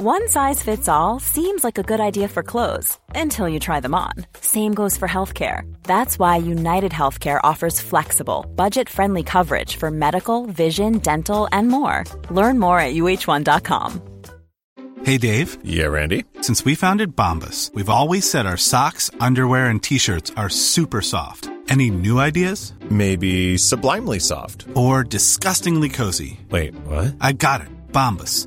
One size fits all seems like a good idea for clothes until you try them on. Same goes for healthcare. That's why United Healthcare offers flexible, budget friendly coverage for medical, vision, dental, and more. Learn more at uh1.com. Hey Dave. Yeah, Randy. Since we founded Bombus, we've always said our socks, underwear, and t shirts are super soft. Any new ideas? Maybe sublimely soft. Or disgustingly cozy. Wait, what? I got it. Bombus.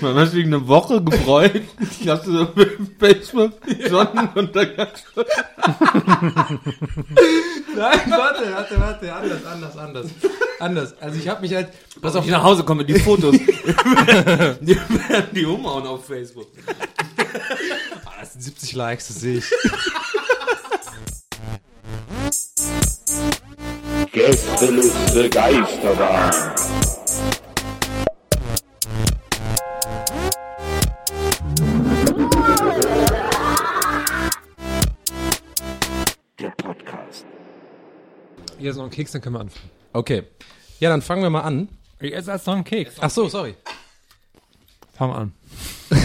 Man hat sich eine Woche gefreut. Ich hatte so Facebook Sonnenuntergang. Nein, warte, warte, warte, anders, anders, anders. Anders. Also ich habe mich halt, pass auf, ich nach Hause komme, die Fotos. die werden die umhauen auf Facebook. Ah, das sind 70 Likes, das sehe ich. Gästeliste Geisterbahn. Hier ist noch ein Keks, dann können wir anfangen. Okay. Ja, dann fangen wir mal an. Ich esse erst noch einen Keks. Ach so, sorry. Fang an.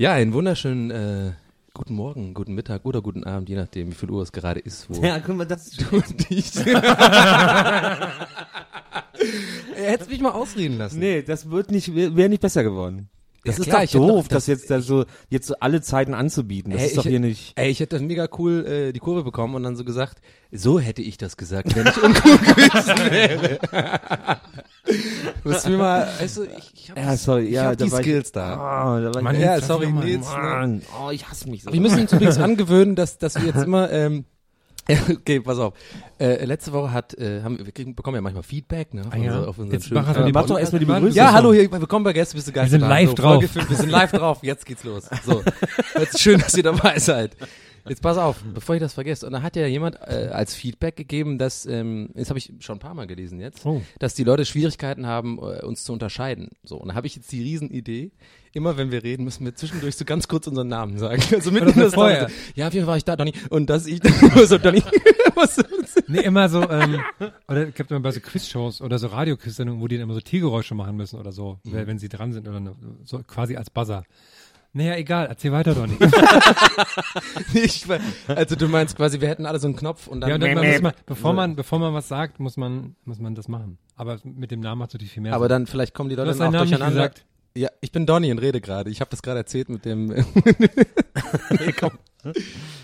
Ja, einen wunderschönen äh, guten Morgen, guten Mittag oder guten Abend, je nachdem, wie viel Uhr es gerade ist. Wo Ja, guck mal, das du dich. Er hätte mich mal ausreden lassen. Nee, das wird nicht, wäre nicht besser geworden. Das Ja, ist klar, doch doof, doch- das, jetzt da so, jetzt so alle Zeiten anzubieten. Das Ey, ist doch ich- hier nicht. Ey, ich hätte das mega cool äh, die Kurve bekommen und dann so gesagt, so hätte ich das gesagt, wenn ich uncool gewesen wäre. Du mir mal, du, ich, ich habe Ja, sorry, ich ja, hab da die Skills da. Ah, da war Mann, Ja, jetzt sorry. Nils, ne? Oh, ich hasse mich so. Wir müssen uns übrigens angewöhnen, dass, dass wir jetzt immer, ähm, okay, pass auf. Äh, letzte Woche hat, äh, haben wir, kriegen, bekommen ja manchmal Feedback, ne? Auf, Ah, ja. auf Jetzt mach Äh, mach doch erstmal die Begrüßung. Ja, hallo, hier, willkommen bei Gäste, bist du geil. Wir sind live drauf. wir sind live drauf, jetzt geht's los. So, jetzt schön, dass ihr dabei seid. Jetzt pass auf, bevor ich das vergesse. Und da hat ja jemand äh, als Feedback gegeben, dass, ähm, das habe ich schon ein paar Mal gelesen jetzt, Oh. dass die Leute Schwierigkeiten haben, äh, uns zu unterscheiden. So, und da habe ich jetzt die Riesenidee, immer wenn wir reden, müssen wir zwischendurch so ganz kurz unseren Namen sagen. Also mitten in das. Namen- Ja, auf jeden Fall war ich da, Donny. Und das ich, so, Donny. Was- Nee, immer so, ähm, oder es gibt immer bei so Quizshows oder so Radioquiz-Sendungen, wo die dann immer so Tiergeräusche machen müssen oder so, Mhm. wenn sie dran sind oder so quasi als Buzzer. Naja, egal, erzähl weiter, Donny. ich, also du meinst quasi, wir hätten alle so einen Knopf und dann. ja, dann muss man, bevor man, bevor man was sagt, muss man, muss man das machen. Aber mit dem Namen macht es natürlich viel mehr aber Sinn. dann vielleicht kommen die Leute dann auch Namen durcheinander. gesagt. Ja, ich bin Donny und rede gerade. Ich habe das gerade erzählt mit dem. nee, komm.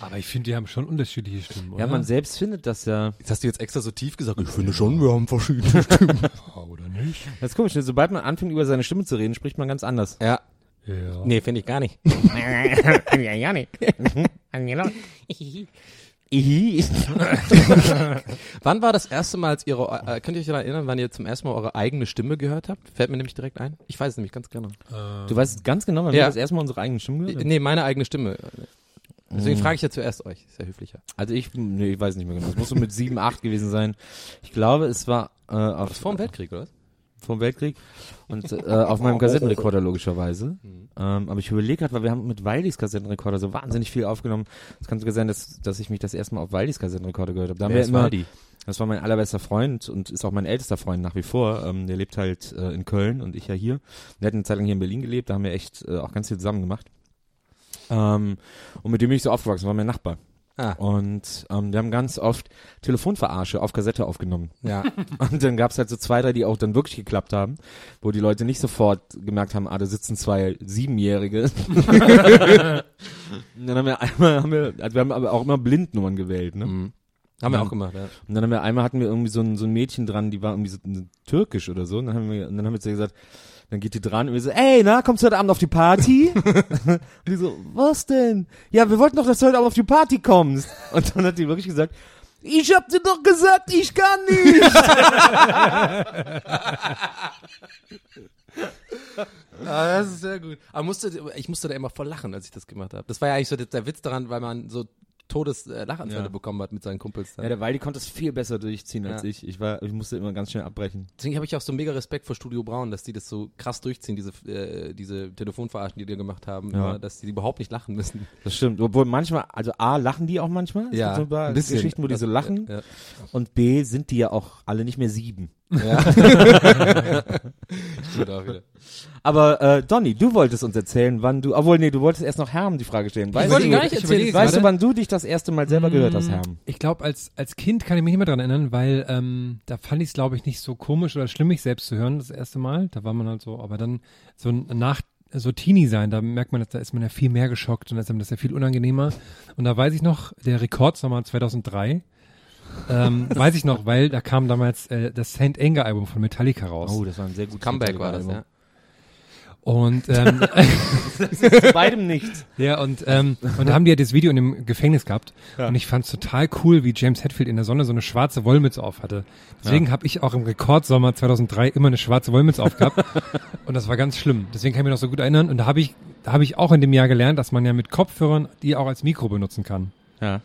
Aber ich finde, die haben schon unterschiedliche Stimmen, oder? Ja, man selbst findet das ja. Jetzt hast du jetzt extra so tief gesagt. Ich finde schon, wir haben verschiedene Stimmen. oder nicht? Das ist komisch, sobald man anfängt, über seine Stimme zu reden, spricht man ganz anders. ja. Ja. Nee, finde ich gar nicht. ja, ja nicht. Wann war das erste Mal, als ihre, äh, könnt ihr euch daran erinnern, wann ihr zum ersten Mal eure eigene Stimme gehört habt? Fällt mir nämlich direkt ein. Ich weiß es nämlich ganz genau. Du weißt ganz genau, wann Ja. wir das erste Mal unsere eigene Stimme gehört haben? Nee, meine eigene Stimme. Deswegen frage ich ja zuerst euch. Ist ja höflicher. Also ich, nee, ich weiß nicht mehr genau. Es muss so mit sieben, acht gewesen sein. Ich glaube, es war äh, auf, Vor dem Weltkrieg, oder dem Weltkrieg und äh, auf meinem Kassettenrekorder logischerweise. Ähm, aber ich überlege gerade, weil wir haben mit Wildys Kassettenrekorder so wahnsinnig viel aufgenommen. Es kann sogar sein, dass, dass ich mich das erste Mal auf Wildys Kassettenrekorder gehört habe. Da haben Wer wir immer, Waldi? das war mein allerbester Freund und ist auch mein ältester Freund nach wie vor. Ähm, der lebt halt äh, in Köln und ich ja hier. Der hat eine Zeit lang hier in Berlin gelebt, da haben wir echt äh, auch ganz viel zusammen gemacht. Ähm, und mit dem bin ich so aufgewachsen, war mein Nachbar. Ah. Und ähm, wir haben ganz oft Telefonverarsche auf Kassette aufgenommen. Ja. Und dann gab's halt so zwei, drei, die auch dann wirklich geklappt haben, wo die Leute nicht sofort gemerkt haben, ah, da sitzen zwei Siebenjährige. und dann haben wir einmal, haben wir, also wir haben aber auch immer Blindnummern gewählt, ne? Mhm. Haben wir auch gemacht, ja. Und dann haben wir einmal hatten wir irgendwie so ein, so ein Mädchen dran, die war irgendwie so türkisch oder so. Und dann haben wir, und dann haben wir zu ihr gesagt, dann geht die dran und wir so, ey, na, kommst du heute Abend auf die Party? und die so, was denn? Ja, wir wollten doch, dass du heute Abend auf die Party kommst. Und dann hat die wirklich gesagt, ich hab dir doch gesagt, ich kann nicht. Ah, das ist sehr gut. Aber musste, ich musste da immer voll lachen, als ich das gemacht habe. Das war ja eigentlich so der, der Witz daran, weil man so Todeslachanfälle äh, Ja. bekommen hat mit seinen Kumpels. Dann. Ja, der Waldi konnte es viel besser durchziehen als Ja. ich. Ich war, ich musste immer ganz schnell abbrechen. Deswegen habe ich auch so mega Respekt vor Studio Braun, dass die das so krass durchziehen, diese, äh, diese Telefonverarschen, die die gemacht haben, Ja. immer, dass die überhaupt nicht lachen müssen. Das stimmt. Obwohl manchmal, also A, lachen die auch manchmal. Es Ja, gibt so ein paar ein. Geschichten, wo die so lachen. Und B, sind die ja auch alle nicht mehr sieben. Ja. Stimmt auch wieder. Aber äh, Donny, du wolltest uns erzählen, wann du, obwohl nee, du wolltest erst noch Herm die Frage stellen. Weißt, wollte du, gar nicht ich erzählen. weißt du, wann du dich das erste Mal selber gehört hast, Herm? Ich glaube, als, als Kind kann ich mich nicht mehr dran erinnern, weil ähm, da fand ich es, glaube ich, nicht so komisch oder schlimm, mich selbst zu hören, das erste Mal. Da war man halt so, aber dann so nach so Teenie sein, da merkt man, dass da ist man ja viel mehr geschockt und da ist einem das ja viel unangenehmer. Und da weiß ich noch, der Rekordsommer 2003, ähm, weiß ich noch, weil da kam damals äh, das Saint Anger Album von Metallica raus. Oh, das war ein sehr gutes Comeback war das, ja. Und ähm, Zu beidem nicht. Ja, und, ähm, und da haben die ja das Video in dem Gefängnis gehabt. Und ich fand's total cool, wie James Hetfield in der Sonne so eine schwarze Wollmütze auf hatte. Deswegen habe ich auch im Rekordsommer 2003 immer eine schwarze Wollmütze aufgehabt. und das war ganz schlimm. Deswegen kann ich mich noch so gut erinnern. Und da habe ich, da habe ich auch in dem Jahr gelernt, dass man ja mit Kopfhörern die auch als Mikro benutzen kann. Ja.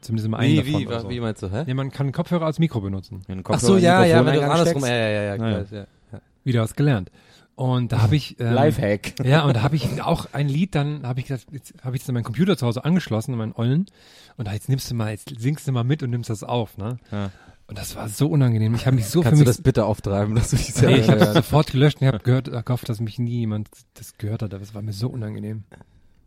Zumindest im einen Wie, davon wie, oder wa- so. wie meinst du, hä? Ja, man kann Kopfhörer als Mikro benutzen. Ach Kopfhörer so, ja, ja, wenn du andersrum, ja, ja, ja, ja, ja. ja. ja. Wieder was gelernt. Und da habe ich ähm, Lifehack. Ja, und da habe ich auch ein Lied, dann habe ich gesagt, jetzt habe ich es an meinen Computer zu Hause angeschlossen, an meinen Ollen. Und da jetzt nimmst du mal, jetzt singst du mal mit und nimmst das auf, ne? Ja. Und das war so unangenehm. Ich habe mich so Kannst für du mich das bitte auftreiben, dass du dich nee, ich habe sofort gelöscht und ich habe gehört, äh, gehofft, dass mich nie jemand das gehört hat. Aber es war mir so unangenehm.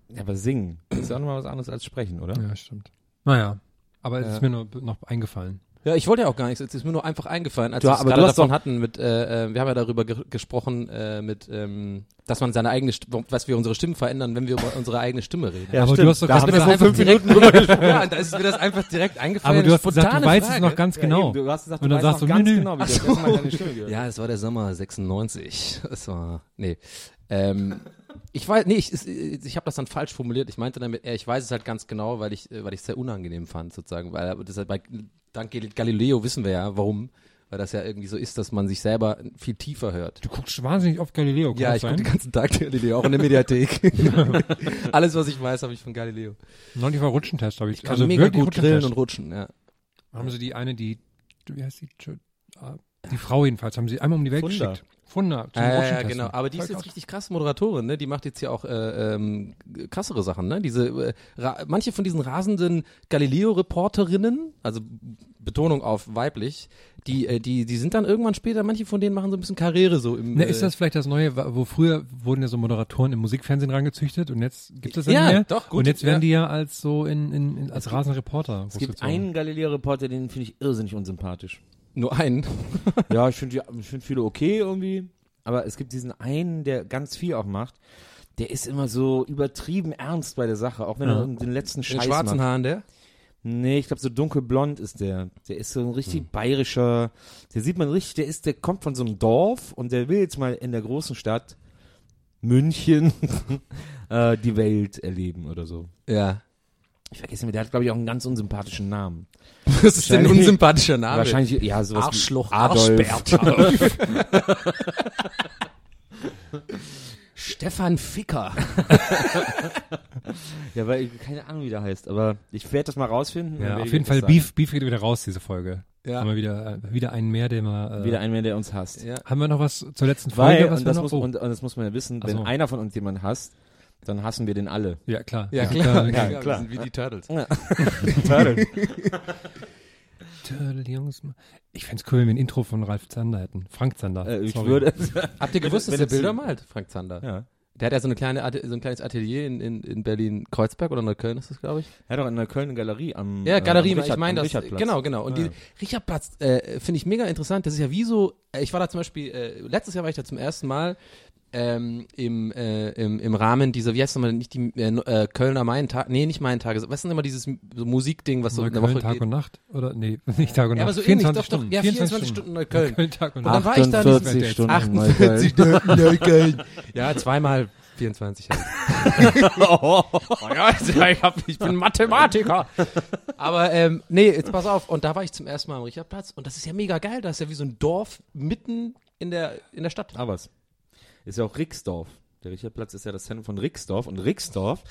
Ja, aber singen ist ja auch nochmal was anderes als sprechen, oder? Ja, stimmt. Naja, aber es Ja. ist mir nur noch eingefallen. Ja, ich wollte ja auch gar nichts. Es ist mir nur einfach eingefallen, als wir es aber gerade davon doch- hatten mit, äh, äh, wir haben ja darüber ge gesprochen, äh, mit, ähm, dass man seine eigene, St was wir unsere Stimmen verändern, wenn wir über unsere eigene Stimme reden. Ja, Aber stimmt. du hast doch da das haben wir vor einfach fünf direkt- Minuten drüber gesprochen. ja, und da ist mir das einfach direkt eingefallen. Aber du hast gesagt, du weißt es Frage. noch ganz Ja, genau. eben, du hast gesagt, Und du dann weißt sagst noch du, ganz nö, genau, wie du Mal deine Stimme gehört Ja, es war der Sommer 96. Es war, nee. Ähm, ich weiß, nee, ich, ich, habe das dann falsch formuliert. Ich meinte damit, eher, ich weiß es halt ganz genau, weil ich, äh, weil ich es sehr unangenehm fand, sozusagen. Weil das halt bei, dank Galileo wissen wir ja, warum. Weil das ja irgendwie so ist, dass man sich selber viel tiefer hört. Du guckst wahnsinnig oft Galileo. Kann Ja, ich gucke den ganzen Tag Galileo, auch in der Mediathek. Alles, was ich weiß, habe ich von Galileo. Neulich war Rutschentest, habe ich. Ich kann also mega wirklich gut grillen Rutschentest. und rutschen, ja. Haben sie die eine, die, wie heißt die? Ah, Die Frau jedenfalls, haben sie einmal um die Welt Funda. geschickt. Funda. Zum Ja, ja, ja, Rutschentesten. genau. Aber die ist jetzt richtig krass Moderatorin, ne? Die macht jetzt ja auch äh, ähm, krassere Sachen, ne? Diese äh, manche von diesen rasenden Galileo-Reporterinnen, also Betonung auf weiblich, die äh, die die sind dann irgendwann später. Manche von denen machen so ein bisschen Karriere so im. Ne, äh, ist das vielleicht das Neue, wo früher wurden ja so Moderatoren im Musikfernsehen rangezüchtet und jetzt gibt es das Ja, nicht mehr? doch, gut, Und jetzt werden ja. die ja als so in, in, in als rasende Reporter Es gibt einen Galileo-Reporter, den finde ich irrsinnig unsympathisch. Nur einen? ja, ich finde find viele okay irgendwie. Aber es gibt diesen einen, der ganz viel auch macht. Der ist immer so übertrieben ernst bei der Sache, auch wenn Ja. er den letzten Den Scheiß schwarzen macht. Haaren, der? Nee, ich glaube so dunkelblond ist der. Der ist so ein richtig bayerischer, der sieht man richtig, der ist, der kommt von so einem Dorf und der will jetzt mal in der großen Stadt München äh, die Welt erleben oder so. Ja. Ich vergesse mir, der hat glaube ich auch einen ganz unsympathischen Namen. Das ist ein Wahrscheinlich- unsympathischer Name. Wahrscheinlich, ja, sowas Arschloch, wie Adolf. Stefan Ficker. Ja, weil ich keine Ahnung, wie der heißt, aber ich werde das mal rausfinden. Ja, auf jeden Fall. Beef, Beef geht wieder raus, diese Folge. Ja. Haben wir wieder, äh, wieder einen mehr, den wir, äh, Wieder ein mehr, der uns hasst. Ja. haben wir noch was zur letzten Folge? Weil, was und das, noch? muss, oh, und, und das muss man ja wissen, Ach wenn so. einer von uns jemanden hasst, dann hassen wir den alle. ja, klar. Ja, klar. ja, klar. Wir sind wie die Turtles. Turtle, Jungs. Ich fänd's cool, wenn wir ein Intro von Ralf Zander hätten. Frank Zander. Äh, ich sorry. würde. Habt ihr gewusst, dass der jetzt- Bilder malt, Frank Zander? ja. Der hat ja so eine kleine so ein kleines Atelier in, in, in Berlin Kreuzberg oder Neukölln ist das, glaube ich. Er hat doch in der Köln eine Galerie am. Ja, Galerie, äh, am ich meine das. Richardplatz. Genau, genau. Und Ja. die Richardplatz äh, finde ich mega interessant. Das ist ja wie so, äh, ich war da zum Beispiel, äh, letztes Jahr war ich da zum ersten Mal ähm, im, äh, im, im Rahmen dieser, wie heißt nochmal, nicht die äh, äh, Kölner Main-Tag, nee, nicht Main-Tage, was ist denn immer dieses so Musikding, was so in der Woche Tag geht? und Nacht? Oder, nee, nicht Tag und Ja, Nacht. aber so ähnlich, 24 doch, doch, Stunden. ja, 24 Stunden Neukölln. Neukölln, Tag und Und dann war ich da in diesem 48 Stunden. 48 Neukölln. Stunden Neukölln. Ja, zweimal 24 halt. oh, ja, ich, hab, ich bin Mathematiker. Aber ähm, nee, jetzt pass auf. Und da war ich zum ersten Mal am Richardplatz und das ist ja mega geil. Das ist ja wie so ein Dorf mitten in der, in der Stadt. Ah, was. Ist ja auch Rixdorf. Der Richardplatz ist ja das Zentrum von Rixdorf und Rixdorf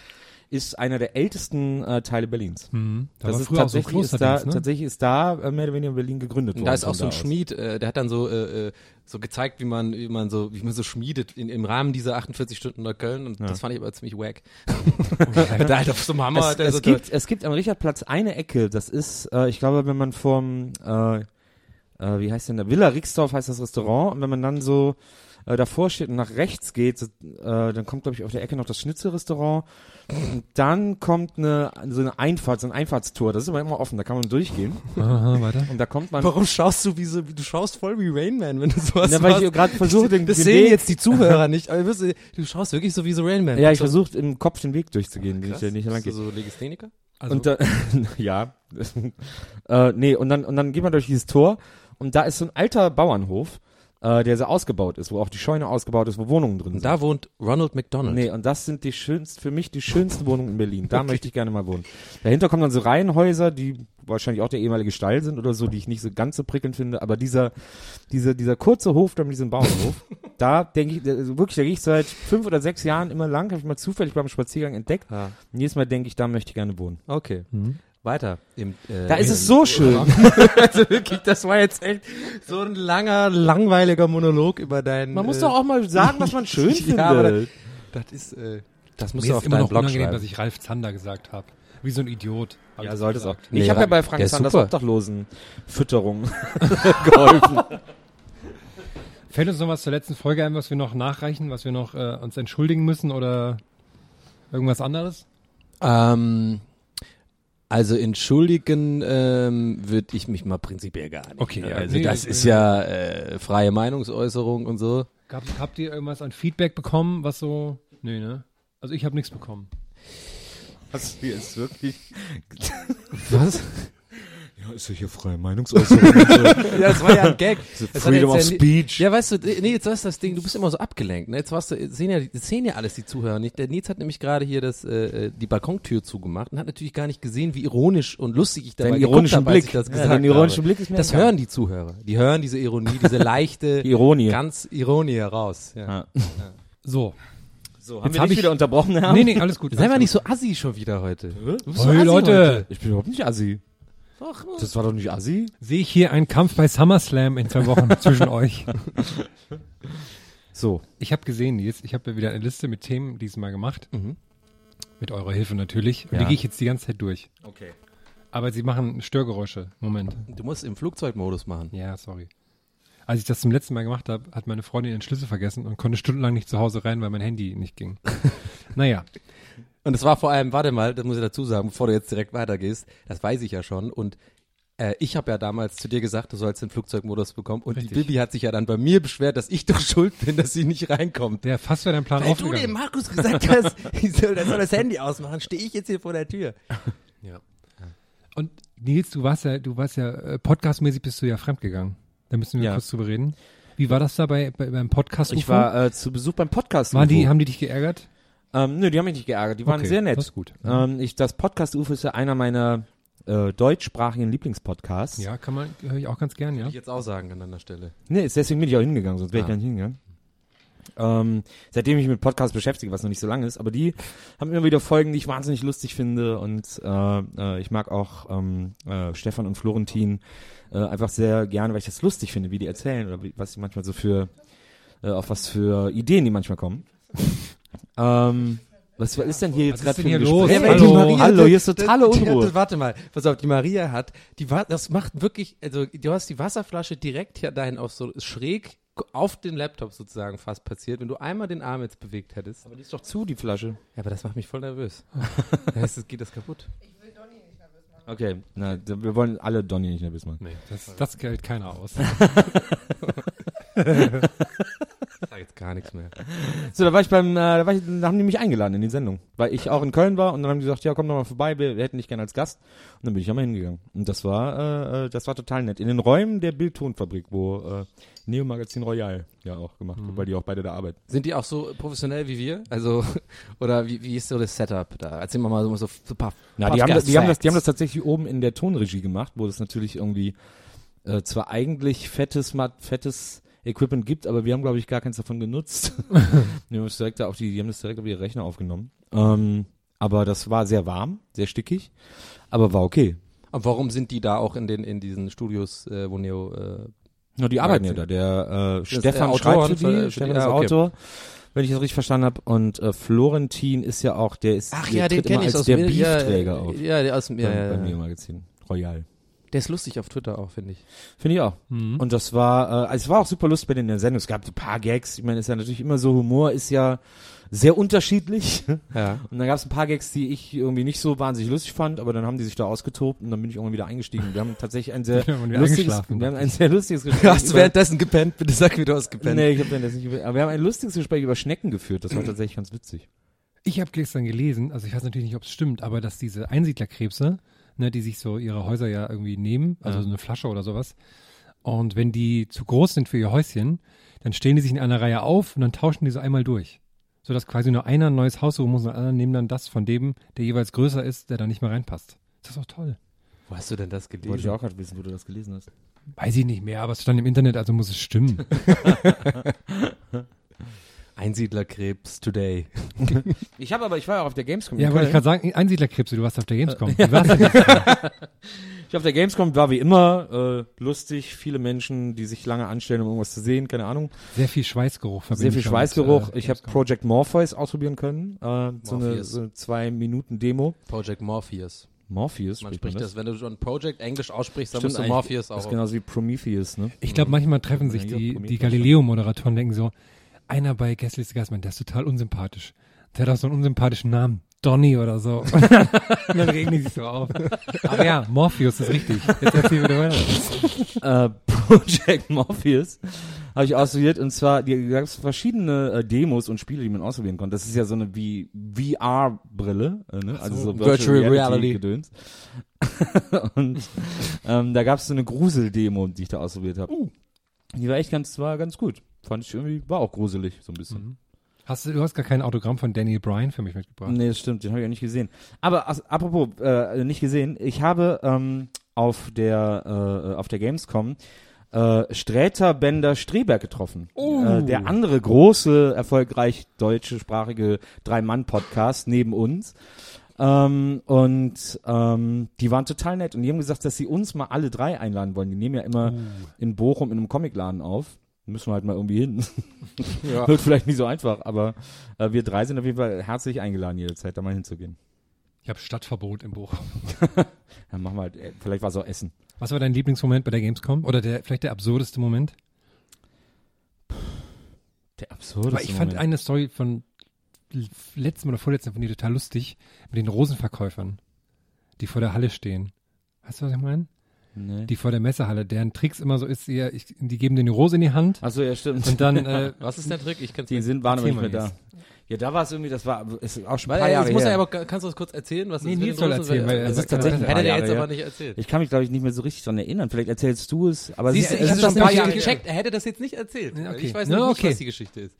ist einer der ältesten äh, Teile Berlins. Mhm. Da das war ist früher auch so tatsächlich, ist da, ne? tatsächlich ist da äh, mehr oder weniger Berlin gegründet Und worden. da ist auch so ein. Schmied, äh, der hat dann so, äh, äh, so gezeigt, wie man, wie man so, wie man so schmiedet in, im Rahmen dieser 48 Stunden Neukölln und das fand ich aber ziemlich wack. da halt auf so einem Hammer, Es, der es, so gibt, es gibt am Richardplatz eine Ecke, das ist, äh, ich glaube, wenn man vom, äh, äh, wie heißt denn der, Villa Rixdorf heißt das Restaurant, und wenn man dann so äh, davor steht und nach rechts geht, äh, dann kommt, glaube ich, auf der Ecke noch das Schnitzelrestaurant und dann kommt eine, so eine Einfahrt, so ein Einfahrtstor, das ist aber immer offen, da kann man durchgehen Aha, weiter. und da kommt man, Warum schaust du wie so, wie du schaust voll wie Rain Man, wenn du sowas Ja, weil machst? ich gerade versuche, den, das den sehen Weg, jetzt die Zuhörer nicht, aber wirst du, du schaust wirklich so wie so Rain Man. ja, ich so, versuche im Kopf den Weg durchzugehen, den ich krass. ja nicht lang gehe. so Legistheniker? Also, Und da, ja, äh, nee, und dann, und dann geht man durch dieses Tor und da ist so ein alter Bauernhof, äh, der so ausgebaut ist, wo auch die Scheune ausgebaut ist, wo Wohnungen drin Und sind. da wohnt Ronald McDonald. Nee, und das sind die schönsten, für mich die schönsten Wohnungen in Berlin. Da möchte ich gerne mal wohnen. Dahinter kommen dann so Reihenhäuser, die wahrscheinlich auch der ehemalige Stall sind oder so, die ich nicht so ganz so prickelnd finde, aber dieser, dieser, dieser kurze Hof da mit diesem Bauernhof, da denke ich, also wirklich, da gehe ich seit fünf oder sechs Jahren immer lang, habe ich mal zufällig beim Spaziergang entdeckt. Ah, Und jedes Mal denke ich, da möchte ich gerne wohnen. okay. Weiter. Im, äh, Da ist es so schön. also wirklich, das war jetzt echt so ein langer, langweiliger Monolog über deinen. Man muss äh, doch auch mal sagen, was man schön Ja, findet. aber das ist, äh, das ist auf immer noch Blog unangenehm, schreiben. dass ich Ralf Zander gesagt habe. Wie so ein Idiot. ja, ich sollte es auch. Nee, ich habe ja bei Frank super. Obdachlosen Fütterung geholfen. Fällt uns noch was zur letzten Folge ein, was wir noch nachreichen, was wir noch äh, uns entschuldigen müssen oder irgendwas anderes? Ähm, also entschuldigen ähm, würde ich mich mal prinzipiell gar nicht. Okay, ne? ja, also nee, das äh, ist ja äh, freie Meinungsäußerung und so. Gab, habt ihr irgendwas an Feedback bekommen, was so. Nee, ne? Also ich habe nichts bekommen. Das hier ist wirklich. Was? Ja, ist ja hier freie Meinungsäußerung. ja, das war ja ein Gag. Freedom of jetzt ja, Speech. Ja, weißt du, nee, jetzt ist das Ding, du bist immer so abgelenkt. Ne? Jetzt warst du, jetzt sehen ja, jetzt sehen ja alles die Zuhörer nicht. Der Nils hat nämlich gerade hier das, äh, die Balkontür zugemacht und hat natürlich gar nicht gesehen, wie ironisch und lustig ich dabei geguckt ironischen habe, Blick. ich das Ja, gesagt dein ironischen habe. Blick ist mir Das hören die Zuhörer. Die hören diese Ironie, diese leichte, Die Ironie. ganz Ironie heraus. Ja. Ja. So. So, Jetzt haben wir hab dich ich- wieder unterbrochen, Herr? Nee, nee, alles gut. Sei mal nicht so assi schon wieder heute. Du bist so Hey, assi Leute. heute. Ich bin überhaupt nicht assi. Das war doch nicht assi. Sehe ich hier einen Kampf bei SummerSlam in zwei Wochen zwischen euch. So. Ich habe gesehen, Nils, ich habe ja wieder eine Liste mit Themen diesmal gemacht. Mhm. Mit eurer Hilfe natürlich. Und Ja. die gehe ich jetzt die ganze Zeit durch. Okay. Aber sie machen Störgeräusche. Moment. Du musst im Flugzeugmodus machen. Ja, sorry. Als ich das zum letzten Mal gemacht habe, hat meine Freundin ihren Schlüssel vergessen und konnte stundenlang nicht zu Hause rein, weil mein Handy nicht ging. naja. Und es war vor allem, warte mal, das muss ich dazu sagen, bevor du jetzt direkt weitergehst, das weiß ich ja schon. Und äh, ich habe ja damals zu dir gesagt, du sollst den Flugzeugmodus bekommen. Und Richtig. die Bibi hat sich ja dann bei mir beschwert, dass ich doch schuld bin, dass sie nicht reinkommt. Der fast wäre dein Plan Weil du dem aufgegangen. Markus gesagt hast, ich soll, er soll das Handy ausmachen, stehe ich jetzt hier vor der Tür. Ja. Und Nils, du warst ja, du warst ja, äh, podcastmäßig bist du ja fremdgegangen. Da müssen wir Ja. kurz drüber reden. Wie war das da bei, bei beim Podcast? Ich war äh, zu Besuch beim Podcast. waren die, UFO. haben die dich geärgert? Ähm, nö, die haben mich nicht geärgert. Die waren Okay, sehr nett. Das ist gut. Ähm, ich, das Podcast UFO ist ja einer meiner äh, deutschsprachigen Lieblingspodcasts. Ja, kann man, höre ich auch ganz gern, ja. Würde ich jetzt auch sagen an deiner Stelle. Nee, ist deswegen bin ich auch hingegangen, sonst wäre ich Ah. gar nicht hingegangen. Ähm, seitdem ich mich mit Podcasts beschäftige, was noch nicht so lange ist, aber die haben immer wieder Folgen, die ich wahnsinnig lustig finde und äh, äh, ich mag auch ähm, äh, Stefan und Florentin äh, einfach sehr gerne, weil ich das lustig finde, wie die erzählen oder wie, was sie manchmal so für, äh, auf was für Ideen die manchmal kommen. Ähm, was ist denn hier jetzt gerade für ein hier los? Gespräch? Hallo. Die Maria, hallo, hier ist totale Die- die- Unruhe. das- Warte mal, pass auf, die Maria hat, die war, das macht wirklich, also du hast die Wasserflasche direkt hier dahin auf so schräg auf den Laptop sozusagen fast passiert. Wenn du einmal den Arm jetzt bewegt hättest. Aber die ist doch zu, die Flasche. Ja, aber das macht mich voll nervös. da heißt, es geht das kaputt. Okay, na, wir wollen alle Donny nicht nervös machen. Nee, das, das hält keiner aus. Ich sag jetzt gar nichts mehr. So, da war ich beim, äh, da, war ich, da haben die mich eingeladen in die Sendung, weil ich auch in Köln war und dann haben die gesagt, ja, komm doch mal vorbei, wir, wir hätten dich gerne als Gast. Und dann bin ich einmal hingegangen. Und das war, äh, äh, das war total nett. In den Räumen der Bildtonfabrik, wo äh, Neo Magazin Royal ja auch gemacht wird, weil die auch beide da arbeiten. Sind die auch so professionell wie wir? Also, oder wie, wie ist so das Setup da? Erzähl mal mal so, so, so ein paar Na, die haben, das, die, haben das, die haben das tatsächlich oben in der Tonregie gemacht, wo es natürlich irgendwie äh, zwar eigentlich fettes, fettes Equipment gibt, aber wir haben, glaube ich, gar keins davon genutzt. die, haben das direkt auf die, die haben das direkt auf ihre Rechner aufgenommen. Ähm, Aber das war sehr warm, sehr stickig, aber war okay. Aber warum sind die da auch in den in diesen Studios, äh, wo Neo äh, Na, die arbeiten ja Magazin. da. Der äh, Stefan der schreibt für die, für- die- Stefan ist ah, okay. Autor, wenn ich das richtig verstanden habe. Und äh, Florentin ist ja auch, der ist, Ach der ja, den tritt immer ich als aus der ja, Beefträger auf. Ja, der aus dem, ja, ja, ja. Neo-Magazin. Royal. Der ist lustig auf Twitter auch, finde ich. Finde ich auch. Mhm. Und das war, äh, also es war auch super lustig bei denen in der Sendung. Es gab so ein paar Gags. Ich meine, ist ja natürlich immer so, Humor ist ja sehr unterschiedlich. Ja. Und dann gab es ein paar Gags, die ich irgendwie nicht so wahnsinnig lustig fand, aber dann haben die sich da ausgetobt und dann bin ich irgendwann wieder eingestiegen. Wir haben tatsächlich ein sehr lustiges, wir haben ein sehr lustiges Gespräch. Hast du währenddessen gepennt? Bitte sag, wie du hast gepennt. Nee, ich habe das nicht gepennt. Aber wir haben ein lustiges Gespräch über Schnecken geführt. Das war tatsächlich ganz witzig. Ich habe gestern gelesen, also ich weiß natürlich nicht, ob es stimmt, aber dass diese Einsiedlerkrebse, ne, die sich so ihre Häuser ja irgendwie nehmen, also Ja. so eine Flasche oder sowas, und wenn die zu groß sind für ihr Häuschen, dann stellen die sich in einer Reihe auf und dann tauschen die so einmal durch. Sodass quasi nur einer ein neues Haus suchen muss und alle nehmen dann das von dem, der jeweils größer ist, der da nicht mehr reinpasst. Das ist doch toll. Wo hast du denn das gelesen? Wollte ich auch gerade wissen, wo du das gelesen hast. Weiß ich nicht mehr, aber es stand im Internet, also muss es stimmen. Einsiedlerkrebs today. Ich habe aber, ich war ja auch auf der Gamescom. ja, wollte ich gerade sagen, Einsiedlerkrebse, du warst auf der Gamescom. Wie war's denn? Ich auf der Gamescom war wie immer äh, lustig, viele Menschen, die sich lange anstellen, um irgendwas zu sehen, keine Ahnung. Sehr viel Schweißgeruch. Sehr viel schon mit, Schweißgeruch. äh, ich habe Gamescom. Project Morpheus ausprobieren können. Äh, so, eine, Morpheus. so eine zwei Minuten Demo. Project Morpheus. Morpheus Man spricht das, wenn du schon Project Englisch aussprichst, dann Stimmt musst du. Morpheus Das ist auch. genauso wie Prometheus, ne? Ich glaube, manchmal treffen sich Ja, die, die. Galileo-Moderatoren denken so, einer bei Gästeliste Gastmann, der ist total unsympathisch. Der hat auch so einen unsympathischen Namen. Donny oder so. Und dann, regen die sich so auf. Aber ja, Morpheus ist richtig. Jetzt erzähl wieder weiter. äh, Project Morpheus habe ich ausprobiert und zwar die gab es verschiedene äh, Demos und Spiele, die man ausprobieren konnte. Das ist ja so eine wie VR-Brille, äh, ne? also so Virtual Reality. Gedöns. und ähm, da gab es so eine Grusel-Demo, die ich da ausprobiert habe. Die war echt ganz, war ganz gut. Fand ich irgendwie, war auch gruselig so ein bisschen. Hast du, du hast gar kein Autogramm von Daniel Bryan für mich mitgebracht. Nee, das stimmt, den habe ich ja nicht gesehen. Aber as, apropos, äh, nicht gesehen, ich habe ähm, auf der äh, auf der Gamescom äh, Sträter Bender Streberg getroffen. Äh, der andere große, erfolgreich deutschsprachige Drei-Mann-Podcast neben uns. Ähm, und ähm, die waren total nett und die haben gesagt, dass sie uns mal alle drei einladen wollen. Die nehmen ja immer in Bochum in einem Comicladen auf. Müssen wir halt mal irgendwie hin. Wird vielleicht nicht so einfach, aber äh, wir drei sind auf jeden Fall herzlich eingeladen, jederzeit da mal hinzugehen. Ich habe Stadtverbot im Buch. Dann machen wir halt, äh, vielleicht war es auch Essen. Was war dein Lieblingsmoment bei der Gamescom? Oder der, vielleicht der absurdeste Moment? Der absurde Weil ich fand eine Story von letztem oder vorletztem von dir total lustig mit den Rosenverkäufern, die vor der Halle stehen. Weißt du, was ich meine? Nee. Die vor der Messehalle, deren Tricks immer so ist, ihr, ich, die geben dir die Rose in die Hand Achso, ja, stimmt. und dann, äh, Was ist der Trick? Ich kenn's die nicht. sind, waren aber nicht mehr da. Ja, da war es irgendwie, das war, ist auch schon ein paar äh, Jahre jetzt muss her. er aber, kannst du das kurz erzählen? Was Nee, ist Nils den soll erzählen, weil er Es ist tatsächlich Hätte Jahre jetzt her. aber nicht erzählt. Ich kann mich, glaube ich, nicht mehr so richtig dran erinnern. Vielleicht erzählst du es, aber Siehst es ich habe das schon ein paar Jahre gecheckt, er hätte das jetzt nicht erzählt. Ja, okay. Ich weiß nicht, was die Geschichte ist.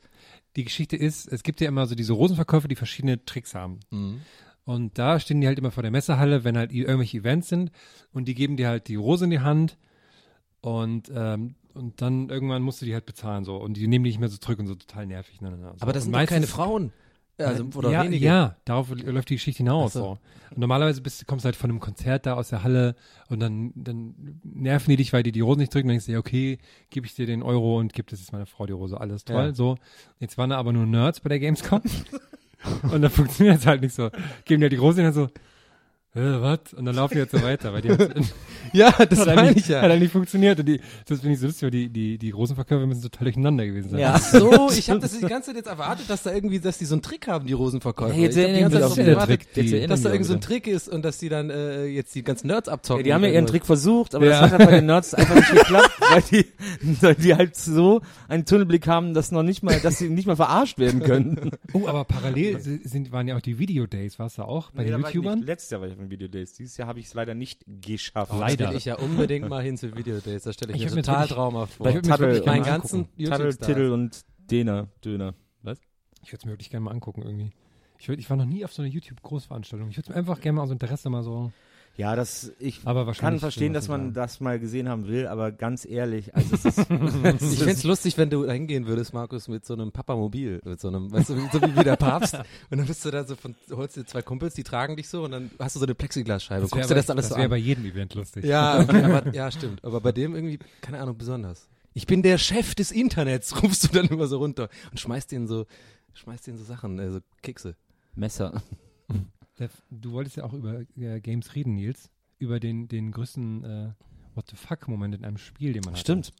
die Geschichte ist, es gibt ja immer so diese Rosenverkäufer, die verschiedene Tricks haben. Und da stehen die halt immer vor der Messehalle, wenn halt irgendwelche Events sind und die geben dir halt die Rose in die Hand und ähm, und dann irgendwann musst du die halt bezahlen so und die nehmen die nicht mehr so zurück und so total nervig. Ne, ne, ne, so. Aber das und sind doch keine meistens- Frauen. Also, oder ja, wenige. ja, darauf läuft die Geschichte hinaus. So. So. Und normalerweise bist, kommst du halt von einem Konzert da aus der Halle und dann, dann nerven die dich, weil die die Rosen nicht drücken. Dann denkst du, ja, okay, gebe ich dir den Euro und gib das jetzt meiner Frau die Rose. Alles toll. Ja. So. Jetzt waren da aber nur Nerds bei der Gamescom. und dann funktioniert es halt nicht so. Geben die Rose und dann so, äh, was? Und dann laufen die jetzt so weiter, weil die halt, Ja, das hat, meine halt ich nicht, hat ja. halt nicht funktioniert. Und die, das finde ich so lustig, weil die, die, die Rosenverkäufer müssen total durcheinander gewesen sein. Ja. Ach so, ich habe das die ganze Zeit jetzt erwartet, dass da irgendwie, dass die so einen Trick haben, die Rosenverkäufer. Ja, jetzt ich hab die erinnern ganze Zeit Jetzt erinnern dass da auch irgend so ein. Trick ist und dass die dann äh, jetzt die ganzen Nerds abzocken. Ja, die haben ja ihren. Trick versucht, aber Ja. das hat halt bei den Nerds einfach nicht geklappt, weil die, weil die halt so einen Tunnelblick haben, dass noch nicht mal, dass sie nicht mal verarscht werden können. Oh, aber parallel sind, waren ja auch die Video Days, warst du auch bei Nee, den da war ich nicht. YouTubern? Letztes Jahr war ich den Video Days. Dieses Jahr habe ich es leider nicht geschafft. Oh, da Leider. will ich ja unbedingt mal hin zu Video Days. Da stelle ich, Ich mir total traumhaft vor. Ich würd mich Taddel wirklich gerne meinen ganzen YouTube-Stars. Tiddel und Dena, Döner. Was? Ich würde es mir wirklich gerne mal angucken irgendwie. Ich, würd, ich war noch nie auf so einer YouTube-Großveranstaltung. Ich würde es mir einfach gerne mal aus Interesse mal so. Ja, das, ich Aber kann verstehen, dass man das mal gesehen haben will, aber ganz ehrlich, also es ist, Ich fände es lustig, wenn du da hingehen würdest, Markus, mit so einem Papamobil, mit so einem, weißt du, so wie, wie der Papst. Und dann bist du da so von, holst dir zwei Kumpels, die tragen dich so und dann hast du so eine Plexiglasscheibe. Das Guckst wäre dir das alles das so an. bei jedem Event lustig. Ja, okay, aber, ja, stimmt. Aber bei dem irgendwie, keine Ahnung, besonders. Ich bin der Chef des Internets, rufst du dann immer so runter und schmeißt denen so, schmeißt denen so Sachen, äh, so Kekse. Messer. Der- Du wolltest ja auch über äh, Games reden, Nils. Über den, den größten äh, What the fuck-Moment in einem Spiel, den man hat. Stimmt.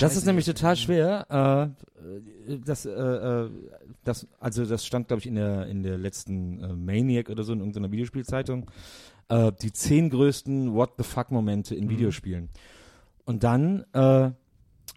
Das ist nämlich total schwer. Äh, äh, das, äh, äh, das, also das stand, glaube ich, in der in der letzten äh, Maniac oder so in irgendeiner Videospielzeitung. Äh, die zehn größten What the fuck Momente in Videospielen. Und dann äh,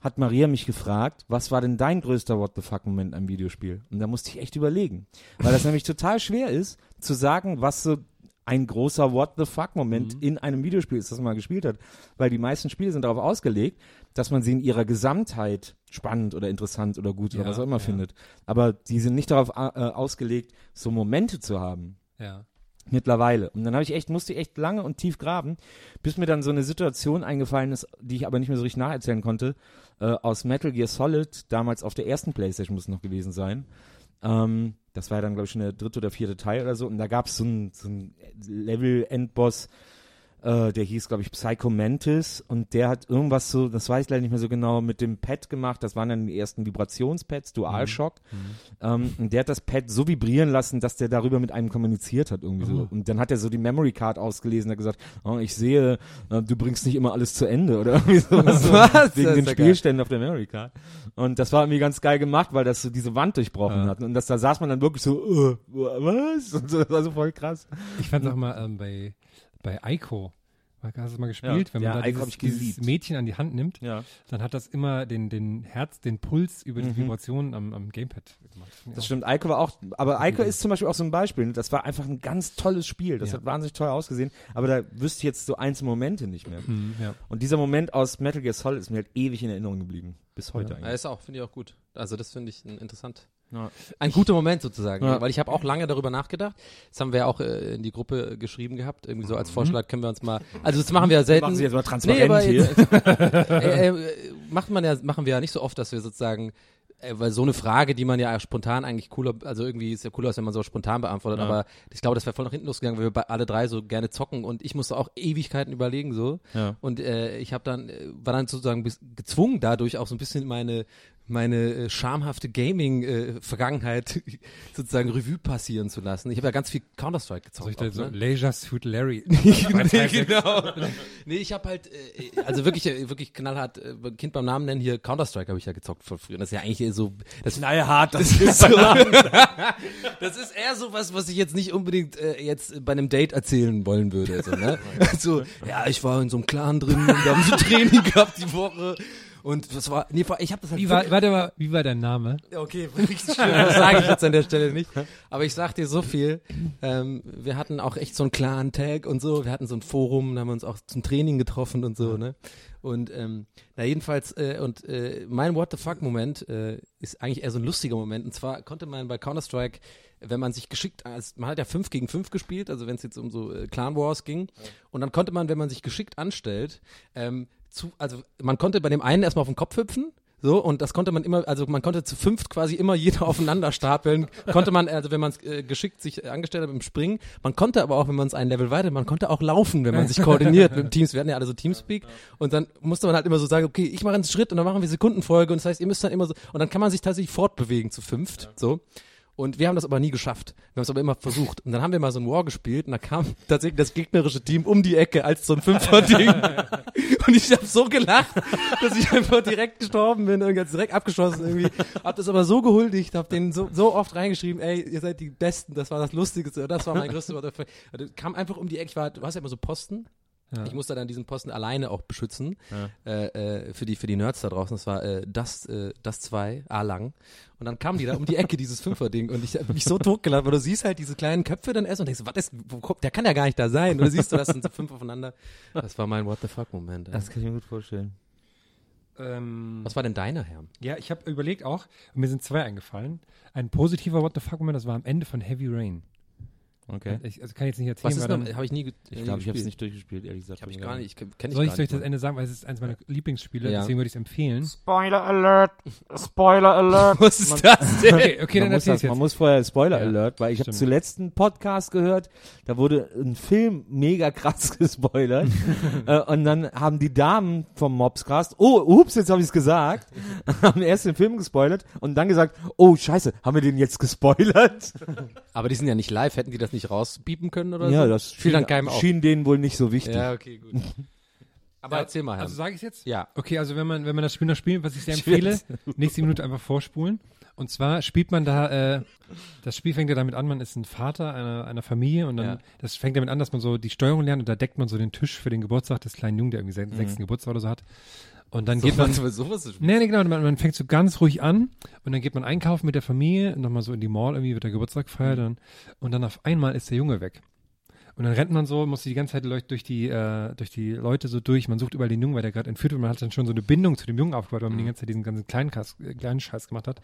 hat Maria mich gefragt, was war denn dein größter What the fuck Moment einem Videospiel? Und da musste ich echt überlegen, weil das nämlich total schwer ist zu sagen, was so ein großer What the fuck Moment in einem Videospiel ist, das man mal gespielt hat, weil die meisten Spiele sind darauf ausgelegt, dass man sie in ihrer Gesamtheit spannend oder interessant oder gut oder Ja, was auch immer ja. findet. Aber die sind nicht darauf äh, ausgelegt, so Momente zu haben. Ja. Mittlerweile. Und dann habe ich echt, musste ich echt lange und tief graben, bis mir dann so eine Situation eingefallen ist, die ich aber nicht mehr so richtig nacherzählen konnte, äh, aus Metal Gear Solid, damals auf der ersten Playstation muss es noch gewesen sein. Ähm, das war ja dann, glaube ich, schon der dritte oder vierte Teil oder so. Und da gab es so einen so Level-Endboss, der hieß, glaube ich, Psycho Mantis. Und der hat irgendwas so, das weiß ich leider nicht mehr so genau, mit dem Pad gemacht. Das waren dann die ersten Vibrationspads, DualShock. Ähm, und der hat das Pad so vibrieren lassen, dass der darüber mit einem kommuniziert hat irgendwie so. Und dann hat er so die Memory Card ausgelesen, hat gesagt, oh, ich sehe, äh, du bringst nicht immer alles zu Ende oder irgendwie sowas. so, Was? Wegen den ja geil. Spielständen auf der Memory Card. Und das war irgendwie ganz geil gemacht, weil das so diese Wand durchbrochen Ja. hat. Und das, da saß man dann wirklich so, äh, was? Und so, das war so voll krass. Ich fand es auch mal ähm, bei, bei Ico. Hast du mal gespielt? Ja. Wenn man Ja, da Ico dieses, ich dieses. Mädchen an die Hand nimmt, Ja. dann hat das immer den, den Herz, den Puls über die Mhm. Vibrationen am, am Gamepad gemacht. Das stimmt, Ico war auch, aber Ico ist zum Beispiel auch so ein Beispiel. Das war einfach ein ganz tolles Spiel. Das Ja. hat wahnsinnig toll ausgesehen, aber da wüsste ich jetzt so einzelne Momente nicht mehr. Mhm, ja. Und dieser Moment aus Metal Gear Solid ist mir halt ewig in Erinnerung geblieben. Bis heute Ja. Ja, eigentlich. ist auch, finde ich auch gut. Also das finde ich interessant. Ja. Ein guter Moment sozusagen, Ja. weil ich habe auch lange darüber nachgedacht. Das haben wir ja auch äh, in die Gruppe geschrieben gehabt, irgendwie so als Vorschlag können wir uns mal, also das machen wir ja selten. Machen Sie jetzt mal nee, transparent aber hier. äh, äh, macht man ja, machen wir ja nicht so oft, dass wir sozusagen, äh, weil so eine Frage, die man ja spontan eigentlich cooler, also irgendwie ist ja cooler, als wenn man so spontan beantwortet, Ja. aber ich glaube, das wäre voll nach hinten losgegangen, weil wir alle drei so gerne zocken und ich musste auch Ewigkeiten überlegen so. Ja. Und äh, ich habe dann, äh, war dann sozusagen bis, gezwungen, dadurch auch so ein bisschen meine meine äh, schamhafte Gaming-Vergangenheit sozusagen Revue passieren zu lassen. Ich habe ja ganz viel Counter-Strike gezockt. Soll ich da auch, so ne? Leisure Suit Larry? nee, genau. nee, ich habe halt, äh, also wirklich, äh, wirklich knallhart, äh, Kind beim Namen nennen, hier Counter-Strike habe ich ja gezockt vor früher. Das ist ja eigentlich so, das, Knallhart, das ist so, das ist eher so was, was ich jetzt nicht unbedingt äh, jetzt bei einem Date erzählen wollen würde. So, ne? so, ja, ich war in so einem Clan drin und da haben so Training gehabt die Woche. Und das war, nee, ich habe das halt Wie war, warte mal, wie war dein Name? Okay, richtig schön. Das sage ich jetzt an der Stelle nicht. Aber ich sag dir so viel. Ähm, wir hatten auch echt so einen klaren Tag und so. Wir hatten so ein Forum, da haben wir uns auch zum Training getroffen und so, ne? Und ähm, na jedenfalls, äh, und äh, mein What the fuck-Moment äh, ist eigentlich eher so ein lustiger Moment. Und zwar konnte man bei Counter-Strike, wenn man sich geschickt, als, man hat ja 5 gegen 5 gespielt, also wenn es jetzt um so äh, Clan Wars ging. Und dann konnte man, wenn man sich geschickt anstellt, ähm, zu, also man konnte bei dem einen erstmal auf den Kopf hüpfen, so, und das konnte man immer, also man konnte zu fünft quasi immer jeder aufeinander stapeln. konnte man, also wenn man es äh, geschickt sich angestellt hat im Springen, man konnte aber auch, wenn man es ein Level weiter, man konnte auch laufen, wenn man sich koordiniert mit Teams. Wir hatten ja alle so Teamspeak und dann musste man halt immer so sagen, okay, ich mache einen Schritt und dann machen wir Sekundenfolge und das heißt, ihr müsst dann immer so, und dann kann man sich tatsächlich fortbewegen zu fünft, so. Und wir haben das aber nie geschafft. Wir haben es aber immer versucht. Und dann haben wir mal so ein War gespielt und da kam tatsächlich das gegnerische Team um die Ecke als so ein Fünfer-Ding. und ich habe so gelacht, dass ich einfach direkt gestorben bin, irgendwie direkt abgeschossen irgendwie. Hab das aber so gehuldigt, hab denen so, so oft reingeschrieben, ey, ihr seid die Besten, das war das Lustigste, das war mein größter What Also, kam einfach um die Ecke, ich war, du hast ja immer so Posten. Ja. Ich musste dann diesen Posten alleine auch beschützen äh, äh, für die für die Nerds da draußen. Das war äh, das äh, das zwei A lang und dann kamen die da um die Ecke dieses Fünfer-Ding und ich habe mich so totgelacht, weil du siehst halt diese kleinen Köpfe dann erst und denkst, was ist, wo kommt, der kann ja gar nicht da sein. Und du siehst, du das sind so fünf aufeinander. Das war mein What the fuck Moment. ey. Das kann ich mir gut vorstellen. Ähm, Was war denn deiner Herr? ja, ich habe überlegt auch, und mir sind zwei eingefallen. Ein positiver What the fuck Moment, das war am Ende von Heavy Rain. Okay. Ich, also kann ich jetzt nicht erzählen, Was ist dann, habe ich nie Ich nie glaube, ich habe es nicht durchgespielt, ehrlich gesagt. Ich habe ich gar nicht, ich kenne ich soll ich, nicht das. Ende sagen, weil es ist eines meiner Lieblingsspiele, Ja. deswegen würde ich es empfehlen. Spoiler Alert! Spoiler Alert! Was ist das denn? Okay, okay, dann erzähl das, ich man jetzt. muss vorher Spoiler Ja, Alert, weil ich habe zuletzt einen Podcast gehört, da wurde ein Film mega krass gespoilert äh, und dann haben die Damen vom Mobscast, oh, ups, jetzt habe ich es gesagt, haben erst den Film gespoilert und dann gesagt, oh scheiße, haben wir den jetzt gespoilert? Aber die sind ja nicht live, hätten die das nicht rauspiepen können oder ja, so? das fiel dann schien, keinem auf. schien denen wohl nicht so wichtig. Ja, okay, gut. Aber erzähl mal, Herr. Also sage ich jetzt? ja. Okay, also wenn man, wenn man das Spiel noch spielt, was ich sehr empfehle, nächste Minute einfach vorspulen. Und zwar spielt man da, äh, das Spiel fängt ja damit an, man ist ein Vater einer, einer Familie und dann, Ja. das fängt damit an, dass man so die Steuerung lernt und da deckt man so den Tisch für den Geburtstag des kleinen Jungen, der irgendwie seinen sechsten Geburtstag oder so hat. Und dann geht man, so, sowas ist Nee, nee, genau. Man, man fängt so ganz ruhig an und dann geht man einkaufen mit der Familie, nochmal so in die Mall, irgendwie wird der Geburtstag gefeiert und, und dann auf einmal ist der Junge weg. Und dann rennt man so, muss die ganze Zeit durch die, äh, durch die Leute so durch. Man sucht überall den Jungen, weil der gerade entführt wird. Man hat dann schon so eine Bindung zu dem Jungen aufgebaut, weil man die ganze Zeit diesen ganzen kleinen, Kass, äh, kleinen Scheiß gemacht hat.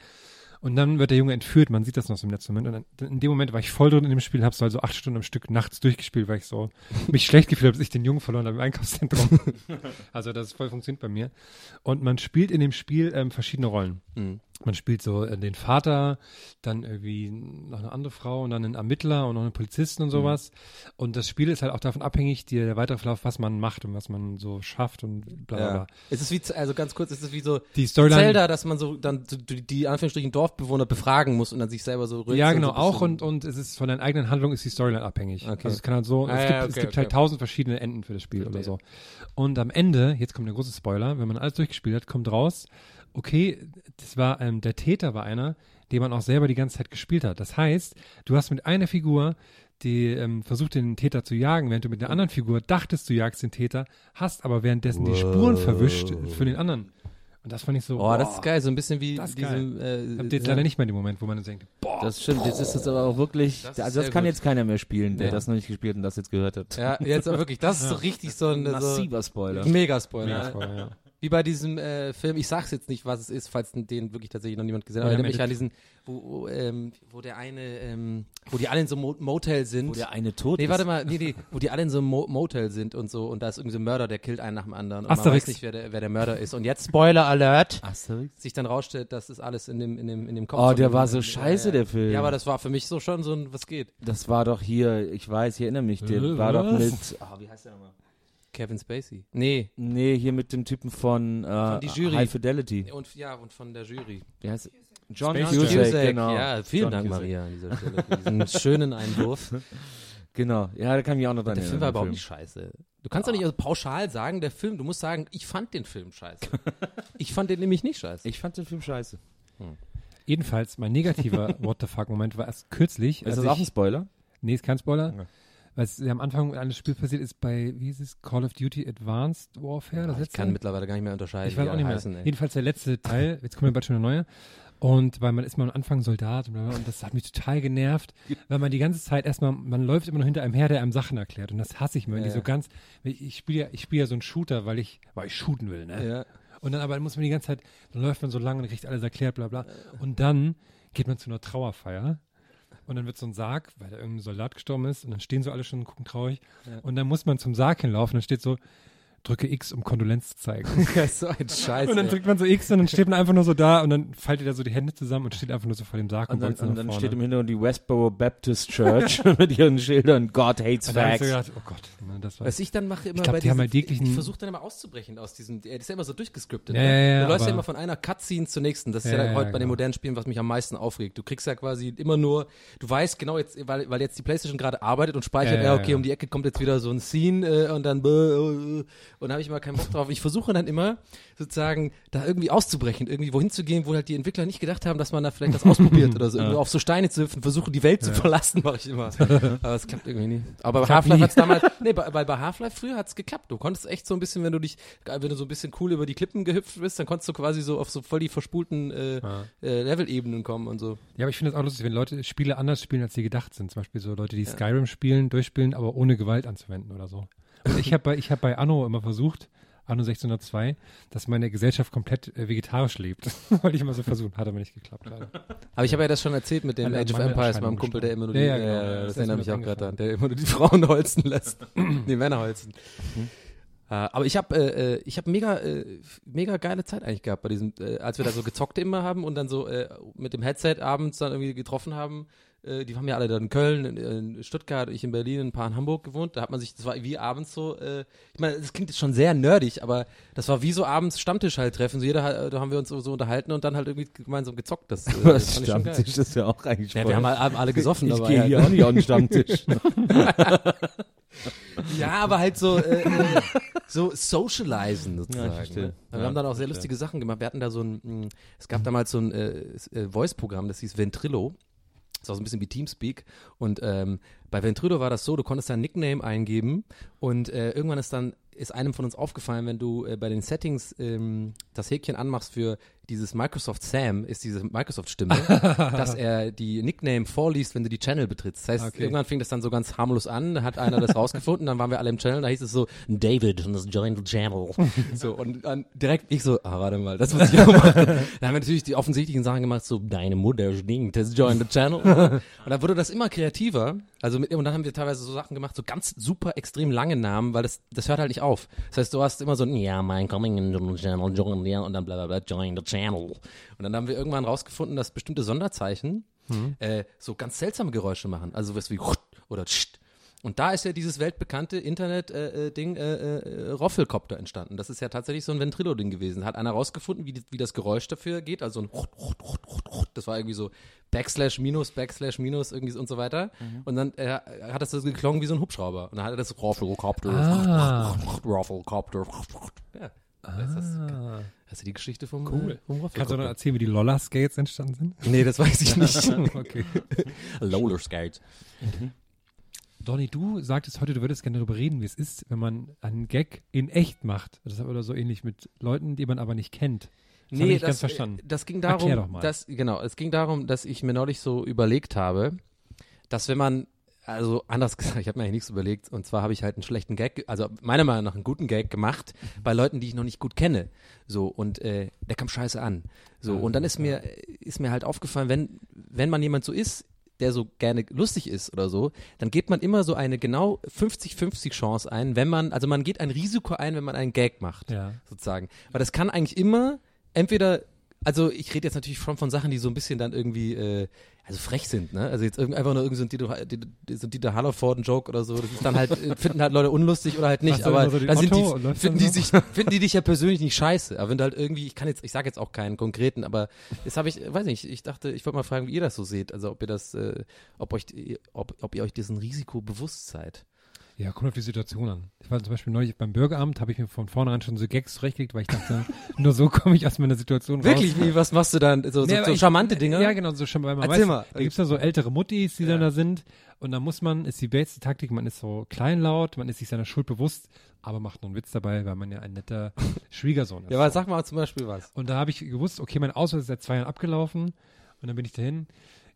Und dann wird der Junge entführt. Man sieht das noch so im letzten Moment. Und dann, in dem Moment war ich voll drin in dem Spiel, habe so also acht Stunden am Stück nachts durchgespielt, weil ich so mich schlecht gefühlt habe, dass ich den Jungen verloren habe im Einkaufszentrum. also das voll funktioniert bei mir. Und man spielt in dem Spiel ähm, verschiedene Rollen. Mhm. Man spielt so äh, den Vater, dann irgendwie noch eine andere Frau und dann einen Ermittler und noch einen Polizisten und sowas. Und das Spiel ist halt auch davon abhängig, die, der weitere Verlauf, was man macht und was man so schafft und bla bla Ja. bla. Es ist wie, also ganz kurz, es ist wie so Die Storyline. Zelda, dass man so dann so die, die Anführungsstrichen Dorfbewohner befragen muss und dann sich selber so Ja, genau, so auch und, und es ist von deinen eigenen Handlungen ist die Storyline abhängig. Okay. Also es kann halt so, Ah, es ja, gibt, okay, es gibt okay. halt tausend verschiedene Enden für das Spiel oder so. Und am Ende, jetzt kommt der große Spoiler, wenn man alles durchgespielt hat, kommt raus, okay, das war, ähm, der Täter war einer, den man auch selber die ganze Zeit gespielt hat. Das heißt, du hast mit einer Figur die ähm, versucht den Täter zu jagen, während du mit der anderen Figur dachtest, du jagst den Täter, hast aber währenddessen die Spuren verwischt für den anderen. Und das fand ich so, Oh, das ist geil, so ein bisschen wie Das diesem äh, Habt ihr jetzt ja. leider nicht mehr den Moment, wo man dann denkt, boah, Das stimmt, jetzt ist es aber auch wirklich, Das also das kann gut. jetzt keiner mehr spielen, der Nee. das noch nicht gespielt und das jetzt gehört hat. Ja, jetzt aber wirklich, das ist so richtig so ein Massiver Spoiler. Mega-Spoiler. mega Spoiler, ja. Wie bei diesem äh, Film, ich sag's jetzt nicht, was es ist, falls den wirklich tatsächlich noch niemand gesehen hat, aber nämlich Ende- an diesen, wo, wo, ähm, wo der eine, ähm, wo die alle in so einem Mo Motel sind. Wo der eine tot nee, ist. warte mal, nee, nee, wo die alle in so einem Mo Motel sind und so und da ist irgendwie so ein Mörder, der killt einen nach dem anderen und man Asterix. weiß nicht, wer der, wer der Mörder ist. Und jetzt Spoiler Alert, Asterix? sich dann rausstellt, dass das alles in dem, in dem, in dem Kopf Oh, der war so scheiße, der Film. Ja, aber das war für mich so schon so ein, was geht? Das war doch hier, ich weiß, ich erinnere mich, der Äh, war doch mit, ah, wie heißt der nochmal? Kevin Spacey. Nee. Nee, hier mit dem Typen von, äh, Von die Jury. High Fidelity. Und ja, und von der Jury. Wie heißt John Space Cusack. Cusack, genau. Ja, vielen John Dank, Cusack. Maria, an dieser Stelle für diesen schönen Einwurf. Genau, ja, da kann ich mich auch noch dran Der Film war überhaupt nicht scheiße. Du kannst doch nicht also pauschal sagen, der Film, du musst sagen, ich fand den Film scheiße. ich fand den nämlich nicht scheiße. Ich fand den Film scheiße. Jedenfalls, mein negativer What the fuck-Moment war erst kürzlich. Ist als das ich, auch ein Spoiler? Nee, ist kein Spoiler. Ja. Weil es am Anfang eines Spiels passiert ist bei, wie hieß es, Call of Duty Advanced Warfare, das ich letzte? kann mittlerweile gar nicht mehr unterscheiden. ich weiß auch nicht mehr. heißen. Jedenfalls der letzte Teil, jetzt kommt ja bald schon der neue. Und weil man ist man am Anfang Soldat und, das hat mich total genervt, weil man die ganze Zeit erstmal, man läuft immer noch hinter einem her, der einem Sachen erklärt. Und das hasse ich mir, wenn die Ja. so ganz, ich, ich spiele ja, ich spiele ja so einen Shooter, weil ich, weil ich shooten will, ne? Ja. Und dann aber muss man die ganze Zeit, dann läuft man so lang und kriegt alles erklärt, bla bla. Und dann geht man zu einer Trauerfeier und dann wird so ein Sarg, weil da irgendein Soldat gestorben ist und dann stehen so alle schon und gucken traurig. Und dann muss man zum Sarg hinlaufen und dann steht so, drücke X, um Kondolenz zu zeigen. Das ist so ein Scheiß. und dann drückt man so X und dann steht man einfach nur so da und dann faltet er so die Hände zusammen und steht einfach nur so vor dem Sarg und, Und dann, beugt sich und dann steht im Hintergrund die Westboro Baptist Church mit ihren Schildern God hates und dann ich facts. gedacht, oh Gott, ne, das war Was ich dann mache immer glaub, bei die haben halt ich versuche dann immer auszubrechen aus diesem, das ist ja immer so durchgescriptet. Ja, ne? ja, ja, du läufst ja immer von einer Cutscene zur nächsten. Das ist Ja, ja, heute bei den genau. modernen Spielen, was mich am meisten aufregt. Du kriegst ja quasi immer nur, du weißt genau jetzt, weil, weil jetzt die Playstation gerade arbeitet und speichert, Ja, okay, um die Ecke kommt jetzt wieder so ein Scene äh, und dann, äh, äh, und da habe ich immer keinen Bock drauf. Ich versuche dann immer sozusagen da irgendwie auszubrechen, irgendwie wohin zu gehen, wo halt die Entwickler nicht gedacht haben, dass man da vielleicht das ausprobiert oder so. Irgendwo auf so Steine zu hüpfen, versuchen die Welt zu verlassen, mache ich immer. Aber es klappt irgendwie nie. Aber bei Half-Life nie. hat's damals, nee, bei, bei, bei Half-Life früher hat's geklappt. Du konntest echt so ein bisschen, wenn du dich, wenn du so ein bisschen cool über die Klippen gehüpft bist, dann konntest du quasi so auf so voll die verspulten äh, äh, Level-Ebenen kommen und so. Ja, aber ich finde es auch lustig, wenn Leute Spiele anders spielen, als sie gedacht sind. Zum Beispiel so Leute, die Skyrim spielen, durchspielen, aber ohne Gewalt anzuwenden oder so. Und ich habe bei, ich hab bei Anno immer versucht, Anno 1602, dass meine Gesellschaft komplett äh, vegetarisch lebt. Wollte ich immer so versuchen, hat aber nicht geklappt leider. Aber ich habe ja das schon erzählt mit dem Alle Age of Empires, meinem Kumpel, der immer nur die, Ja, ja, genau. ja, Das das erinnert mich auch gerade eingefallen. an, der immer nur die Frauen holzen lässt. nee, Männer holzen. Äh, aber ich habe äh, äh, ich habe mega äh, mega geile Zeit eigentlich gehabt bei diesem äh, als wir da so gezockt immer haben und dann so äh, mit dem Headset abends dann irgendwie getroffen haben äh, die haben ja alle dann in Köln in, in Stuttgart ich in Berlin ein paar in Hamburg gewohnt da hat man sich das war wie abends so äh, ich meine das klingt jetzt schon sehr nerdig aber das war wie so abends Stammtisch halt treffen so jeder hat- da haben wir uns so, so unterhalten und dann halt irgendwie gemeinsam gezockt das, äh, geil. Stammtisch ist ja auch eigentlich ja, voll- wir haben halt alle gesoffen Ich gehe halt, hier auch nicht auf den Stammtisch. Ja, aber halt so, äh, äh, so socializen sozusagen. Ja, ich ne? Wir Ja, haben dann auch sehr lustige Sachen gemacht. Wir hatten da so ein, mh, es gab damals so ein äh, äh, Voice-Programm, das hieß Ventrilo. Das war so ein bisschen wie Teamspeak. Und ähm, bei Ventrilo war das so, du konntest dein Nickname eingeben und äh, irgendwann ist dann ist einem von uns aufgefallen, wenn du äh, bei den Settings ähm, das Häkchen anmachst für dieses Microsoft Sam, ist diese Microsoft-Stimme, dass er die Nickname vorliest, wenn du die Channel betrittst. Das heißt, Okay. irgendwann fing das dann so ganz harmlos an, da hat einer das rausgefunden, dann waren wir alle im Channel, da hieß es so, David, und das joined the channel. so, und dann direkt ich so, ah, warte mal, das muss ich auch machen. Dann haben wir natürlich die offensichtlichen Sachen gemacht, so, deine Mutter stinkt, das joined the channel. und dann wurde das immer kreativer, also mit, und dann haben wir teilweise so Sachen gemacht, so ganz super extrem lange Namen, weil das, das hört halt nicht auf. Das heißt, du hast immer so, ein, ja, mein coming in the channel, join, ja, und dann bla, bla, bla, join the channel. Und dann haben wir irgendwann rausgefunden, dass bestimmte Sonderzeichen äh, so ganz seltsame Geräusche machen. Also was wie oder tscht. Und da ist ja dieses weltbekannte Internet-Ding äh, äh, äh, Roffelcopter entstanden. Das ist ja tatsächlich so ein Ventrilo-Ding gewesen. Hat einer rausgefunden, wie, die, wie das Geräusch dafür geht. Also ein das war irgendwie so Backslash minus, Backslash minus irgendwie und so weiter. Und dann äh, hat das so geklungen wie so ein Hubschrauber. Und dann hat er das Roffelcopter, Ah. Roffelcopter. Ja, das ist das. Hast du die Geschichte vom, cool. vom Kannst du noch erzählen, wie die Lolla-Skates entstanden sind? Nee, das weiß ich nicht. okay. Roller Skate. Donny, du sagtest heute, du würdest gerne darüber reden, wie es ist, wenn man einen Gag in echt macht. Das ist oder so ähnlich mit Leuten, die man aber nicht kennt. Das ganz verstanden. äh, Das ging Erklär darum, doch mal. dass genau, es ging darum, dass ich mir neulich so überlegt habe, dass wenn man also anders gesagt, ich habe mir eigentlich nichts überlegt und zwar habe ich halt einen schlechten Gag, also meiner Meinung nach einen guten Gag gemacht bei Leuten, die ich noch nicht gut kenne. So und äh, der kam scheiße an. So und dann ist mir ist mir halt aufgefallen, wenn wenn man jemand so ist, der so gerne lustig ist oder so, dann geht man immer so eine genau 50-50 Chance ein, wenn man, also man geht ein Risiko ein, wenn man einen Gag macht Ja. sozusagen. Weil das kann eigentlich immer entweder, also ich rede jetzt natürlich schon von Sachen, die so ein bisschen dann irgendwie, äh, also frech sind, ne? Also jetzt einfach nur irgendwie so ein Dieter, Dieter- Dieter Hallervorden-Joke oder so, das ist dann halt, finden halt Leute unlustig oder halt nicht, aber so die da sind Otto die, finden dann die sich, finden die dich ja persönlich nicht scheiße. Aber wenn du halt irgendwie, ich kann jetzt, ich sage jetzt auch keinen konkreten, aber das habe ich, weiß nicht, ich dachte, ich wollte mal fragen, wie ihr das so seht, also ob ihr das, äh, ob euch, ob, ob ihr euch diesen Risiko bewusst seid. Ja, kommt auf die Situation an. Ich war zum Beispiel neulich beim Bürgeramt, habe ich mir von vornherein schon so Gags zurechtgelegt, weil ich dachte, nur so komme ich aus meiner Situation raus. Wirklich, wie, was machst du dann? So, so, so ich- charmante Dinge? Ja, genau, so schon, weil man Erzähl weiß, mal. da gibt's ja so ältere Muttis, die dann da sind und dann muss man, ist die beste Taktik, man ist so kleinlaut, man ist sich seiner Schuld bewusst, aber macht nur einen Witz dabei, weil man ja ein netter Schwiegersohn ist. Ja, aber sag mal zum Beispiel was. Und da habe ich gewusst, okay, mein Ausweis ist seit zwei Jahren abgelaufen und dann bin ich dahin.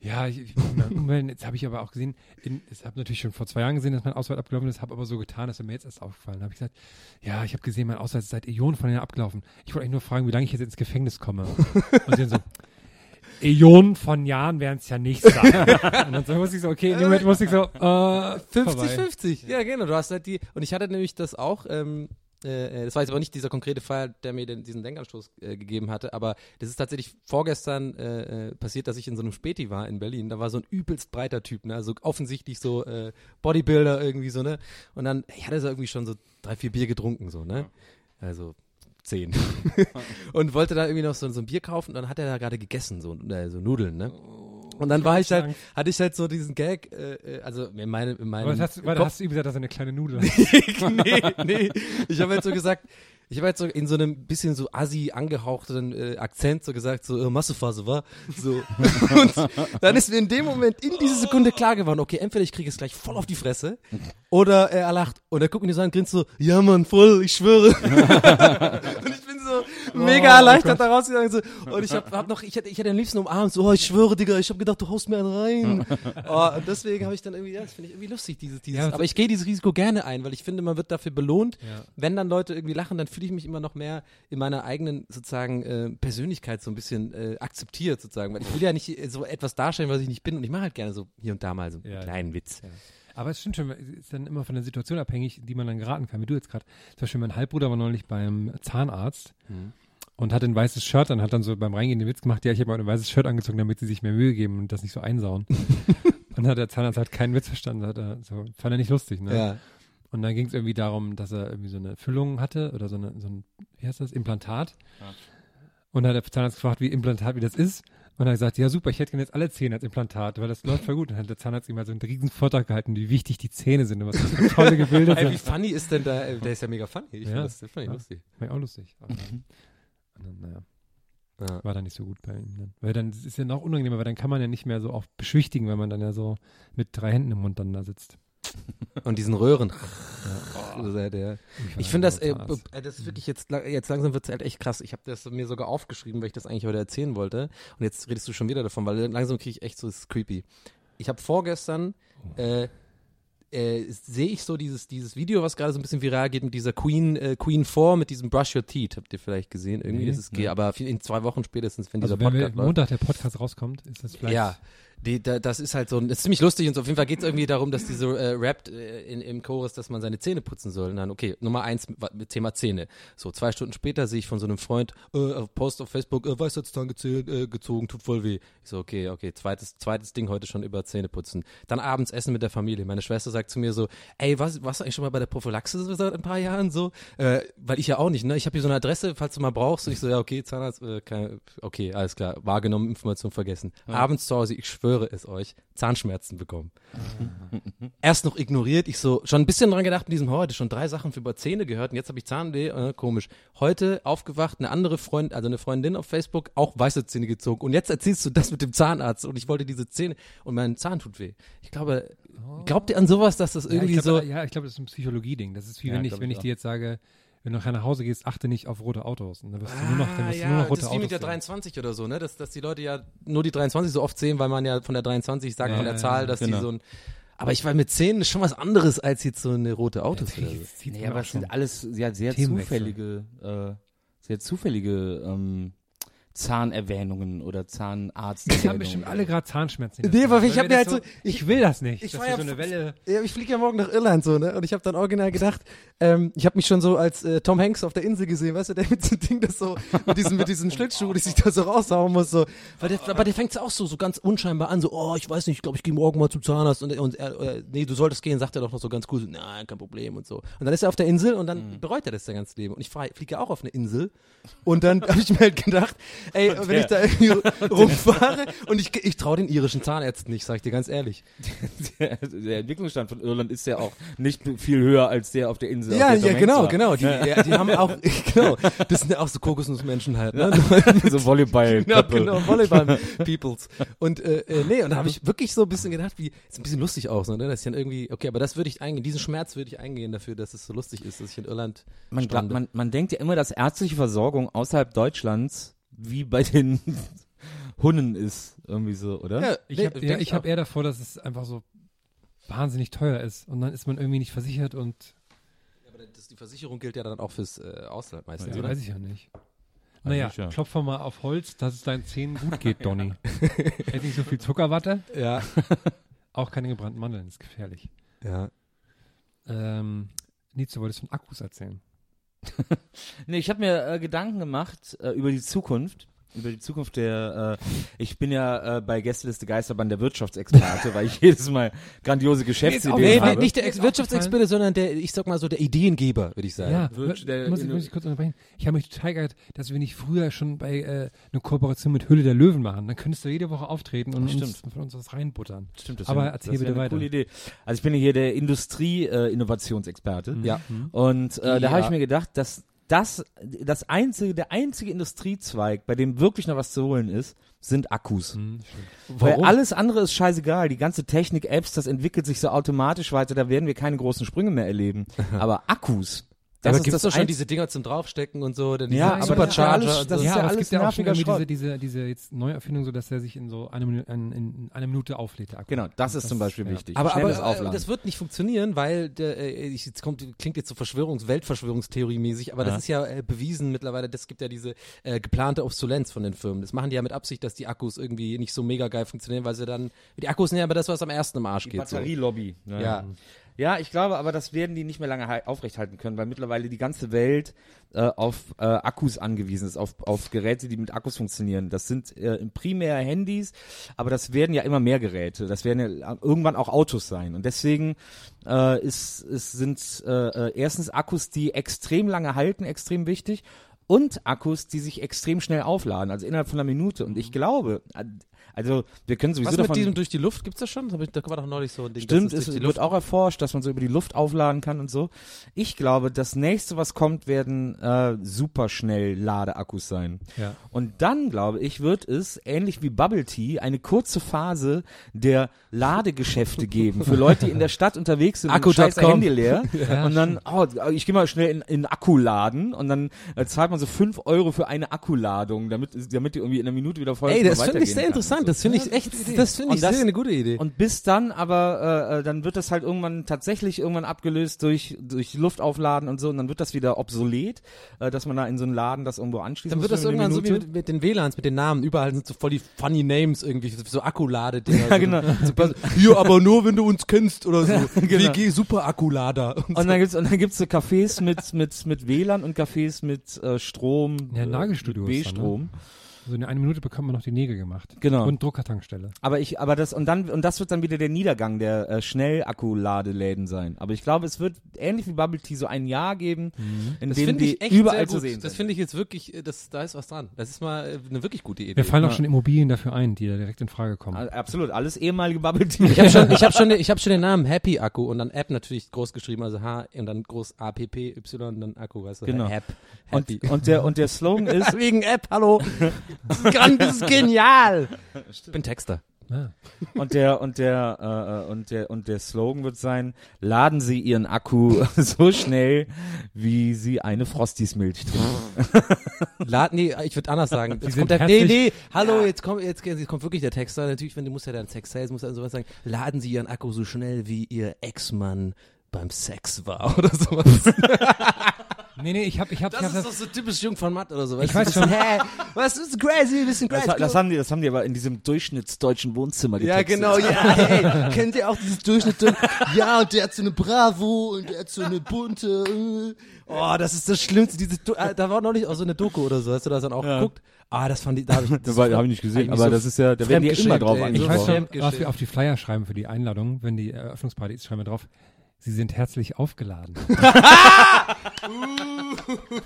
Ja, ich, ich umwählen. jetzt habe ich aber auch gesehen, in, ich habe natürlich schon vor zwei Jahren gesehen, dass mein Ausweis abgelaufen ist, habe aber so getan, dass er mir jetzt erst aufgefallen. Da habe ich gesagt, ja, ich habe gesehen, mein Ausweis ist seit Äonen von Jahren abgelaufen. Ich wollte eigentlich nur fragen, wie lange ich jetzt ins Gefängnis komme. Und sie dann so, Äonen von Jahren werden es ja nicht sein. und dann so musste ich so, okay, in dem Moment musste ich so, äh, vorbei. 50-50. Ja, genau. Du hast halt die. Und ich hatte nämlich das auch. Ähm, äh, das war jetzt aber nicht dieser konkrete Fall, der mir den, diesen Denkanstoß äh, gegeben hatte, aber das ist tatsächlich vorgestern äh, äh, passiert, dass ich in so einem Späti war in Berlin. Da war so ein übelst breiter Typ, ne? Also offensichtlich so äh, Bodybuilder irgendwie so, ne? Und dann, ich hatte so irgendwie schon so drei, vier Bier getrunken, so, ne? Also zehn. und wollte da irgendwie noch so, so ein Bier kaufen und dann hat er da gerade gegessen, so, äh, so Nudeln, ne? Und dann war ich halt, hatte ich halt so diesen Gag, äh, äh, also in meinem, in meinem Aber hast, warte, hast du ihm gesagt, dass er eine kleine Nudel hat? nee, nee. Ich habe halt so gesagt, ich habe halt so in so einem bisschen so assi angehauchten äh, Akzent so gesagt, so äh, Massephase war. So. Und dann ist mir in dem Moment, in dieser Sekunde klar geworden, okay, entweder ich kriege es gleich voll auf die Fresse oder er lacht und er guckt mir so an und grinst so, ja Mann, voll, ich schwöre. und ich bin mega erleichtert da rausgegangen. So. Und ich hab, hab noch, ich hätte, ich hätte am liebsten umarmt, so, oh, ich schwöre, Digga, ich hab gedacht, du haust mir einen rein. oh, und deswegen habe ich dann irgendwie, ja, das finde ich irgendwie lustig, dieses, dieses. Ja, aber ich gehe dieses Risiko gerne ein, weil ich finde, man wird dafür belohnt. Ja. Wenn dann Leute irgendwie lachen, dann fühle ich mich immer noch mehr in meiner eigenen sozusagen äh, Persönlichkeit so ein bisschen äh, akzeptiert sozusagen. Weil ich will ja nicht so etwas darstellen, was ich nicht bin. Und ich mache halt gerne so hier und da mal so einen Ja. kleinen Witz. Aber es stimmt schon, es ist dann immer von der Situation abhängig, die man dann geraten kann, wie du jetzt gerade. Zum Beispiel mein Halbbruder war neulich beim Zahnarzt Mhm. und hatte ein weißes Shirt an, hat dann so beim Reingehen den Witz gemacht, ja, ich habe mal ein weißes Shirt angezogen, damit sie sich mehr Mühe geben und das nicht so einsauen. und dann hat der Zahnarzt halt keinen Witz verstanden, hat er, so, fand er nicht lustig, ne? Ja. Und dann ging es irgendwie darum, dass er irgendwie so eine Füllung hatte oder so, eine, so ein, wie heißt das, Implantat. Und dann hat der Zahnarzt gefragt, wie Implantat, wie das ist. Und er hat gesagt, ja super, ich hätte gerne jetzt alle Zähne als Implantat, weil das läuft voll gut. Und dann hat der Zahnarzt ihm mal so einen riesen Vortrag gehalten, wie wichtig die Zähne sind und was das für tolle Gebilde Ey, wie sind. funny ist denn da, der ist ja mega funny. Ich Ja. finde das, das fand ich Ja. lustig. War ja auch lustig. Aber dann, und dann, naja, Ja. war dann nicht so gut bei ihm dann. Weil dann ist es ja noch unangenehmer, weil dann kann man ja nicht mehr so oft beschwichtigen, weil man dann ja so mit drei Händen im Mund dann da sitzt. Und diesen Röhren. Also der, der, ich finde das, äh, äh, das ist wirklich jetzt, jetzt langsam wird es halt echt krass. Ich habe das mir sogar aufgeschrieben, weil ich das eigentlich heute erzählen wollte. Und jetzt redest du schon wieder davon, weil langsam kriege ich echt so, es ist creepy. Ich habe vorgestern, äh, äh, sehe ich so dieses, dieses Video, was gerade so ein bisschen viral geht mit dieser Queen, äh, Queen 4 mit diesem Brush Your Teeth. Habt ihr vielleicht gesehen? Irgendwie Nee, ist es, aber in zwei Wochen spätestens, wenn Also dieser wenn Podcast läuft. Montag der Podcast rauskommt, ist das vielleicht. Ja, die, da, das ist halt so, ein- das ist ziemlich lustig und so. Auf jeden Fall geht es irgendwie darum, dass diese äh, rappt äh, in, im Chorus, dass man seine Zähne putzen soll. Und dann, okay, Nummer eins, mit Thema Zähne. So, zwei Stunden später sehe ich von so einem Freund, äh, Post auf Facebook, äh, Weisheitszahn gezählt, äh, gezogen, tut voll weh. Ich so, okay, okay, zweites, zweites Ding heute schon über Zähne putzen. Dann abends essen mit der Familie. Meine Schwester sagt zu mir so, ey, was, warst du eigentlich schon mal bei der Prophylaxe so seit ein paar Jahren so? Äh, weil ich ja auch nicht, ne? Ich habe hier so eine Adresse, falls du mal brauchst. Und ich so, ja, okay, Zahnarzt, äh, keine, okay, alles klar, wahrgenommen, Information vergessen. Abends zu Hause, ich schwöre es euch, Zahnschmerzen bekommen. Erst noch ignoriert, ich so, schon ein bisschen dran gedacht mit diesem, heute schon drei Sachen über Zähne gehört und jetzt habe ich Zahnweh, äh, komisch. Heute aufgewacht, eine andere Freundin, also eine Freundin auf Facebook, auch weiße Zähne gezogen und jetzt erzählst du das mit dem Zahnarzt und ich wollte diese Zähne und mein Zahn tut weh. Ich glaube, glaubt ihr an sowas, dass das Ja, irgendwie ich glaub, so, Ja, ich glaube, das ist ein Psychologie-Ding. Das ist wie Ja, wenn ich, wenn ich ich dir jetzt sage, wenn du nachher nach Hause gehst, achte nicht auf rote Autos. Und dann wirst du nur noch, dann wirst du nur Ah, ja, noch rote das ist wie Autos mit der sehen. 23 oder so, ne? Dass, dass die Leute ja nur die 23 so oft sehen, weil man ja von der 23 sagt, Ja, von der ja, Zahl, ja, dass genau. die so ein. Aber ich war mit 10 ist schon was anderes als jetzt so eine rote Autos oder so. Das zieht Nee, aber es sind alles ja, sehr zufällige, äh, sehr zufällige ähm, Zahnerwähnungen oder Zahnarzt. Die haben bestimmt alle gerade Zahnschmerzen. Nee, aber ich hab mir halt so- ich will das nicht. ich ja so eine Welle. Ja, ich fliege ja morgen nach Irland so, ne? Und ich habe dann original gedacht, ähm, ich habe mich schon so als äh, Tom Hanks auf der Insel gesehen, weißt du, der mit diesem Ding, das so, mit diesem, mit diesem Schlittschuh, das ich da so raushauen muss, so. Weil der, aber der fängt auch so, so ganz unscheinbar an, so, oh, ich weiß nicht, ich glaube, ich gehe morgen mal zum Zahnarzt und, und er, äh, nee, du solltest gehen, sagt er doch noch so ganz cool, so, nein, kein Problem und so. Und dann ist er auf der Insel und dann bereut er das sein ganzes Leben. Und ich fliege ja auch auf eine Insel und dann habe ich mir halt gedacht, ey, wenn ich da irgendwie rumfahre und ich, ich traue den irischen Zahnärzten nicht, sag ich dir ganz ehrlich. der, der Entwicklungsstand von Irland ist ja auch nicht viel höher als der auf der Insel. Ja, der ja, genau, genau. Die, ja, die haben auch, genau, das sind ja auch so Kokosnussmenschen halt, ne? so Volleyball. Genau, genau, Volleyball-Peoples. Und äh, äh, nee, und da habe ich wirklich so ein bisschen gedacht, wie, ist ein bisschen lustig auch, so, ne? Das ist dann irgendwie, okay, aber das würde ich eingehen, diesen Schmerz würde ich eingehen dafür, dass es so lustig ist, dass ich in Irland Man, man, man denkt ja immer, dass ärztliche Versorgung außerhalb Deutschlands wie bei den Hunnen ist, irgendwie so, oder? ja, Ich nee, habe ja, hab eher davor, dass es einfach so wahnsinnig teuer ist und dann ist man irgendwie nicht versichert und aber das, die Versicherung gilt ja dann auch fürs äh, Ausland meistens, ja, oder? weiß ich ja nicht. Naja, ja. klopf doch mal auf Holz, dass es deinen Zähnen gut geht, Donny. Hätte nicht so viel Zuckerwatte, Ja, auch keine gebrannten Mandeln, ist gefährlich. ja. Ähm, Nietzsche, wolltest du von Akkus erzählen? Nee, ich habe mir äh, Gedanken gemacht äh, über die Zukunft. Über die Zukunft der, äh, ich bin ja äh, bei Gästeliste Geisterbahn der Wirtschaftsexperte, weil ich jedes Mal grandiose Geschäftsideen Nee, jeden nee, habe. nicht der Ex Wirtschaftsexperte, sondern der, ich sag mal so, der Ideengeber, würde ich sagen. Ja, wir- der muss, ich, muss ich kurz unterbrechen. Ich habe mich total geärgert, dass wir nicht früher schon bei äh, eine Kooperation mit Hülle der Löwen machen. Dann könntest du jede Woche auftreten und uns, von uns was reinbuttern. Stimmt, das Aber wär- erzähl das bitte eine weiter. Coole Idee. Also ich bin ja hier der Industrie-Innovationsexperte. Ja. Und äh, da habe Ja. ich mir gedacht, dass das, das einzige, der einzige Industriezweig, bei dem wirklich noch was zu holen ist, sind Akkus. Hm. Weil alles andere ist scheißegal. Die ganze Technik, Apps, das entwickelt sich so automatisch weiter. Da werden wir keine großen Sprünge mehr erleben. Aber Akkus, Das aber ist das doch schon diese Dinger zum draufstecken und so, denn Ja, diese aber das ist ja Supercharger. alles- und das so. ist ja, ja aber alles es gibt ja auch schon diese, diese, diese jetzt Neuerfindung, so dass er sich in so eine Minute, in, in einer Minute auflädt. Der Akku. Genau, das ist Das- zum Beispiel ja. wichtig. Aber, aber Schnelles äh, Aufladen. das wird nicht funktionieren, weil der, äh, ich, jetzt kommt, klingt jetzt so Verschwörungs-, Weltverschwörungstheorie mäßig, aber Ja. das ist ja äh, bewiesen mittlerweile, das gibt ja diese äh, geplante Obsolenz von den Firmen. Das machen die ja mit Absicht, dass die Akkus irgendwie nicht so mega geil funktionieren, weil sie dann, die Akkus sind ja aber das, was am ersten im Arsch die geht. So. Batterielobby. Ja. Ja, ich glaube, aber das werden die nicht mehr lange aufrechthalten können, weil mittlerweile die ganze Welt äh, auf äh, Akkus angewiesen ist, auf, auf Geräte, die mit Akkus funktionieren. Das sind äh, im primär Handys, aber das werden ja immer mehr Geräte. Das werden ja irgendwann auch Autos sein. Und deswegen äh, ist, ist, sind äh, äh, erstens Akkus, die extrem lange halten, extrem wichtig. Und Akkus, die sich extrem schnell aufladen, also innerhalb von einer Minute. Und ich glaube, äh, also wir können sowieso Was mit davon diesem durch die Luft gibt's das schon? Das ich, da war doch neulich so ein Ding. Stimmt, es wird Luft- auch erforscht, dass man so über die Luft aufladen kann und so. Ich glaube, das nächste, was kommt, werden äh, superschnell Ladeakkus sein. Ja. Und dann, glaube ich, wird es, ähnlich wie Bubble Tea, eine kurze Phase der Ladegeschäfte geben. Für Leute, die in der Stadt unterwegs sind und Akku.com. scheiß Handy leer. und dann, oh, ich gehe mal schnell in, in Akku laden und dann äh, zahlt man so fünf Euro für eine Akkuladung, damit, damit die irgendwie in einer Minute wieder voll Ey, das finde ich sehr kann und interessant. Das finde ich echt, das finde ich Und das- sehr eine gute Idee. Und bis dann aber, äh, äh, dann wird das halt irgendwann tatsächlich irgendwann abgelöst durch, durch Luftaufladen und so und dann wird das wieder obsolet, äh, dass man da in so einen Laden das irgendwo anschließt. Dann wird das irgendwann so wie mit, mit den WLANs, mit den Namen. Überall sind so voll die funny Names irgendwie, so, so Akkulade-Dinger. Ja, genau. So, hier, aber nur, wenn du uns kennst oder so. genau. WG Super Akkulader. Und dann gibt's und dann gibt's so Cafés mit mit mit WLAN und Cafés mit äh, Strom, Ja, äh, Nagelstudios mit dann, B-Strom. So in einer Minute bekommt man noch die Nägel gemacht. Genau. Und Druckertankstelle. Aber ich, aber das und dann und das wird dann wieder der Niedergang der äh, Schnellakku-Ladeläden sein. Aber ich glaube, es wird ähnlich wie Bubble Tea so ein Jahr geben, in Das dem finde die ich echt überall sehr zu gut. sehen Das finde ich jetzt wirklich, äh, das, da ist was dran. Das ist mal äh, eine wirklich gute Idee. Mir fallen auch Ja. schon Immobilien dafür ein, die da direkt in Frage kommen. Ah, Absolut, alles ehemalige Bubble Tea. Ich habe schon, ich habe schon, ich habe schon den Namen Happy Akku und dann App natürlich groß geschrieben, also H und dann groß A P P Y und dann Akku, weißt du? Genau. App. Und, Happy. und der und der Slogan ist Wegen App, hallo. Das ist, gran- das ist genial. Ich bin Texter. Ah. Und der und der äh, äh, und der und der Slogan wird sein: Laden Sie Ihren Akku so schnell, wie Sie eine Frosties Milch trinken. Lad, nee, ich würde anders sagen. Jetzt sind kommt der, nee, nee, hallo, jetzt kommt, jetzt, jetzt kommt wirklich der Texter. Natürlich, wenn du musst ja dann Sex Sales, musst du dann sowas sagen. Laden Sie Ihren Akku so schnell, wie Ihr Ex-Mann beim Sex war oder sowas. Nee, nee, ich hab, ich hab, ich Das hab ist doch so typisch Jung von Matt oder so. Ich weiß schon. Hä? Was ist crazy? Bisschen Das, crazy. das haben die, das haben die aber in diesem durchschnittsdeutschen Wohnzimmer. Die ja, genau, ja, hey, kennt ihr auch dieses Durchschnitt? Ja, und der hat so eine Bravo und der hat so eine bunte. äh. Oh, das ist das Schlimmste. Diese, äh, da war neulich auch so eine Doku oder so. Hast du das dann auch Ja. geguckt? Ah, das fand ich, da habe ich, Das habe ich nicht gesehen, ich aber so das ist ja, da werden die immer drauf ey. Ich weiß schon, was wir auf die Flyer schreiben für die Einladung, wenn die Eröffnungsparty ist, schreiben wir drauf. Sie sind herzlich aufgeladen.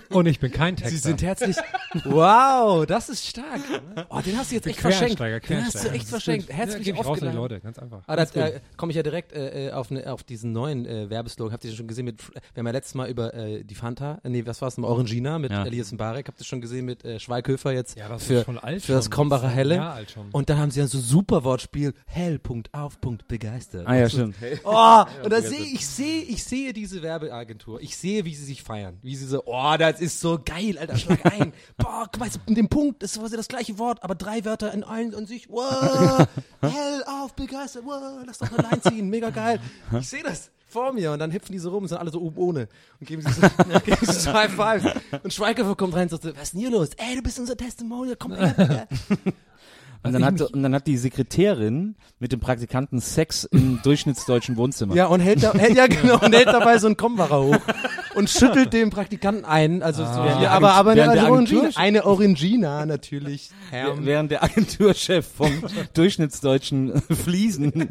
Und ich bin kein Texter. Sie sind herzlich. Wow, das ist stark. Oh, den hast du jetzt echt verschenkt. Den hast du echt verschenkt. Ja, Herzlich geb ich raus an die aufgeladen. Leute, ganz einfach. Ah, da äh, komme ich ja direkt äh, äh, auf, ne, auf diesen neuen äh, Werbeslogan. Habt ihr schon gesehen mit, wir haben ja letztes Mal über äh, die Fanta, äh, nee, was war es, Orangina mit Ja. Elias Mbarek. Habt ihr schon gesehen mit äh, Schweighöfer jetzt Ja, das für, ist schon alt für das schon. Krombacher Helle. Jahr alt schon. Und dann haben sie ja so super Wortspiel, hell, Punkt, auf, Punkt, begeistert. Ah ja, stimmt. Oh, und da sehe ich sehe ich sehe diese Werbeagentur. Ich sehe, wie sie sich feiern. Wie sie so, oh, das ist so geil, Alter, schlag ein. Boah, guck mal, mit dem Punkt, das ist quasi das gleiche Wort, aber drei Wörter in einem und sich, wow, hell auf, begeistert, wow, lass doch eine Line ziehen, mega geil. Ich sehe das vor mir und dann hüpfen die so rum und sind alle so oben ohne und geben sich so, geben sich so High Five. Und Schweighöfer kommt rein und sagt so, was ist denn hier los? Ey, du bist unser Testimonial, komm her. Und dann, hat, und dann hat die Sekretärin mit dem Praktikanten Sex im durchschnittsdeutschen Wohnzimmer. Ja, und hält, da, hält, ja, genau, und hält dabei so einen Kombacher hoch und schüttelt dem Praktikanten ein. Also, so, Während ja, aber, aber eine, also Orangina, eine Orangina natürlich. Wär- Während der Agenturchef vom durchschnittsdeutschen Fliesen im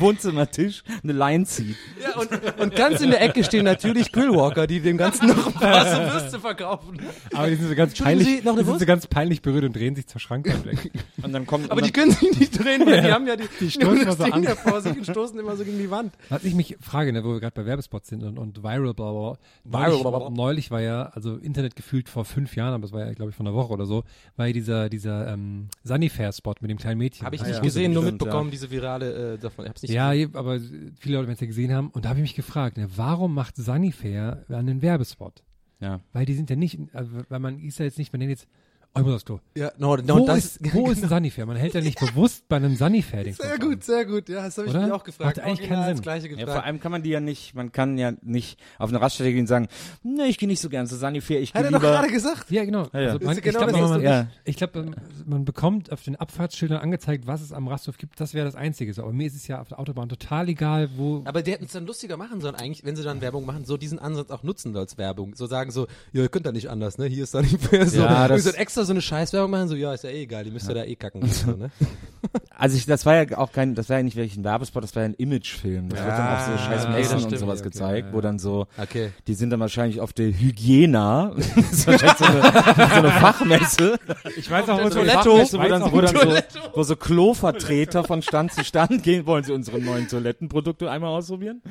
Wohnzimmertisch eine Line zieht. Ja, und, und ganz in der Ecke stehen natürlich Grillwalker, die dem Ganzen noch ein paar so Würste verkaufen. Aber die sind so ganz peinlich, Sie, noch eine die sind Wurst? so ganz peinlich berührt und drehen sich zur Schrankwand weg. Und dann kommt, Aber und die dann, können sich nicht drehen, weil die haben ja die, die stoßen das so Ding an. da vor sich und stoßen immer so gegen die Wand. Was ich mich frage, ne, wo wir gerade bei Werbespots sind und, und Viral, bla, bla, bla, neulich, neulich war ja, also Internet gefühlt vor fünf Jahren, aber es war ja, glaube ich, von einer Woche oder so, war ja dieser, dieser ähm, Sunnyfair-Spot mit dem kleinen Mädchen. Habe ich Ah, nicht ja. gesehen, nur mitbekommen, ja. diese virale äh, davon. Ich hab's nicht Ja, gesehen. aber viele Leute werden es ja gesehen haben. Und da habe ich mich gefragt, ne, warum macht Sunnyfair einen Werbespot? Ja. Weil die sind ja nicht, also, weil man ist ja jetzt nicht, man nennt jetzt, oh, ich muss aufs Klo. Ja, no, no, wo, das ist, wo ist ein Sunnyfair? Man hält ja nicht bewusst bei einem Sunnyfair-Ding. Sehr gut, sehr gut. Ja, das habe ich Oder? mich auch gefragt. Macht eigentlich keinen Sinn. Gleiche Ja, gefragt. vor allem kann man die ja nicht, man kann ja nicht auf eine Raststätte gehen und sagen, ne, ich gehe nicht so gern zu Sunnyfair, ich gehe Hat er doch gerade gesagt. Ja, genau. Ja, ja. Also man, ich genau glaube, man, Ja. ich glaub, man, man bekommt auf den Abfahrtsschildern angezeigt, was es am Rasthof gibt. Das wäre das Einzige. So. Aber mir ist es ja auf der Autobahn total egal, wo. Aber die hätten es dann lustiger machen sollen eigentlich, wenn sie dann Werbung machen, so diesen Ansatz auch nutzen als Werbung. So sagen so, ja, ihr könnt da nicht anders, ne? Hier ist da nicht mehr so. Ja, das- so extra so eine Scheißwerbung machen, so, ja, ist ja eh egal, die müsst ja da eh kacken. So, ne? Also ich, das war ja auch kein, das war ja nicht wirklich ein Werbespot, das war ja ein Imagefilm. Das Ja, wird dann auch so scheiß okay, Messen und sowas okay, gezeigt, ja, wo ja. dann so, Okay. die sind dann wahrscheinlich auf der Hygiena, so eine, so eine Fachmesse, ich weiß auch, so eine Toiletto. Fachmesse, wo dann, auch, wo dann so, wo so Klovertreter von Stand zu Stand gehen, wollen sie unsere neuen Toilettenprodukte einmal ausprobieren?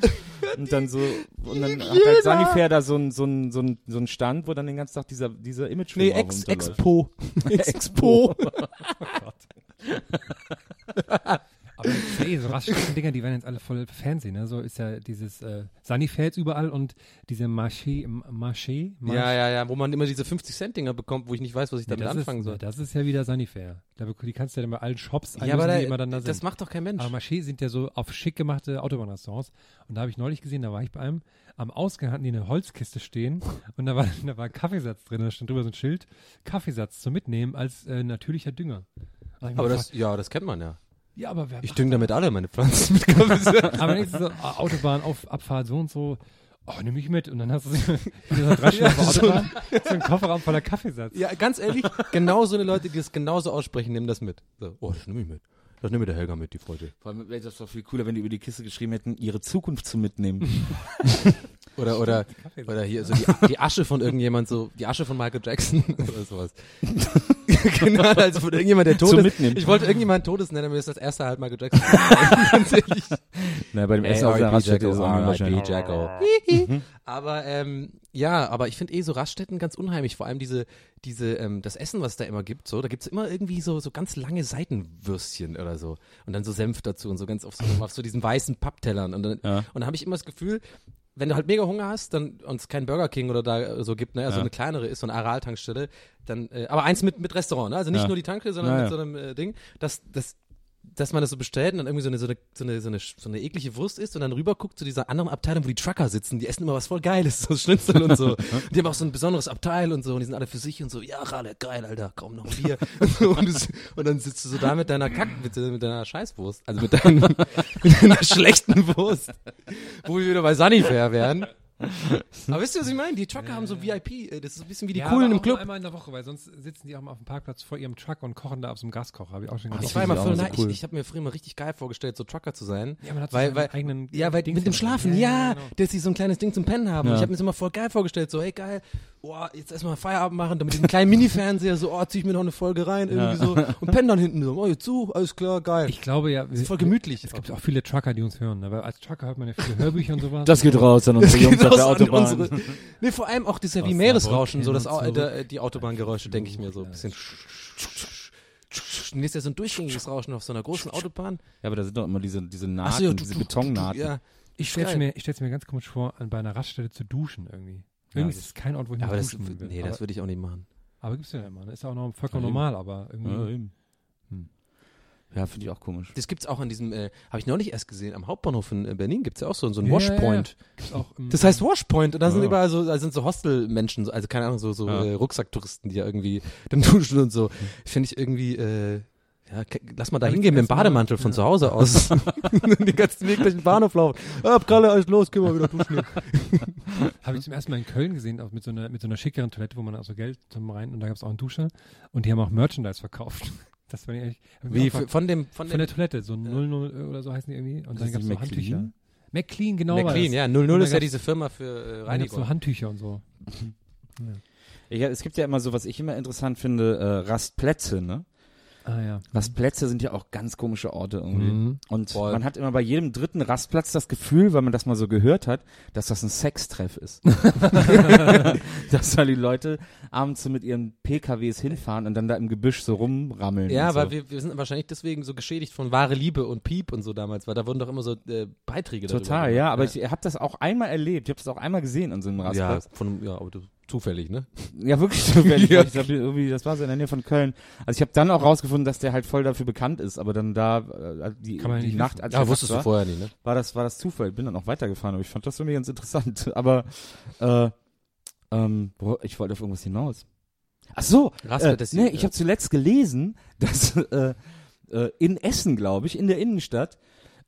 Und dann so, und dann hat halt Sanifair da so ein, so ein, so ein, so ein Stand, wo dann den ganzen Tag dieser, dieser Imagefilm Nee, auch Ex. Expo. Expo. Aber hey, so Raststätten-Dinger, die werden jetzt alle voll Fernsehen. Ne? So ist ja dieses äh, Sunnyfair jetzt überall und diese Marché, Marché, Marché Ja, ja, ja, wo man immer diese 50-Cent-Dinger bekommt, wo ich nicht weiß, was ich Nee, damit das anfangen ist, soll. Das ist ja wieder Sunnyfair. Da die kannst du ja dann bei allen Shops Ja, aber die da, immer dann da sind. das macht doch kein Mensch. Aber Marché sind ja so auf schick gemachte Autobahnrestaurants. Und da habe ich neulich gesehen, da war ich bei einem, am Ausgang hatten die eine Holzkiste stehen und da war, da war ein Kaffeesatz drin, da stand drüber so ein Schild, Kaffeesatz zum Mitnehmen als äh, natürlicher Dünger. Aber das, ja, das kennt man ja. ja, aber wer Ich dünge damit alle meine Pflanzen mit Kaffeesatz. Aber dann ist es so, ah, Autobahn auf Abfahrt so und so, oh, nimm mich mit. Und dann hast du so, so drei Stunden auf der Autobahn, so ein Kofferraum voller Kaffeesatz. Ja, ganz ehrlich, genau so eine Leute, die das genauso aussprechen, nehmen das mit. So, oh, das nehme ich mit. Das nehme der Helga mit, die Freude. Vor allem wäre das doch viel cooler, wenn die über die Kiste geschrieben hätten, ihre Zukunft zu mitnehmen. Oder, oder, oder hier, so die, die Asche von irgendjemand, so, die Asche von Michael Jackson oder sowas. genau, also von irgendjemand, der tot Zum ist. Mitnehmen. Ich wollte irgendjemand Todes nennen, aber mir ist das erste halt Michael Jackson. ganz ehrlich. Na, bei dem Ey, Essen auf der. Raststätte ist es auch wahrscheinlich. Jacko. aber ähm, ja, aber ich finde eh so Raststätten ganz unheimlich. Vor allem diese, diese, ähm, das Essen, was es da immer gibt, so, da gibt's immer irgendwie so, so ganz lange Seitenwürstchen oder so. Und dann so Senf dazu und so ganz auf so, auf so diesen weißen Papptellern. Und dann, Ja. und dann habe ich immer das Gefühl, wenn du halt mega Hunger hast, dann und es kein Burger King oder da so gibt, ne, also Ja. eine kleinere ist, so eine Aral-Tankstelle, dann, äh, aber eins mit, mit Restaurant, ne? also nicht Ja. nur die Tankstelle, sondern Ja, mit so einem äh, Ding, dass, das dass man das so bestellt und dann irgendwie so eine, so eine, so eine, so eine, so eine eklige Wurst isst und dann rüber guckt zu dieser anderen Abteilung, wo die Trucker sitzen, die essen immer was voll Geiles, so Schnitzel und so. die haben auch so ein besonderes Abteil und so und die sind alle für sich und so, ja, Rale, geil, Alter, komm noch Bier. und, so, und, und dann sitzt du so da mit deiner Kack, mit, mit deiner Scheißwurst, also mit, deinem, mit deiner schlechten Wurst, wo wir wieder bei Sunnyfair wären. Aber wisst ihr, was ich meine? Die Trucker haben so VIP, äh, das ist ein bisschen wie die ja, Coolen aber im Club. Nur einmal in der Woche, weil sonst sitzen die auch mal auf dem Parkplatz vor ihrem Truck und kochen da auf so einem Gaskocher. Habe ich auch schon Ich gesehen. war immer voll so nein, cool. ich, ich habe mir früher immer richtig geil vorgestellt, so Trucker zu sein. Ja, man hat so weil, eigenen ja, weil Dings mit dem. Schlafen, Ja, ja, genau. dass sie so ein kleines Ding zum Pennen haben. Ja. Und ich habe mir das immer voll geil vorgestellt, so, hey geil, boah, jetzt erstmal Feierabend machen, dann mit diesem kleinen Mini-Fernseher, so, oh, zieh ich mir noch eine Folge rein, irgendwie so, und pennen dann hinten so, oh, jetzt zu, alles klar, geil. Ich glaube ja, ist voll gemütlich. Es gibt auch viele Trucker, die uns hören. Aber als Trucker hört man ja viele Hörbücher und sowas. Das geht raus an unsere Jungs auf der Autobahn. unsere- Nee, vor allem auch das ist ja wie Aus Meeresrauschen, so das, der, die Autobahngeräusche, denke ich mir so ein bisschen. Und ist ja so ein durchgängiges Rauschen auf so einer großen Autobahn. Ja, aber da sind doch immer diese, diese Nahten, Ach so, ja, du- diese. Ja, Ich stell's Geil. mir, ich stell's mir ganz komisch vor, an, bei einer Raststätte zu duschen irgendwie. Irgendwie das- ist es kein Ort, wo ich aber nicht das, duschen will. nee, aber, das würde ich auch nicht machen. aber gibt's ja immer. ne? Ist ja auch noch vollkommen Ja, normal, aber irgendwie. Ja. Hm. Ja, finde ich auch komisch. Das gibt's auch an diesem, äh, habe ich neulich erst gesehen, am Hauptbahnhof in äh, Berlin gibt's ja auch so, so einen Ja, ja, Washpoint. Das heißt Washpoint und da sind Ja. überall so, da sind so Hostelmenschen, so, also keine Ahnung, so, so Ja. äh, Rucksacktouristen, die ja irgendwie dann duschen und so. Finde ich irgendwie, äh, ja, lass mal da ich hingehen mit dem ersten Mal- Bademantel von ja. zu Hause aus. Den ganzen Weg durch den Bahnhof laufen. Ab, Kalle, alles los, gehen wir wieder duschen. Habe ich zum ersten Mal in Köln gesehen, auch mit so einer, mit so einer schickeren Toilette, wo man auch so Geld zum rein und da gab's auch einen Duscher und die haben auch Merchandise verkauft. Das war ich Wie, mal- von dem, von, von dem der Toilette, so 00 oder so heißen die irgendwie. Und dann gab's nicht so Handtücher. McLean? Genau. McLean, ja, Und 00 da ist ja diese Firma für äh, Reinigung. so Handtücher und so. Ja, es gibt ja immer so, was ich immer interessant finde, äh, Rastplätze, ne? Ah ja. Rastplätze sind ja auch ganz komische Orte irgendwie. Mhm. Und Voll. man hat immer bei jedem dritten Rastplatz das Gefühl, weil man das mal so gehört hat, dass das ein Sextreff ist. dass da die Leute abends so mit ihren PKWs hinfahren und dann da im Gebüsch so rumrammeln. Ja, und so. weil wir, wir sind wahrscheinlich deswegen so geschädigt von wahre Liebe und Piep und so damals, weil da wurden doch immer so äh, Beiträge darüber Total, gemacht. ja, aber ich habe das auch einmal erlebt. Ich habe das auch einmal gesehen an so einem ja, Rastplatz. von, ja, aber du, zufällig, ne? Ja, wirklich zufällig. Ja. Ich glaub, irgendwie, das war so in der Nähe von Köln. Also ich habe dann auch rausgefunden, dass der halt voll dafür bekannt ist, aber dann da äh, die, man die nicht Nacht, als ich Ja, wusstest du war, vorher nicht, ne? war das war das Zufall. Ich bin dann auch weitergefahren, aber ich fand das irgendwie ganz interessant. Aber äh, ähm, wo, ich wollte auf irgendwas hinaus. Ach so, äh, nee, ich habe zuletzt gelesen, dass äh, äh, in Essen, glaube ich, in der Innenstadt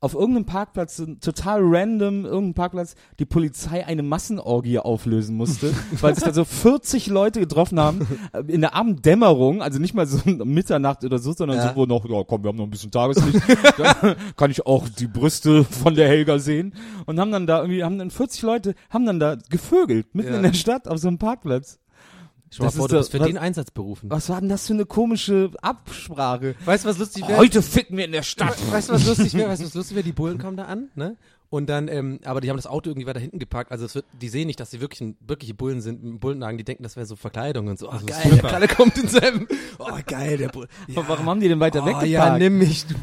auf irgendeinem Parkplatz, total random, irgendein Parkplatz, die Polizei eine Massenorgie auflösen musste, weil sich da so 40 Leute getroffen haben, äh, in der Abenddämmerung, also nicht mal so Mitternacht oder so, sondern Ja. so, wo noch, ja komm, wir haben noch ein bisschen Tageslicht, da kann ich auch die Brüste von der Helga sehen und haben dann da irgendwie, haben dann 40 Leute, haben dann da gevögelt, mitten Ja. in der Stadt auf so einem Parkplatz. Stell mal Das vor, du bist für was- den Einsatz berufen. Was war denn das für eine komische Absprache? Weißt du, was lustig wäre? Heute ficken wir in der Stadt. Weißt du, was lustig wäre? Weißt du, was lustig wäre? Die Bullen kommen da an, ne? Und dann, ähm, aber die haben das Auto irgendwie weiter hinten geparkt. Also es wird, die sehen nicht, dass sie wirklich ein, wirkliche Bullen sind, mit Bullenwagen. Die denken, das wäre so Verkleidung und so. Ach geil, der Kalle kommt in seinem. Oh geil, der Bull. Ja. Warum haben die denn weiter Oh, weggeparkt? ja, nimm mich. Du.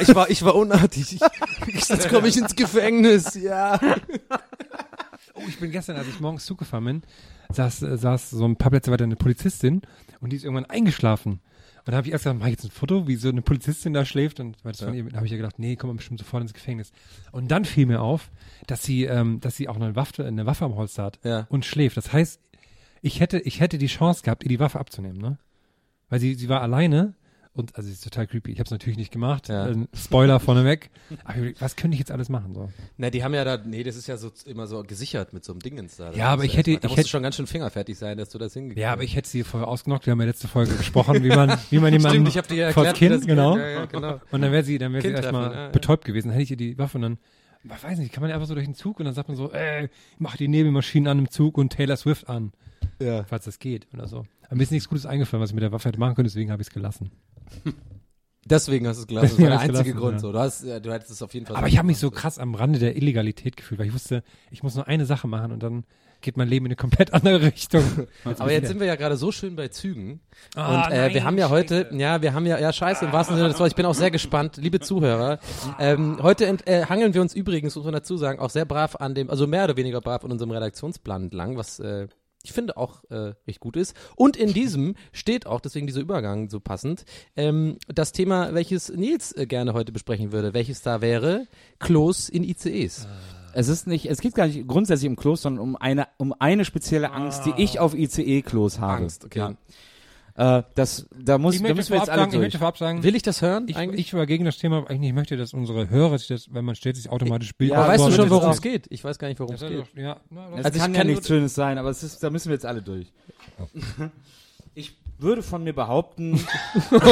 Ich war, ich war unartig. Ich, jetzt komme ich ins Gefängnis. Ja. Oh, ich bin gestern, als ich morgens Zug gefahren bin, saß, äh, saß so ein paar Plätze weiter eine Polizistin und die ist irgendwann eingeschlafen. Und da habe ich erst gesagt, mach ich jetzt ein Foto, wie so eine Polizistin da schläft und weil das von ihr, da habe ich ja gedacht, nee, komm mal bestimmt sofort ins Gefängnis. Und dann fiel mir auf, dass sie, ähm, dass sie auch eine Waffe, eine Waffe am Holster hat Ja. und schläft. Das heißt, ich hätte, ich hätte die Chance gehabt, ihr die Waffe abzunehmen, ne? Weil sie, sie war alleine und also sie ist total creepy. Ich habe es natürlich nicht gemacht. Ja. Ähm, Spoiler vorneweg. Aber was könnte ich jetzt alles machen so? Na, die haben ja da, nee, das ist ja so immer so gesichert mit so einem Dingens da. Ja, aber ich hätte- erstmal- Da ich hätte- schon ganz schön fingerfertig sein, dass du das hingekriegt Ja, aber ich hätte sie vorher ausgenockt. Wir haben ja letzte Folge gesprochen, wie man, wie man jemanden Stimmt, ich hab dir ja erklärt, Kind, das genau. Ja, ja, genau. Und dann wäre sie, dann wäre sie erstmal ja, betäubt gewesen. Dann hätte ich ihr die Waffe und dann, ich weiß nicht, kann man einfach so durch den Zug und dann sagt man so, ey, mach die Nebelmaschinen an im Zug und Taylor Swift an. Ja. Falls das geht oder so. Aber mir ist nichts Gutes eingefallen, was ich mit der Waffe hätte machen können, deswegen habe ich es gelassen. Deswegen hast du es gelassen. Das war der einzige gelassen, Grund. ja. So. Du, hast, du hättest es auf jeden Fall Aber ich habe mich so krass am Rande der Illegalität gefühlt, weil ich wusste, ich muss nur eine Sache machen und dann geht mein Leben in eine komplett andere Richtung. Aber jetzt sind wir ja gerade so schön bei Zügen. Ah, und äh, wir nein, haben ja heute, scheiße. ja, wir haben ja, ja, scheiße, im wahrsten Sinne des Wortes, ich bin auch sehr gespannt, liebe Zuhörer. Ähm, heute ent, äh, hangeln wir uns übrigens, muss man dazu sagen, auch sehr brav an dem, also mehr oder weniger brav an unserem Redaktionsplan entlang, was äh, ich finde auch äh, recht gut ist. Und in diesem steht auch, deswegen dieser Übergang so passend, ähm, das Thema, welches Nils äh, gerne heute besprechen würde. Welches da wäre? Klos in ICEs. Es ist nicht, es geht gar nicht grundsätzlich um Klos, sondern um eine, um eine spezielle Angst, die ich auf ICE-Klos habe. Angst, okay. Ja. Äh, das, da muss, Ich da müssen wir jetzt alle sagen, ich durch. möchte vorab sagen, Will ich das hören? Ich, eigentlich? ich war gegen das Thema, eigentlich ich möchte, dass unsere Hörer sich das, wenn man stellt sich automatisch Bild. Aber weißt du schon, das worum es geht? Ich weiß gar nicht, worum es Das geht. doch- ja, na, das- Es Also ich kann ja nichts Schönes sein, aber es ist, da müssen wir jetzt alle durch. Ich würde von mir behaupten,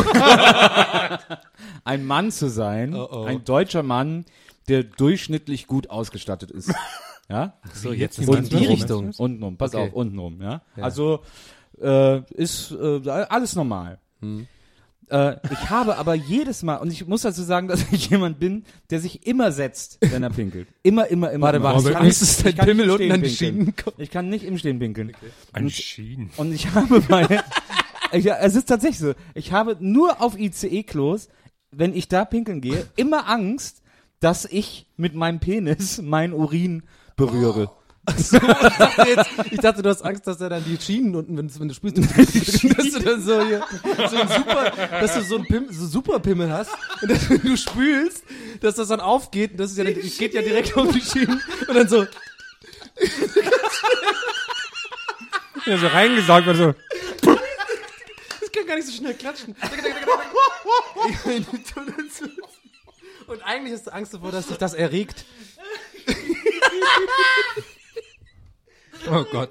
ein Mann zu sein, Oh, oh. ein deutscher Mann, der durchschnittlich gut ausgestattet ist. Ja? So, jetzt ist in die? Richtung. Untenrum, pass Okay. auf, untenrum, ja. Ja. Also äh, ist äh, alles normal. Hm. Äh, ich habe aber jedes Mal, und ich muss dazu sagen, dass ich jemand bin, der sich immer setzt, wenn er pinkelt. Immer, immer, immer. Warte, warte, Ich kann nicht- ich kann nicht Pimmel im unten Stehen an die. Schienen kommt. Ich kann nicht im Stehen pinkeln. Ein Und- Schienen. Und ich habe bei, ich, es ist tatsächlich so, ich habe nur auf ICE-Klos, wenn ich da pinkeln gehe, immer Angst, dass ich mit meinem Penis meinen Urin berühre. Ich, dachte jetzt, ich dachte, du hast Angst, dass er dann die Schienen unten, wenn, wenn du spürst, dass du dann so hier, so ein super, dass du so ein Pim, so super Pimmel hast und dass wenn du spülst, dass das dann aufgeht und das ist ja, das geht ja direkt auf die Schienen und dann so, Ja, so reingesaugt wird so. ich kann gar nicht so schnell klatschen. Und eigentlich hast du Angst davor, dass dich das erregt. Oh Gott.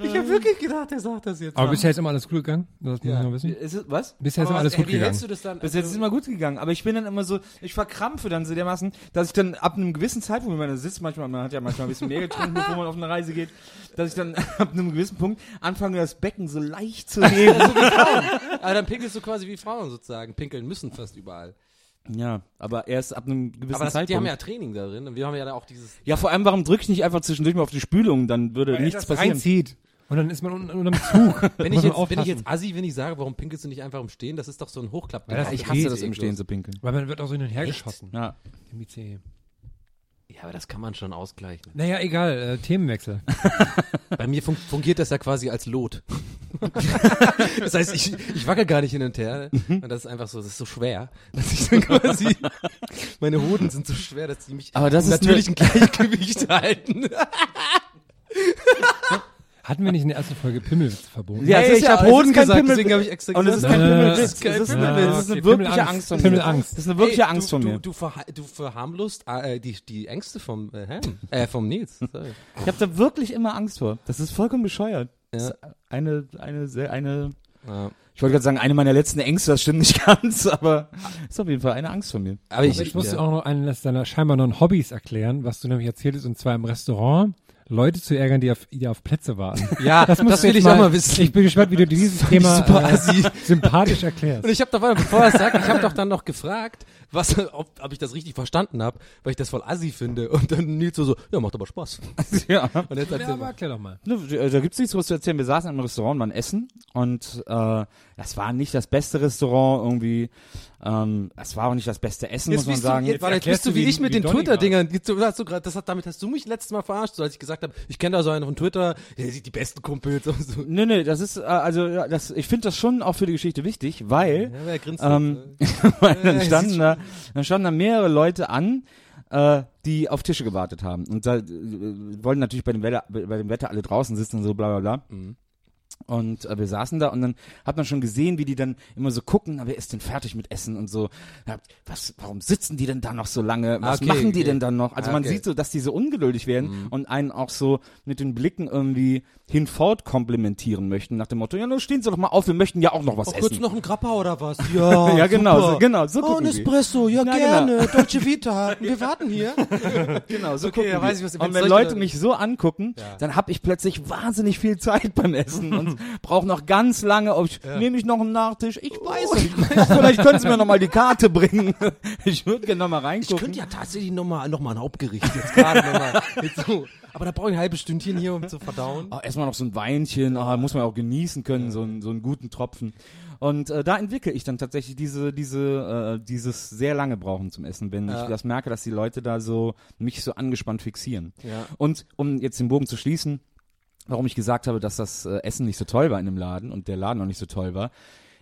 Ich habe wirklich gedacht, er sagt das jetzt. Aber bisher ist immer alles gut gegangen. Das muss Ja. ich noch wissen. Ist es, was? Bisher ist immer alles was- gut wie gegangen. hältst du das dann? Bis jetzt ist es immer gut gegangen, aber ich bin dann immer so, ich verkrampfe dann so dermaßen, dass ich dann ab einem gewissen Zeitpunkt, wenn man da sitzt, manchmal, man hat ja manchmal ein bisschen mehr getrunken, bevor man auf eine Reise geht, dass ich dann ab einem gewissen Punkt anfange, das Becken so leicht zu heben. Aber dann pinkelst du quasi wie Frauen sozusagen. Pinkeln müssen fast überall. Ja, aber erst ab einem gewissen Aber das, Zeitpunkt. die haben ja Training da drin und wir haben ja da auch dieses. ja, vor allem, warum drücke ich nicht einfach zwischendurch mal auf die Spülung, dann würde nichts passieren. Reinzieht. Und dann ist man un unterm Zug. Wenn Muss ich, man jetzt, wenn ich jetzt assi, wenn ich sage, warum pinkelst du nicht einfach im Stehen, das ist doch so ein Hochklapp. Weil das ich hasse das im. Stehen zu pinkeln. Weil man wird auch so hin und her geschossen. Ja. Im ICE. Ja, aber das kann man schon ausgleichen. Naja, egal. Äh, Themenwechsel. Bei mir fun fungiert das ja quasi als Lot. das heißt, ich, ich wackel gar nicht hin und her. Mhm. Und das ist einfach so, das ist so schwer, dass ich dann quasi, meine Hoden sind so schwer, dass die mich Aber das im ist natürlichen Gleichgewicht halten. Hatten wir nicht in der ersten Folge Pimmelwitz verboten? Ja, es ist ich ja- habe es ist Hoden kein gesagt, Pimmel- deswegen habe ich extra Und es ist gesagt. kein Pimmelwitz. das ist eine, das ist eine Okay, wirkliche. Angst von mir. Pimmelangst. Das ist eine wirkliche Ey, Angst du, von mir. Du, du, verha du verharmlost äh, die, die Ängste vom äh, äh, vom Nils. Sorry. Ich habe da wirklich immer Angst vor. Das ist vollkommen bescheuert. Ja. eine, eine, sehr, eine, Ja. ich wollte gerade sagen, eine meiner letzten Ängste, das stimmt nicht ganz, aber ist auf jeden Fall eine Angst von mir. Aber ich, Ich, ich musste ja. auch noch eines deiner scheinbar neuen Hobbys erklären, was du nämlich erzählt hast, und zwar im Restaurant. Leute zu ärgern, die auf, die auf Plätze warten. Ja, das, musst du will ich auch mal wissen. Ich bin gespannt, wie du dieses Thema super äh, sympathisch erklärst. Und ich habe dabei, bevor er sagt, ich habe doch dann noch gefragt, was, ob, ob ich das richtig verstanden habe, weil ich das voll assi finde. Und dann Nils so, so ja, macht aber Spaß. ja. Und jetzt Ja, erzähl aber mal. erklär doch mal. Ne, Da gibt's nichts was zu erzählen. Wir saßen im Restaurant, waren essen und äh, das war nicht das beste Restaurant irgendwie. Ähm, es war auch nicht das beste Essen, muss man sagen. Du, jetzt, warte, jetzt bist du wie wie- ich mit wie den Twitter-Dingern. Jetzt, das damit hast du mich letztes Mal verarscht, so als ich gesagt habe, ich kenne da so einen von Twitter, der sieht die besten Kumpels und so. Nee, nee, das ist, äh, also, ja, das, ich finde das schon auch für die Geschichte wichtig, weil, Ja, ähm, jetzt, weil Ja, dann standen da, dann standen da mehrere Leute an, äh, die auf Tische gewartet haben. Und da äh, wollten natürlich bei dem Wetter, bei dem Wetter alle draußen sitzen und so bla bla bla. Mhm. Und äh, wir saßen da und dann hat man schon gesehen, wie die dann immer so gucken, na, wer ist denn fertig mit Essen und so. Ja, was, warum sitzen die denn da noch so lange? Was Okay, machen die okay. denn dann noch? Also Ah, man okay. sieht so, dass die so ungeduldig werden und einen auch so mit den Blicken irgendwie hinfort komplimentieren möchten, nach dem Motto, ja, nun stehen Sie doch mal auf, wir möchten ja auch noch was Oh, kurz essen. noch ein Grappa oder was? Ja, ja, genau, so, genau, so Oh, ein. Espresso, ja, Ja, gerne. Dolce Vita, wir warten hier. Genau, so Okay, gucken ja, weiß ich, was Und wenn Leute- mich so angucken, Ja. dann habe ich plötzlich wahnsinnig viel Zeit beim Essen und brauche noch ganz lange, ob ich, nehme ich noch einen Nachtisch? Ich weiß nicht. Vielleicht können Sie mir noch mal die Karte bringen. Ich würde gerne noch mal Ich reingucken. könnte ja tatsächlich nochmal noch mal ein Hauptgericht jetzt gerade nochmal. So. Aber da brauche ich ein halbes Stündchen hier, um zu verdauen. oh, erstmal noch so ein Weinchen, oh, muss man auch genießen können, so, einen, so einen guten Tropfen. Und äh, da entwickle ich dann tatsächlich diese, diese, äh, dieses sehr lange brauchen zum Essen, wenn Ja. ich das merke, dass die Leute da so mich so angespannt fixieren. Ja. Und um jetzt den Bogen zu schließen, warum ich gesagt habe, dass das äh, Essen nicht so toll war in dem Laden und der Laden auch nicht so toll war,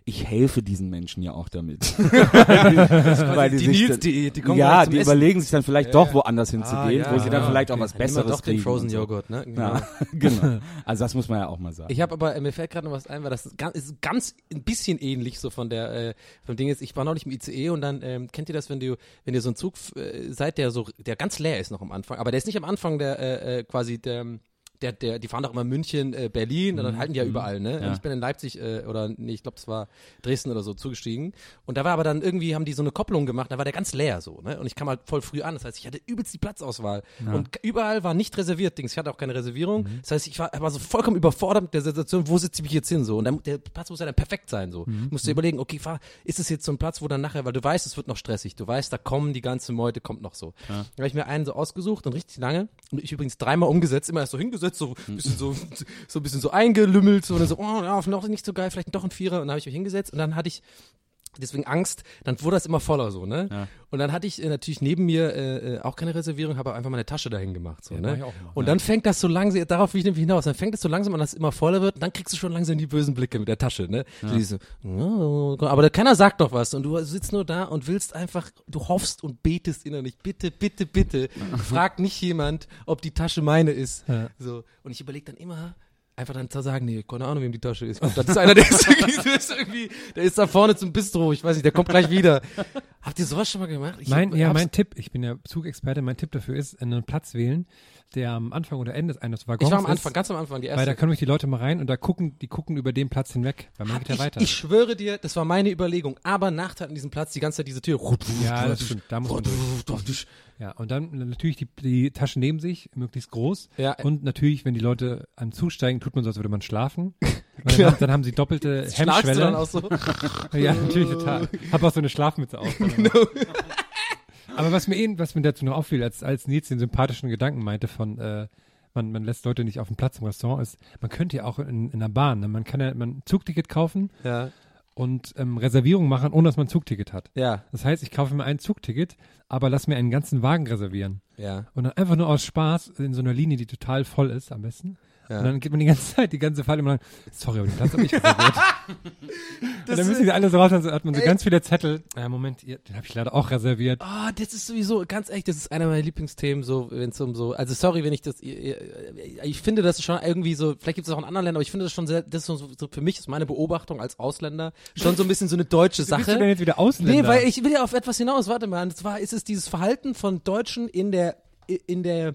ich helfe diesen Menschen ja auch damit. Weil die sich Nils, dann- die- die kommen ja, die Essen. überlegen sich dann vielleicht Ja, doch woanders hinzugehen, Ah, wo ja, sie dann ja, vielleicht auch okay. was nehmen wir Besseres doch den kriegen. Frozen und so. Joghurt, ne? Genau. Genau. Also das muss man ja auch mal sagen. Ich habe aber, äh, mir fällt gerade noch was ein, weil das ist ganz, ist ganz ein bisschen ähnlich so von der, äh, vom Ding jetzt. Ich war neulich im ICE und dann, ähm, kennt ihr das, wenn du, wenn ihr so ein Zug äh, seid, der so, der ganz leer ist noch am Anfang, aber der ist nicht am Anfang der, äh, äh, quasi der, der, der, die fahren doch immer München, äh, Berlin und dann halten die ja überall, ne? Mhm. Ja. Und ich bin in Leipzig äh, oder nee, ich glaube, es war Dresden oder so zugestiegen und da war aber dann irgendwie haben die so eine Kopplung gemacht, da war der ganz leer so, ne? Und ich kam halt voll früh an, das heißt, ich hatte übelst die Platzauswahl und überall war nicht reserviert, Dings, ich hatte auch keine Reservierung. Mhm. Das heißt, ich war, war so vollkommen überfordert mit der Situation, wo sitze ich jetzt hin so und dann, der Platz muss ja dann perfekt sein so. Mhm. Musst du dir überlegen, okay, fahr, ist es jetzt so ein Platz, wo dann nachher, weil du weißt, es wird noch stressig, du weißt, da kommen die ganze Meute, kommt noch so. Dann habe ich mir einen so ausgesucht und richtig lange und ich übrigens dreimal umgesetzt, immer erst so hingesetzt, so ein bisschen so, so ein bisschen so eingelümmelt, so und dann so, oh ja, noch nicht so geil, vielleicht doch ein Vierer. Und dann habe ich mich hingesetzt und dann hatte ich deswegen Angst, dann wurde das immer voller so, ne? Ja. Und dann hatte ich äh, natürlich neben mir äh, äh, auch keine Reservierung, habe einfach meine Tasche dahin gemacht, so, Ja, mach ne? immer. Und dann fängt das so langsam, darauf will ich nämlich hinaus, dann fängt es so langsam an, dass es immer voller wird, und dann kriegst du schon langsam die bösen Blicke mit der Tasche, ne? So diese, oh, aber da, keiner sagt doch was und du sitzt nur da und willst einfach, du hoffst und betest innerlich, bitte, bitte, bitte, frag nicht jemand, ob die Tasche meine ist. Ja. So. Und ich überlege dann immer, einfach dann zu sagen, nee, keine Ahnung, wem die Tasche ist. Das ist einer, der ist, irgendwie, der ist irgendwie, der ist da vorne zum Bistro, ich weiß nicht, der kommt gleich wieder. Habt ihr sowas schon mal gemacht? Ich Mein, hab- ja, mein Tipp, ich bin ja Zugexperte, mein Tipp dafür ist, einen Platz wählen, der am Anfang oder Ende eines Waggons Ich war am ist, Anfang, ganz am Anfang, die erste. weil da können nämlich die Leute mal rein und da gucken, die gucken über den Platz hinweg, weil man geht ja ich, weiter. ich schwöre dir, das war meine Überlegung. Aber Nachteil an diesem Platz, die ganze Zeit diese Tür. ja, das stimmt, da muss man durch. Ja, und dann natürlich die, die Taschen neben sich, möglichst groß. Ja. Und natürlich, wenn die Leute einem zusteigen, tut man so, als würde man schlafen. Dann, dann haben sie doppelte Schlagst du Hemmschwelle. dann auch so? Ja, natürlich total. Hab auch so eine Schlafmütze auf. Genau. Aber was mir eben, was mir dazu noch auffiel, als, als Nils den sympathischen Gedanken meinte von, äh, man, man lässt Leute nicht auf dem Platz im Restaurant, ist, man könnte ja auch in, in der Bahn, ne? man kann ja man ein Zugticket kaufen Ja. Und ähm, Reservierung machen, ohne dass man ein Zugticket hat. Ja. Das heißt, ich kaufe mir ein Zugticket, aber lass mir einen ganzen Wagen reservieren. Ja. Und dann einfach nur aus Spaß in so einer Linie, die total voll ist, am besten. Ja. Und dann geht man die ganze Zeit, die ganze Fahrt immer lang, sorry, aber den Platz habe ich reserviert. und dann müssen die alle so raus, dann hat man so ganz viele Zettel. Ja, Moment, den habe ich leider auch reserviert. Ah, das ist sowieso, ganz ehrlich, das ist einer meiner Lieblingsthemen, so, wenn es um so, also sorry, wenn ich das, ich, finde das schon irgendwie so, vielleicht gibt es auch in anderen Ländern, aber ich finde das schon sehr, das ist so, für mich ist meine Beobachtung als Ausländer schon so ein bisschen so eine deutsche Bist du denn Sache. jetzt wieder Ausländer? Nee, weil ich will ja auf etwas hinaus, warte mal, und zwar ist es dieses Verhalten von Deutschen in der, in der,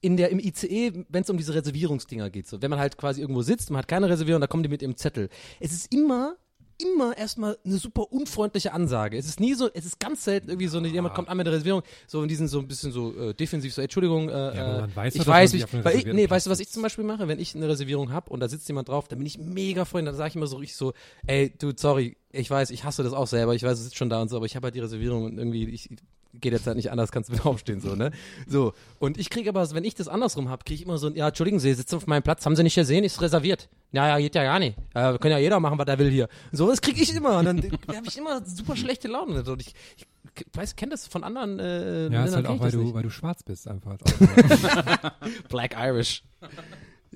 in der, im ICE, wenn es um diese Reservierungsdinger geht, so, wenn man halt quasi irgendwo sitzt, man hat keine Reservierung, da kommen die mit ihrem Zettel. Es ist immer, immer erstmal eine super unfreundliche Ansage. Es ist nie so, es ist ganz selten irgendwie so, eine, jemand kommt an mit der Reservierung, so in diesen so ein bisschen so äh, defensiv, so, Entschuldigung, äh, aber man weiß ich doch, weiß einen weil ich, nee, Platz weißt du, was ich zum Beispiel mache, wenn ich eine Reservierung habe und da sitzt jemand drauf, dann bin ich mega freundlich, dann sage ich immer so richtig so, ey, du, sorry, ich weiß, ich hasse das auch selber, ich weiß, du sitzt schon da und so, aber ich habe halt die Reservierung und irgendwie, ich geht jetzt halt nicht anders, kannst du wieder aufstehen, so, ne? So. Und ich kriege aber, wenn ich das andersrum habe, kriege ich immer so ein, ja, entschuldigen Sie, Sie sitzen auf meinem Platz, haben Sie nicht gesehen, ist reserviert. Ja, ja, geht ja gar nicht. Ja, können ja jeder machen, was er will hier. So, das kriege ich immer. Und dann habe ich immer super schlechte Laune. Und ich, ich weiß, kenne das von anderen äh, Ja, ist halt auch, weil du, nicht. weil du schwarz bist einfach. als Black Irish.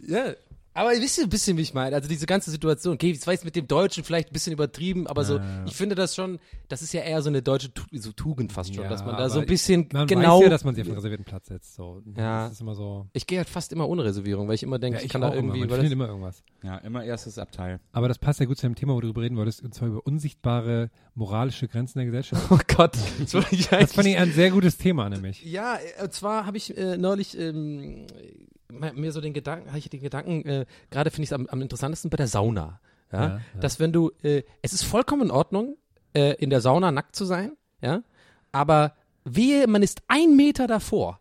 Ja. Aber ihr wisst ja ein bisschen, wie ich meine. Also diese ganze Situation. Okay, ich weiß mit dem Deutschen vielleicht ein bisschen übertrieben, aber so, ich finde das schon, das ist ja eher so eine deutsche Tu- so Tugend fast schon, Ja, dass man da so ein bisschen Man genau. weiß ja, dass man sich auf einen reservierten Platz setzt. So. Ja. Das ist immer so. ich gehe halt fast immer ohne Reservierung, weil ich immer denke, Ja, ich ich kann auch da irgendwie. immer. Man findet das, immer irgendwas. Ja, immer erstes Abteil. Aber das passt ja gut zu dem Thema, wo du drüber reden wolltest, und zwar über unsichtbare moralische Grenzen der Gesellschaft. oh Gott. Das, Das fand ich ein sehr gutes Thema, nämlich. Ja, äh, und zwar habe ich äh, neulich ähm, mir so den Gedanken, habe ich den Gedanken, äh, gerade finde ich es am, am interessantesten bei der Sauna. Ja? Ja, ja. Dass wenn du, äh, es ist vollkommen in Ordnung, äh, in der Sauna nackt zu sein, ja, aber wehe, man ist ein Meter davor,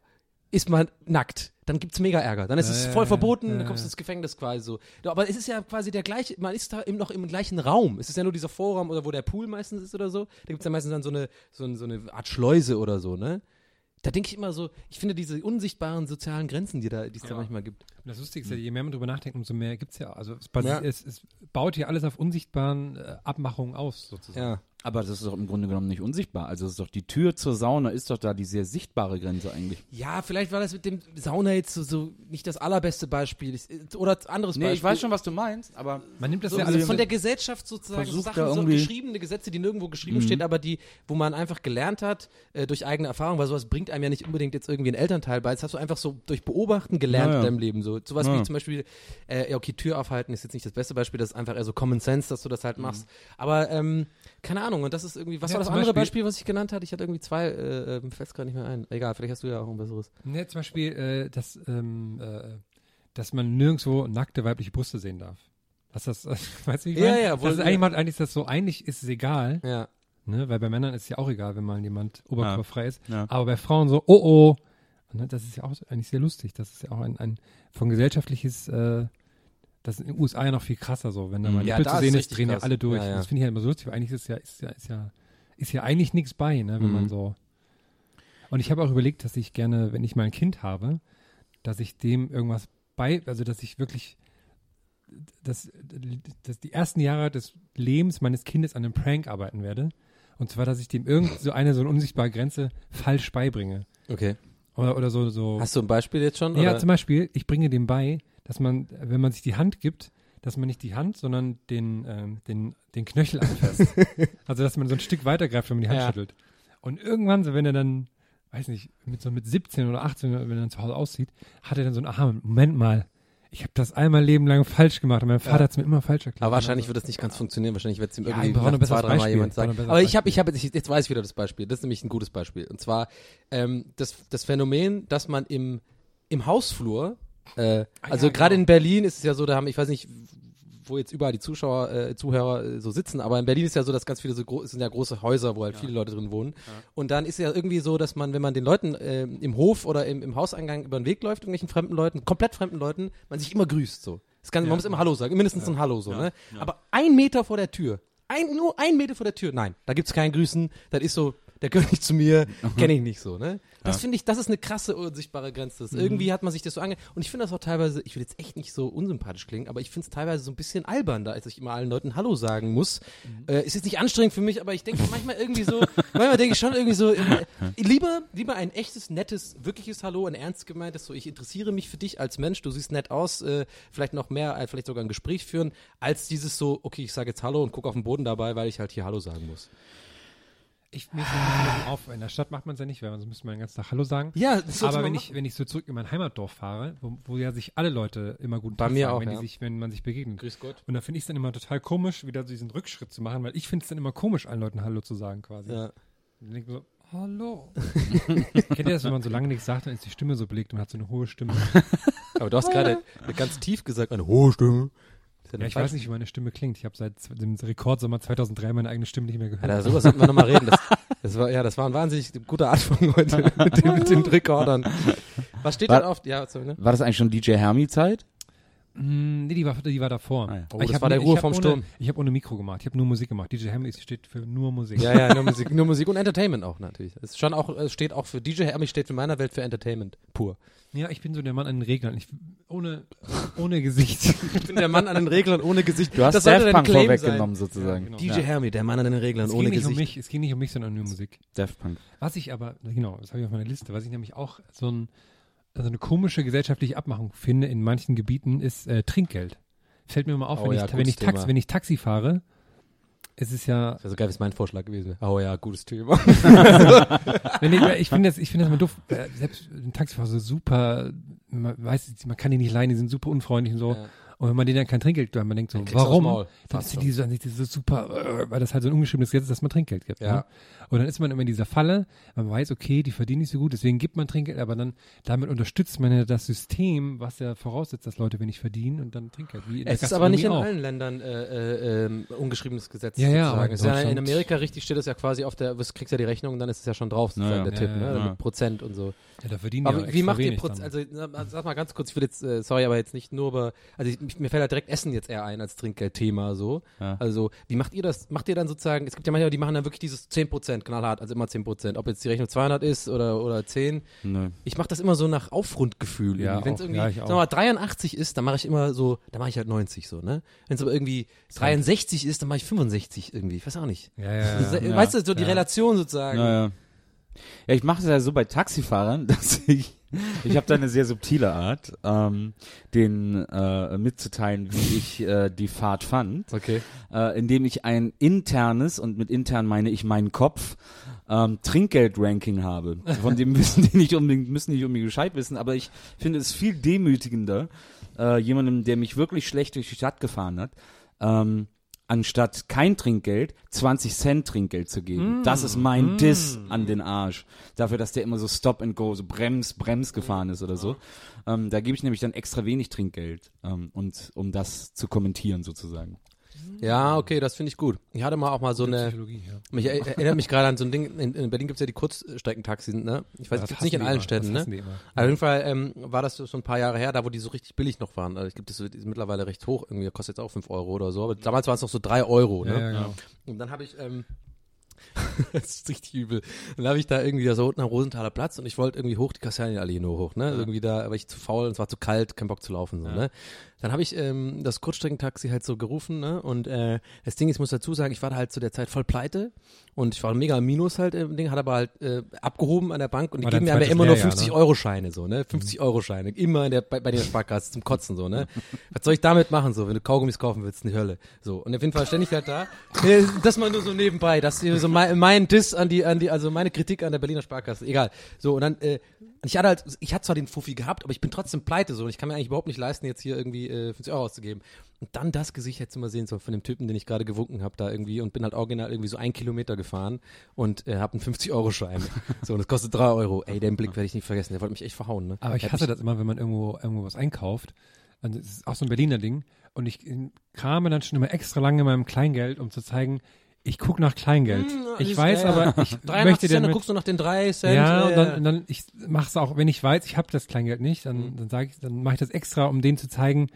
ist man nackt. Dann gibt's mega Ärger. Dann ist Ja, es voll ja, verboten, ja, dann kommst du ins Gefängnis quasi so. Aber es ist ja quasi der gleiche, man ist da eben noch im gleichen Raum. Es ist ja nur dieser Vorraum oder wo der Pool meistens ist oder so. Da gibt's ja meistens dann so eine, so, so eine Art Schleuse oder so, ne? Da denke ich immer so, ich finde diese unsichtbaren sozialen Grenzen, die da, die es da manchmal gibt. Das Lustige ist ja, je mehr man drüber nachdenkt, umso mehr gibt's ja. Also es, basi- Ja. es, es baut hier alles auf unsichtbaren äh, Abmachungen aus, sozusagen. Ja. Aber das ist doch im Grunde genommen nicht unsichtbar. Also es ist doch die Tür zur Sauna ist doch da die sehr sichtbare Grenze eigentlich. Ja, vielleicht war das mit dem Sauna jetzt so, so nicht das allerbeste Beispiel. Oder anderes Nee, Beispiel. ich weiß schon, was du meinst, aber Man nimmt das So, ja also von der Gesellschaft sozusagen so Sachen, so irgendwie- geschriebene Gesetze, die nirgendwo geschrieben stehen, aber die, wo man einfach gelernt hat, äh, durch eigene Erfahrung, weil sowas bringt einem ja nicht unbedingt jetzt irgendwie ein Elternteil bei. Das hast du einfach so durch Beobachten gelernt Ja, ja. in deinem Leben. So sowas Ja. wie zum Beispiel, äh, ja okay, Tür aufhalten ist jetzt nicht das beste Beispiel, das ist einfach eher so Common Sense, dass du das halt machst. Aber ähm, keine Ahnung, und das ist irgendwie, was Ja, war das andere Beispiel- Beispiel, was ich genannt hatte? Ich hatte irgendwie zwei, äh, äh, mir fällt's gerade nicht mehr ein. Egal, vielleicht hast du ja auch ein besseres. Ne, zum Beispiel, äh, dass, ähm, äh, dass man nirgendwo nackte weibliche Brüste sehen darf. Was das, weißt du, wie ich Ja, meine? ja, das wohl- ist eigentlich, macht, eigentlich ist das so, eigentlich ist es egal, Ja. ne, weil bei Männern ist es ja auch egal, wenn mal jemand oberkörperfrei ist. Ja. Aber bei Frauen so, oh oh, ne, das ist ja auch eigentlich sehr lustig. Das ist ja auch ein, ein von gesellschaftliches, äh, das ist in den USA ja noch viel krasser so. Wenn da mal Mhm. ein Ja, da zu sehen ist, drehen ja krass. alle durch. Ja, ja. Das finde ich halt immer so lustig, weil eigentlich ist ja, ist ja, ist ja, ist ja eigentlich nichts bei, ne, wenn Mhm. man so. Und ich habe auch überlegt, dass ich gerne, wenn ich mal ein Kind habe, dass ich dem irgendwas bei, also dass ich wirklich, dass, dass die ersten Jahre des Lebens meines Kindes an einem Prank arbeiten werde. Und zwar, dass ich dem irgend so eine so eine unsichtbare Grenze falsch beibringe. Okay. Oder, oder so, so. Hast du ein Beispiel jetzt schon? Ja, oder? zum Beispiel, ich bringe dem bei, dass man, wenn man sich die Hand gibt, dass man nicht die Hand, sondern den, ähm, den, den Knöchel anfasst. also, dass man so ein Stück weitergreift, wenn man die Hand Ja. schüttelt. Und irgendwann, so wenn er dann, weiß nicht, mit so mit 17 oder 18, wenn er dann zu Hause aussieht, hat er dann so ein Aha, Moment mal, ich habe das einmal Leben lang falsch gemacht und mein Vater hat's mir immer falsch erklärt. Aber wahrscheinlich Und wird das nicht ganz funktionieren. Wahrscheinlich wird es ihm Ja, irgendwie nach zwei, dreimal Beispiel. jemand sagen. Aber ich habe, ich habe, ich, jetzt weiß ich wieder das Beispiel. Das ist nämlich ein gutes Beispiel. Und zwar ähm, das, das Phänomen, dass man im im Hausflur, äh, also ja, gerade genau. in Berlin ist es ja so, da haben, ich weiß nicht, wo jetzt überall die Zuschauer, äh, Zuhörer äh, so sitzen, aber in Berlin ist ja so, dass ganz viele so groß, sind ja große Häuser, wo halt viele Leute drin wohnen. Und dann ist ja irgendwie so, dass man, wenn man den Leuten äh, im Hof oder im, im Hauseingang über den Weg läuft, irgendwelchen fremden Leuten, komplett fremden Leuten, man sich immer grüßt so. Kann, Man muss immer Hallo sagen, mindestens ein Hallo so, ne? Aber ein Meter vor der Tür, ein, nur ein Meter vor der Tür, nein, da gibt's kein Grüßen, das ist so, der gehört nicht zu mir, kenne ich nicht so, ne? Das finde ich, das ist eine krasse, unsichtbare Grenze. Das Irgendwie hat man sich das so ange... Und ich finde das auch teilweise, ich will jetzt echt nicht so unsympathisch klingen, aber ich finde es teilweise so ein bisschen albern, da als ich immer allen Leuten Hallo sagen muss. Äh, ist jetzt nicht anstrengend für mich, aber ich denke manchmal irgendwie so, manchmal denke ich schon irgendwie so, äh, lieber, lieber ein echtes, nettes, wirkliches Hallo, ein ernst gemeintes, so ich interessiere mich für dich als Mensch, du siehst nett aus, äh, vielleicht noch mehr, äh, vielleicht sogar ein Gespräch führen, als dieses so, okay, ich sage jetzt Hallo und gucke auf den Boden dabei, weil ich halt hier Hallo sagen muss. Ich, mir bisschen auf. In der Stadt macht man es ja nicht, weil sonst müsste man den ganzen Tag Hallo sagen. Ja, das Aber wenn machen. ich, wenn ich so zurück in mein Heimatdorf fahre, wo, wo ja sich alle Leute immer gut Bei mir sagen, auch, wenn, ja. die sich, wenn man sich begegnet. Grüß Gott. Und da finde ich es dann immer total komisch, wieder so diesen Rückschritt zu machen, weil ich finde es dann immer komisch, allen Leuten Hallo zu sagen quasi. Ja. Dann denke ich mir so, Hallo. Kennt ihr das, wenn man so lange nichts sagt, dann ist die Stimme so belegt und hat so eine hohe Stimme? Aber du hast gerade ganz tief gesagt, eine hohe Stimme. Ja, ich falsche- weiß nicht, wie meine Stimme klingt. Ich habe seit dem Rekordsommer 2003 meine eigene Stimme nicht mehr gehört. Alter, sowas sollten wir nochmal reden. Das, das war, ja, das war ein wahnsinnig guter Anfang heute mit, den, mit den Rekordern. Was steht War- denn auf? Ja, sorry, ne? War das eigentlich schon DJ Hermi-Zeit? Mm, nee, die war, die war davor. Ah ja. Oh, ich das war der Ruhe vom Sturm. Ich habe ohne Mikro gemacht. Ich habe nur Musik gemacht. DJ Hammer steht für nur Musik. Ja, ja, nur Musik, nur Musik und Entertainment auch natürlich. Es schon auch, es steht auch für DJ Hermi steht in meiner Welt für Entertainment pur. Ja, ich bin so der Mann an den Reglern. Ich, ohne, ohne Gesicht. Ich bin der Mann an den Reglern ohne Gesicht. Du hast das Daft Punk vorweggenommen Ja, sozusagen. genau. sein. DJ Hermi, der Mann an den Reglern es ohne nicht um Gesicht. mich. Es ging nicht um mich, sondern nur Musik. Daft Punk. Was ich aber, genau, das habe ich auf meiner Liste, was ich nämlich auch so ein, also eine komische gesellschaftliche Abmachung finde in manchen Gebieten, ist äh, Trinkgeld. Fällt mir immer auf, Oh wenn, ja, ich, wenn, ich Taxi, wenn ich Taxi fahre, es ist ja, Das wäre so geil, wie es mein Vorschlag gewesen wäre. Oh ja, gutes Thema. ich, ich finde das, ich finde das immer doof, äh, selbst ein Taxifahrer so super, man weiß, man kann die nicht leihen, die sind super unfreundlich und so. Ja. Und wenn man denen dann kein Trinkgeld gibt, man denkt so, warum? Dann sind die so, die so super, äh, weil das halt so ein ungeschriebenes Gesetz ist, dass man Trinkgeld gibt. Ja. Ne? Und dann ist man immer in dieser Falle, man weiß, okay, die verdienen nicht so gut, deswegen gibt man Trinkgeld, aber dann, damit unterstützt man ja das System, was ja voraussetzt, dass Leute wenig verdienen und dann Trinkgeld. Wie Es ist aber nicht in auch. allen Ländern äh, äh, ähm, ungeschriebenes Gesetz. Ja, ja, aber in ja in Amerika richtig steht es ja quasi auf der, du kriegst ja die Rechnung und dann ist es ja schon drauf, sozusagen, Ja, ja. der Tipp, ne? ja. Mit Prozent und so. Ja, da verdienen Aber ja wie macht ihr Prozent? Also sag- sag mal ganz kurz, ich will jetzt, äh, sorry, aber jetzt nicht nur über, also ich, mir fällt halt direkt Essen jetzt eher ein als Trinkgeldthema so. Also wie macht ihr das? Macht ihr dann sozusagen, es gibt ja manche, die machen dann wirklich dieses 10% knallhart, also immer 10%, ob jetzt die Rechnung 200 ist oder, oder 10. Nö. Ich mache das immer so nach Aufrundgefühl. Ja, Wenn es irgendwie, Ja, sag mal, 83 ist, dann mache ich immer so, dann mache ich halt 90 so, ne? Wenn es aber irgendwie 63 ist, dann mache ich 65 irgendwie. Ich weiß auch nicht. Ja, ja, ja. Weißt du, so die. Relation sozusagen. Ja, ich mache das ja so bei Taxifahrern, dass ich, ich habe da eine sehr subtile Art, ähm, denen äh, mitzuteilen, wie ich äh, die Fahrt fand, Okay. äh, indem ich ein internes, und mit intern meine ich meinen Kopf, ähm, Trinkgeld-Ranking habe. Von dem müssen die nicht unbedingt, müssen nicht unbedingt Bescheid wissen, aber ich finde es viel demütigender, äh, jemandem, der mich wirklich schlecht durch die Stadt gefahren hat, ähm, anstatt kein Trinkgeld, 20 Cent Trinkgeld zu geben. Das ist mein Diss an den Arsch. Dafür, dass der immer so Stop and Go, so Brems, Brems gefahren ist oder so. Ähm, da gebe ich nämlich dann extra wenig Trinkgeld, ähm, und, um das zu kommentieren sozusagen. Ja, okay, das finde ich gut. Ich hatte mal auch mal so eine, ja. mich er, erinnert mich gerade an so ein Ding, in, in Berlin gibt's ja die Kurzstreckentaxis, ne? Ich weiß, Das gibt's nicht in allen immer. Städten, Das ne? immer. Auf jeden Fall ähm, war das so ein paar Jahre her, da wo die so richtig billig noch waren. Also ich glaube, das sind mittlerweile recht hoch, irgendwie kostet jetzt auch 5 Euro oder so, aber damals waren es noch so 3 Euro, ne? Ja, ja, genau. Und dann habe ich, ähm, das ist richtig übel. Dann habe ich da irgendwie da so unten am Rosenthaler Platz und ich wollte irgendwie hoch die Kastanienallee nur hoch, ne? Irgendwie da, aber ich zu faul und es war zu kalt, kein Bock zu laufen, so, ne? Dann habe ich ähm, das Kurzstreckentaxi halt so gerufen, ne? Und äh, das Ding ich muss dazu sagen, ich war da halt zu der Zeit voll pleite und ich war mega im Minus halt im Ding, hat aber halt äh, abgehoben an der Bank und die War geben mir aber immer nur Lehrjahr, 50 ne? Euro Scheine so, ne? 50 Euro Scheine, immer in der, bei, bei den Sparkassen zum Kotzen so, ne? Was soll ich damit machen so, wenn du Kaugummis kaufen willst, in die Hölle. So, und auf jeden Fall ständig halt da. Äh, Das mal nur so nebenbei, das so mein, mein Diss an die, an die, also meine Kritik an der Berliner Sparkasse. Egal. So, und dann, äh, ich hatte halt, ich hatte zwar den Fuffi gehabt, aber ich bin trotzdem pleite so und ich kann mir eigentlich überhaupt nicht leisten, jetzt hier irgendwie äh, 50 Euro auszugeben. Und dann das Gesicht jetzt mal sehen, so von dem Typen, den ich gerade gewunken habe da irgendwie und bin halt original irgendwie so ein Kilometer gefahren und äh, habe einen 50-Euro-Schein. so, und das kostet drei Euro. Ey, den Blick werde ich nicht vergessen, der wollte mich echt verhauen, ne? Aber ich Der hat hasse mich- das immer, wenn man irgendwo, irgendwo was einkauft. Und das ist auch so ein Berliner Ding. Und ich äh, krame dann schon immer extra lange in meinem Kleingeld, um zu zeigen, ich gucke nach Kleingeld. Hm, ich weiß ja, ja. aber, ich 83 möchte Cent, den dann guckst du nach den drei Cent. ja, und dann, dann ich mach's auch, wenn ich weiß, ich habe das Kleingeld nicht, dann, dann sage ich, dann mache ich das extra, um denen zu zeigen,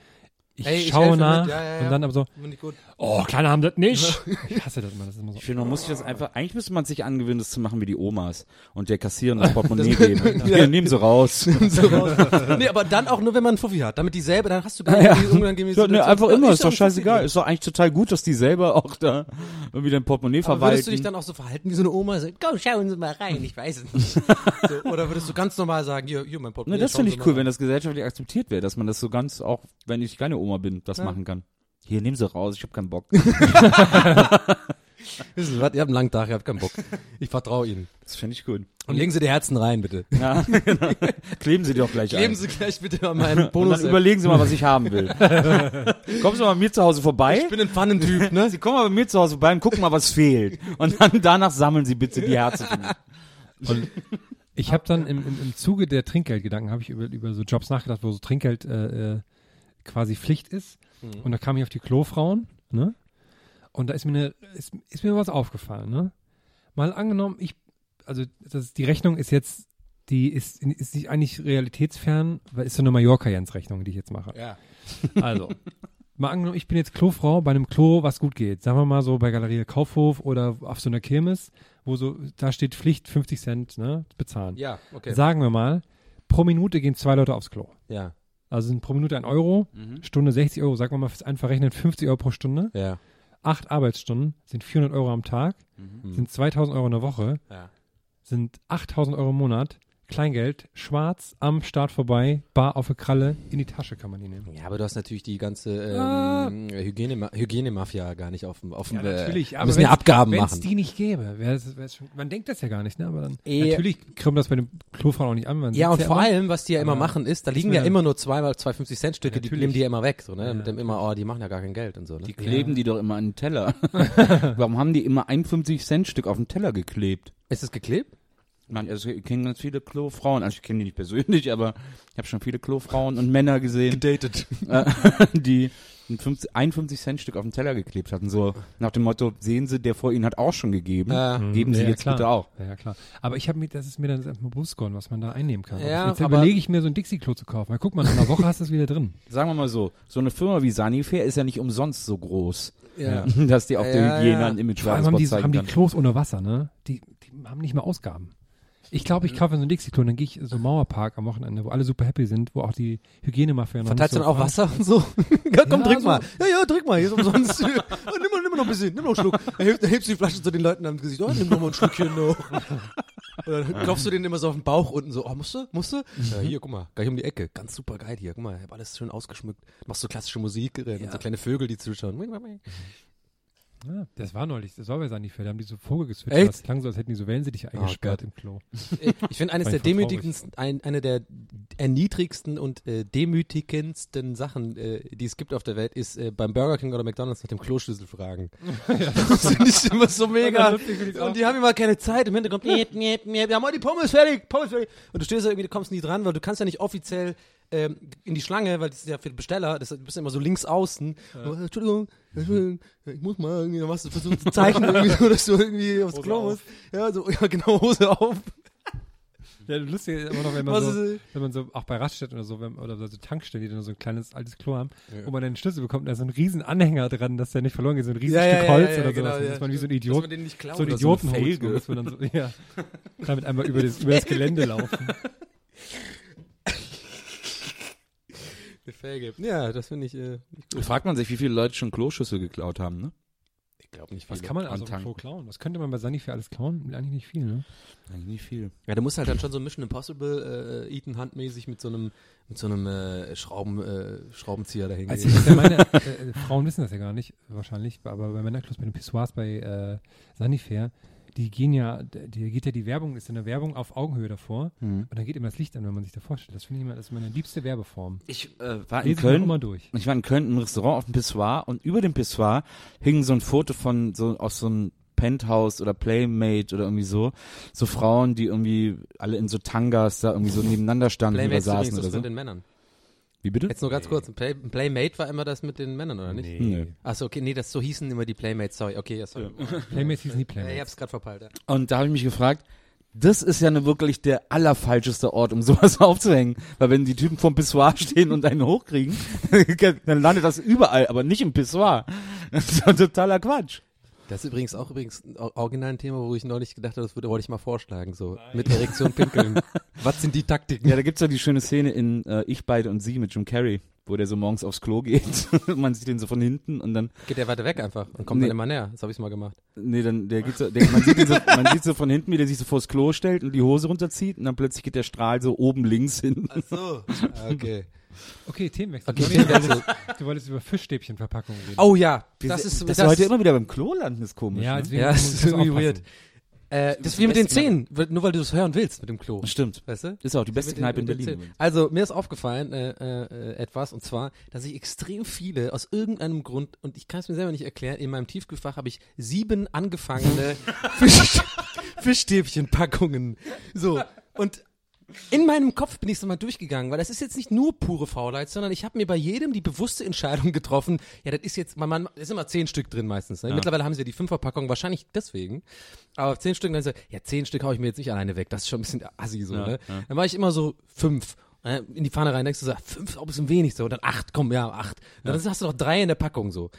ich Ey, ich schaue helfe nach ja, ja, ja. und dann aber so, ich oh, Kleine haben das nicht. ich hasse das immer, das ist immer so. Ich finde, man muss sich das einfach, eigentlich müsste man sich angewöhnen, das zu machen wie die Omas und der Kassiererin das Portemonnaie geben. Hier, nehmen sie raus. so raus. nee, aber dann auch nur, wenn man einen Fuffi hat. Damit die selber, dann hast du gar nicht die unangenehme Ja, ne, Situation. einfach immer, Ich ist doch scheißegal. Ist doch eigentlich total gut, dass die selber auch da irgendwie dein Portemonnaie Aber verwalten. würdest du dich dann auch so verhalten wie so eine Oma? So, komm, schauen Sie mal rein, ich weiß es nicht. so, oder würdest du ganz normal sagen, hier, hier mein ne, Portemonnaie. das schauen finde ich cool, wenn rein. das gesellschaftlich akzeptiert wäre, dass man das so ganz, auch wenn ich keine Oma bin, das Ja. machen kann. Hier, nehmen sie raus, ich habe keinen Bock. Wissen Sie was, ihr habt einen langen Tag, ihr habt keinen Bock. Ich vertraue Ihnen. Das finde ich gut. Und legen Sie die Herzen rein, bitte. Ja, genau. Kleben Sie die doch gleich Kleben ein. Sie gleich bitte an meinen Und Bonus. dann überlegen Sie mal, was ich haben will. Kommen Sie mal bei mir zu Hause vorbei. ich bin ein Pfannentyp, ne? Sie kommen mal bei mir zu Hause vorbei und gucken mal, was fehlt. Und dann danach sammeln Sie bitte die Herzen. mich. Ich habe dann im, im, im Zuge der Trinkgeldgedanken, habe ich über, über so Jobs nachgedacht, wo so Trinkgeld äh, äh, quasi Pflicht ist. Mhm. Und da kam ich auf die Klofrauen, ne? Und da ist mir, eine, ist, ist mir was aufgefallen, ne? Mal angenommen, ich, also das die Rechnung ist jetzt, die ist, ist nicht eigentlich realitätsfern, weil ist so eine Mallorca-Jens-Rechnung, die ich jetzt mache. Ja. Also, mal angenommen, ich bin jetzt Klofrau bei einem Klo, was gut geht. Sagen wir mal so bei Galerie Kaufhof oder auf so einer Kirmes, wo so, da steht Pflicht 50 Cent, ne, bezahlen. Ja, okay. Sagen wir mal, pro Minute gehen zwei Leute aufs Klo. Ja, Also sind pro Minute ein Euro, Stunde 60 Euro, sagen wir mal fürs einfach rechnen 50 Euro pro Stunde. ja. Acht Arbeitsstunden sind 400 Euro am Tag, sind 2000 Euro in der Woche, Ja. sind 8000 Euro im Monat. Kleingeld, schwarz, am Start vorbei, bar auf der Kralle, in die Tasche kann man die nehmen. Ja, aber du hast natürlich die ganze ähm, Ah. Hygiene, Hygienemafia gar nicht auf dem, auf dem Ja, natürlich, äh, aber müssen ja Abgaben wenn's machen. die nicht gäbe, wär's, wär's schon, man denkt das ja gar nicht, ne? Aber dann, Eh. natürlich kommt das bei den Klofrauen auch nicht an. Man Ja, und sieht's vor immer. allem, was die ja immer machen, ist, da liegen ja immer nur zweimal 250 Cent Stücke, die nehmen die ja immer weg, so, ne? Ja, Mit dem immer, oh, die machen ja gar kein Geld und so, ne? Die kleben die doch immer an den Teller. Warum haben die immer ein 50-Cent-Stück auf den Teller geklebt? Ist es geklebt? Man, also ich kenne ganz viele Klofrauen, also ich kenne die nicht persönlich, aber ich habe schon viele Klofrauen und Männer gesehen, Gedatet. äh, die ein 50 ein 50-Cent-Stück auf den Teller geklebt hatten. So nach dem Motto, sehen Sie, der vor Ihnen hat auch schon gegeben, Ja. geben Sie Ja, jetzt klar. bitte auch. Ja, ja, klar. Aber ich habe mir, das ist mir dann erstmal bewusst geworden, was man da einnehmen kann. Ja, jetzt überlege ich mir so ein Dixie-Klo zu kaufen. Mal guck mal, in einer Woche hast du es wieder drin. Sagen wir mal so, so eine Firma wie Sanifair ist ja nicht umsonst so groß, Ja. dass die auf der Hygiene ja. ein Image allem haben die, haben die. Klos ohne Wasser, ne? Die, die haben nicht mal Ausgaben. Ich glaube, ich kaufe so ein Dixie-Klo und dann gehe ich so Mauerpark am Wochenende, wo alle super happy sind, wo auch die Hygienemafia noch Verteilst du nicht dann so auch Wasser und so? ja, komm, Ja, trink so. mal. Ja, ja, trink mal, hier ist umsonst. oh, nimm, mal, nimm mal noch ein bisschen, nimm noch einen Schluck. Dann hebst, dann hebst du die Flasche zu den Leuten am Gesicht. Oh, nimm noch mal ein Stückchen noch. Und dann klopfst du denen immer so auf den Bauch unten so, oh, musst du, musst du? Ja, hier, guck mal, gleich um die Ecke. Ganz super geil hier. Guck mal, ich hab alles schön ausgeschmückt. Machst so klassische Musik, und so kleine Vögel, die zuschauen. Ja, das war neulich, das war bei Sanifair, da haben die so Vogel geswitcht. Echt? Das klang so, als hätten die so Wellensittich eingesperrt im Klo. Ich finde eines der demütigendsten, ein, eine der erniedrigsten und äh, demütigendsten Sachen, äh, die es gibt auf der Welt, ist äh, beim Burger King oder McDonalds nach dem Kloschlüssel fragen. Das finde ich immer so mega. Und die haben immer keine Zeit. Im Hintergrund, wir haben heute die Pommes fertig, Pommes fertig. Und du stehst da irgendwie, du kommst nie dran, weil du kannst ja nicht offiziell ähm, in die Schlange, weil das ist ja für den Besteller, das, du bist ja immer so links außen. Oh, Entschuldigung, Entschuldigung, ich muss mal irgendwie, dann machst du versuchst zu zeichnen, irgendwie, so, dass du irgendwie aufs Klo musst. Ja, so, ja, genau, Hose auf. Ja, lustig ist immer noch, wenn man, so, wenn man so, auch bei Raststätten oder so, wenn, oder so Tankstellen, die dann so ein kleines altes Klo haben, wo man den Schlüssel bekommt, da ist so ein riesen Anhänger dran, dass der nicht verloren geht, so ein riesen Ja, ja, Stück ja, Holz ja, oder genau, sowas. ja, dass man wie so ein Dass Idiot, so ein oder so muss man dann so, ja, damit einmal über das, über das Gelände laufen. Eine Felge. Ja, das finde ich, äh, nicht Da gut. fragt man sich, wie viele Leute schon Kloschüssel geklaut haben, ne? Ich glaube nicht Was kann man also. Klo klauen? Was könnte man bei Sanifair alles klauen? Eigentlich nicht viel, ne? Eigentlich nicht viel. Ja, du musst halt dann schon so Mission Impossible äh, Ethan Hunt mäßig mit so einem mit so einem äh, Schrauben äh, Schraubenzieher dahin Also gehen. ja meine, äh, Frauen wissen das ja gar nicht, wahrscheinlich, aber bei Männerklos, bei den Pissoirs bei äh, Sanifair, die gehen ja, die geht ja die Werbung, ist ja eine Werbung auf Augenhöhe davor Mhm. und dann geht immer das Licht an, wenn man sich da vorstellt. Das finde ich immer, das ist meine liebste Werbeform. Ich äh, war in Lese ich noch Köln. immer durch. Ich war in Köln im Restaurant auf dem Pissoir und über dem Pissoir hing so ein Foto von so aus so einem Penthouse oder Playmate oder irgendwie so. So Frauen, die irgendwie alle in so Tangas da irgendwie so nebeneinander standen oder Playmates saßen das oder so. mit den Männern. Wie bitte? Jetzt nur ganz kurz, ein, Play, ein Playmate war immer das mit den Männern, oder nicht? Nee. Achso, okay, nee, das so hießen immer die Playmates, sorry, okay, ja, sorry. Playmates hießen nie Ja, ich Playmates. hab's gerade verpeilt, ja. Und da habe ich mich gefragt, das ist ja ne wirklich der allerfalscheste Ort, um sowas aufzuhängen. Weil wenn die Typen vorm Pissoir stehen und einen hochkriegen, dann landet das überall, aber nicht im Pissoir. Das ist doch totaler Quatsch. Das ist übrigens auch übrigens ein or- original ein Thema, wo ich neulich gedacht habe, das würde, wollte ich mal vorschlagen, so mit Erektion pinkeln. Was sind die Taktiken? Ja, da gibt's ja die schöne Szene in äh, Ich, beide und sie mit Jim Carrey, wo der so morgens aufs Klo geht. Man sieht den so von hinten und dann, Geht der weiter weg einfach und kommt Nee. dann immer näher. Das habe ich mal gemacht. nee, dann, der geht so, der, man, sieht so, man sieht so von hinten, wie der sich so vors Klo stellt und die Hose runterzieht und dann plötzlich geht der Strahl so oben links hin. so. Okay. Okay, Themenwechsel. Okay, du, wolltest, Themenwechsel. du wolltest über Fischstäbchenverpackungen reden. Oh ja, Das das ist das, wir heute immer wieder beim Klo landen, ist komisch. ja, ne? ja, das ist irgendwie weird. Äh, das ist wie mit den Zähnen, nur weil du es hören willst mit dem Klo. Stimmt. Weißt du? Ist auch die beste Kneipe in Berlin. Also mir ist aufgefallen äh, äh, etwas und zwar, dass ich extrem viele aus irgendeinem Grund und ich kann es mir selber nicht erklären. In meinem Tiefkühlfach habe ich sieben angefangene Fisch, Fischstäbchenpackungen. So und in meinem Kopf bin ich so mal durchgegangen, weil das ist jetzt nicht nur pure Faulheit, sondern ich habe mir bei jedem die bewusste Entscheidung getroffen, ja, das ist jetzt, man, man ist immer zehn Stück drin meistens. Ne? Mittlerweile haben sie ja die Fünferpackung, wahrscheinlich deswegen. Aber zehn Stück, dann so, ja, zehn Stück hau ich mir jetzt nicht alleine weg, das ist schon ein bisschen assi so, ne? Dann war ich immer so fünf. äh, In die Pfanne rein, denkst du so, fünf ist auch ein bisschen wenig so, und dann acht, komm, ja, acht. Und dann hast du noch drei in der Packung so.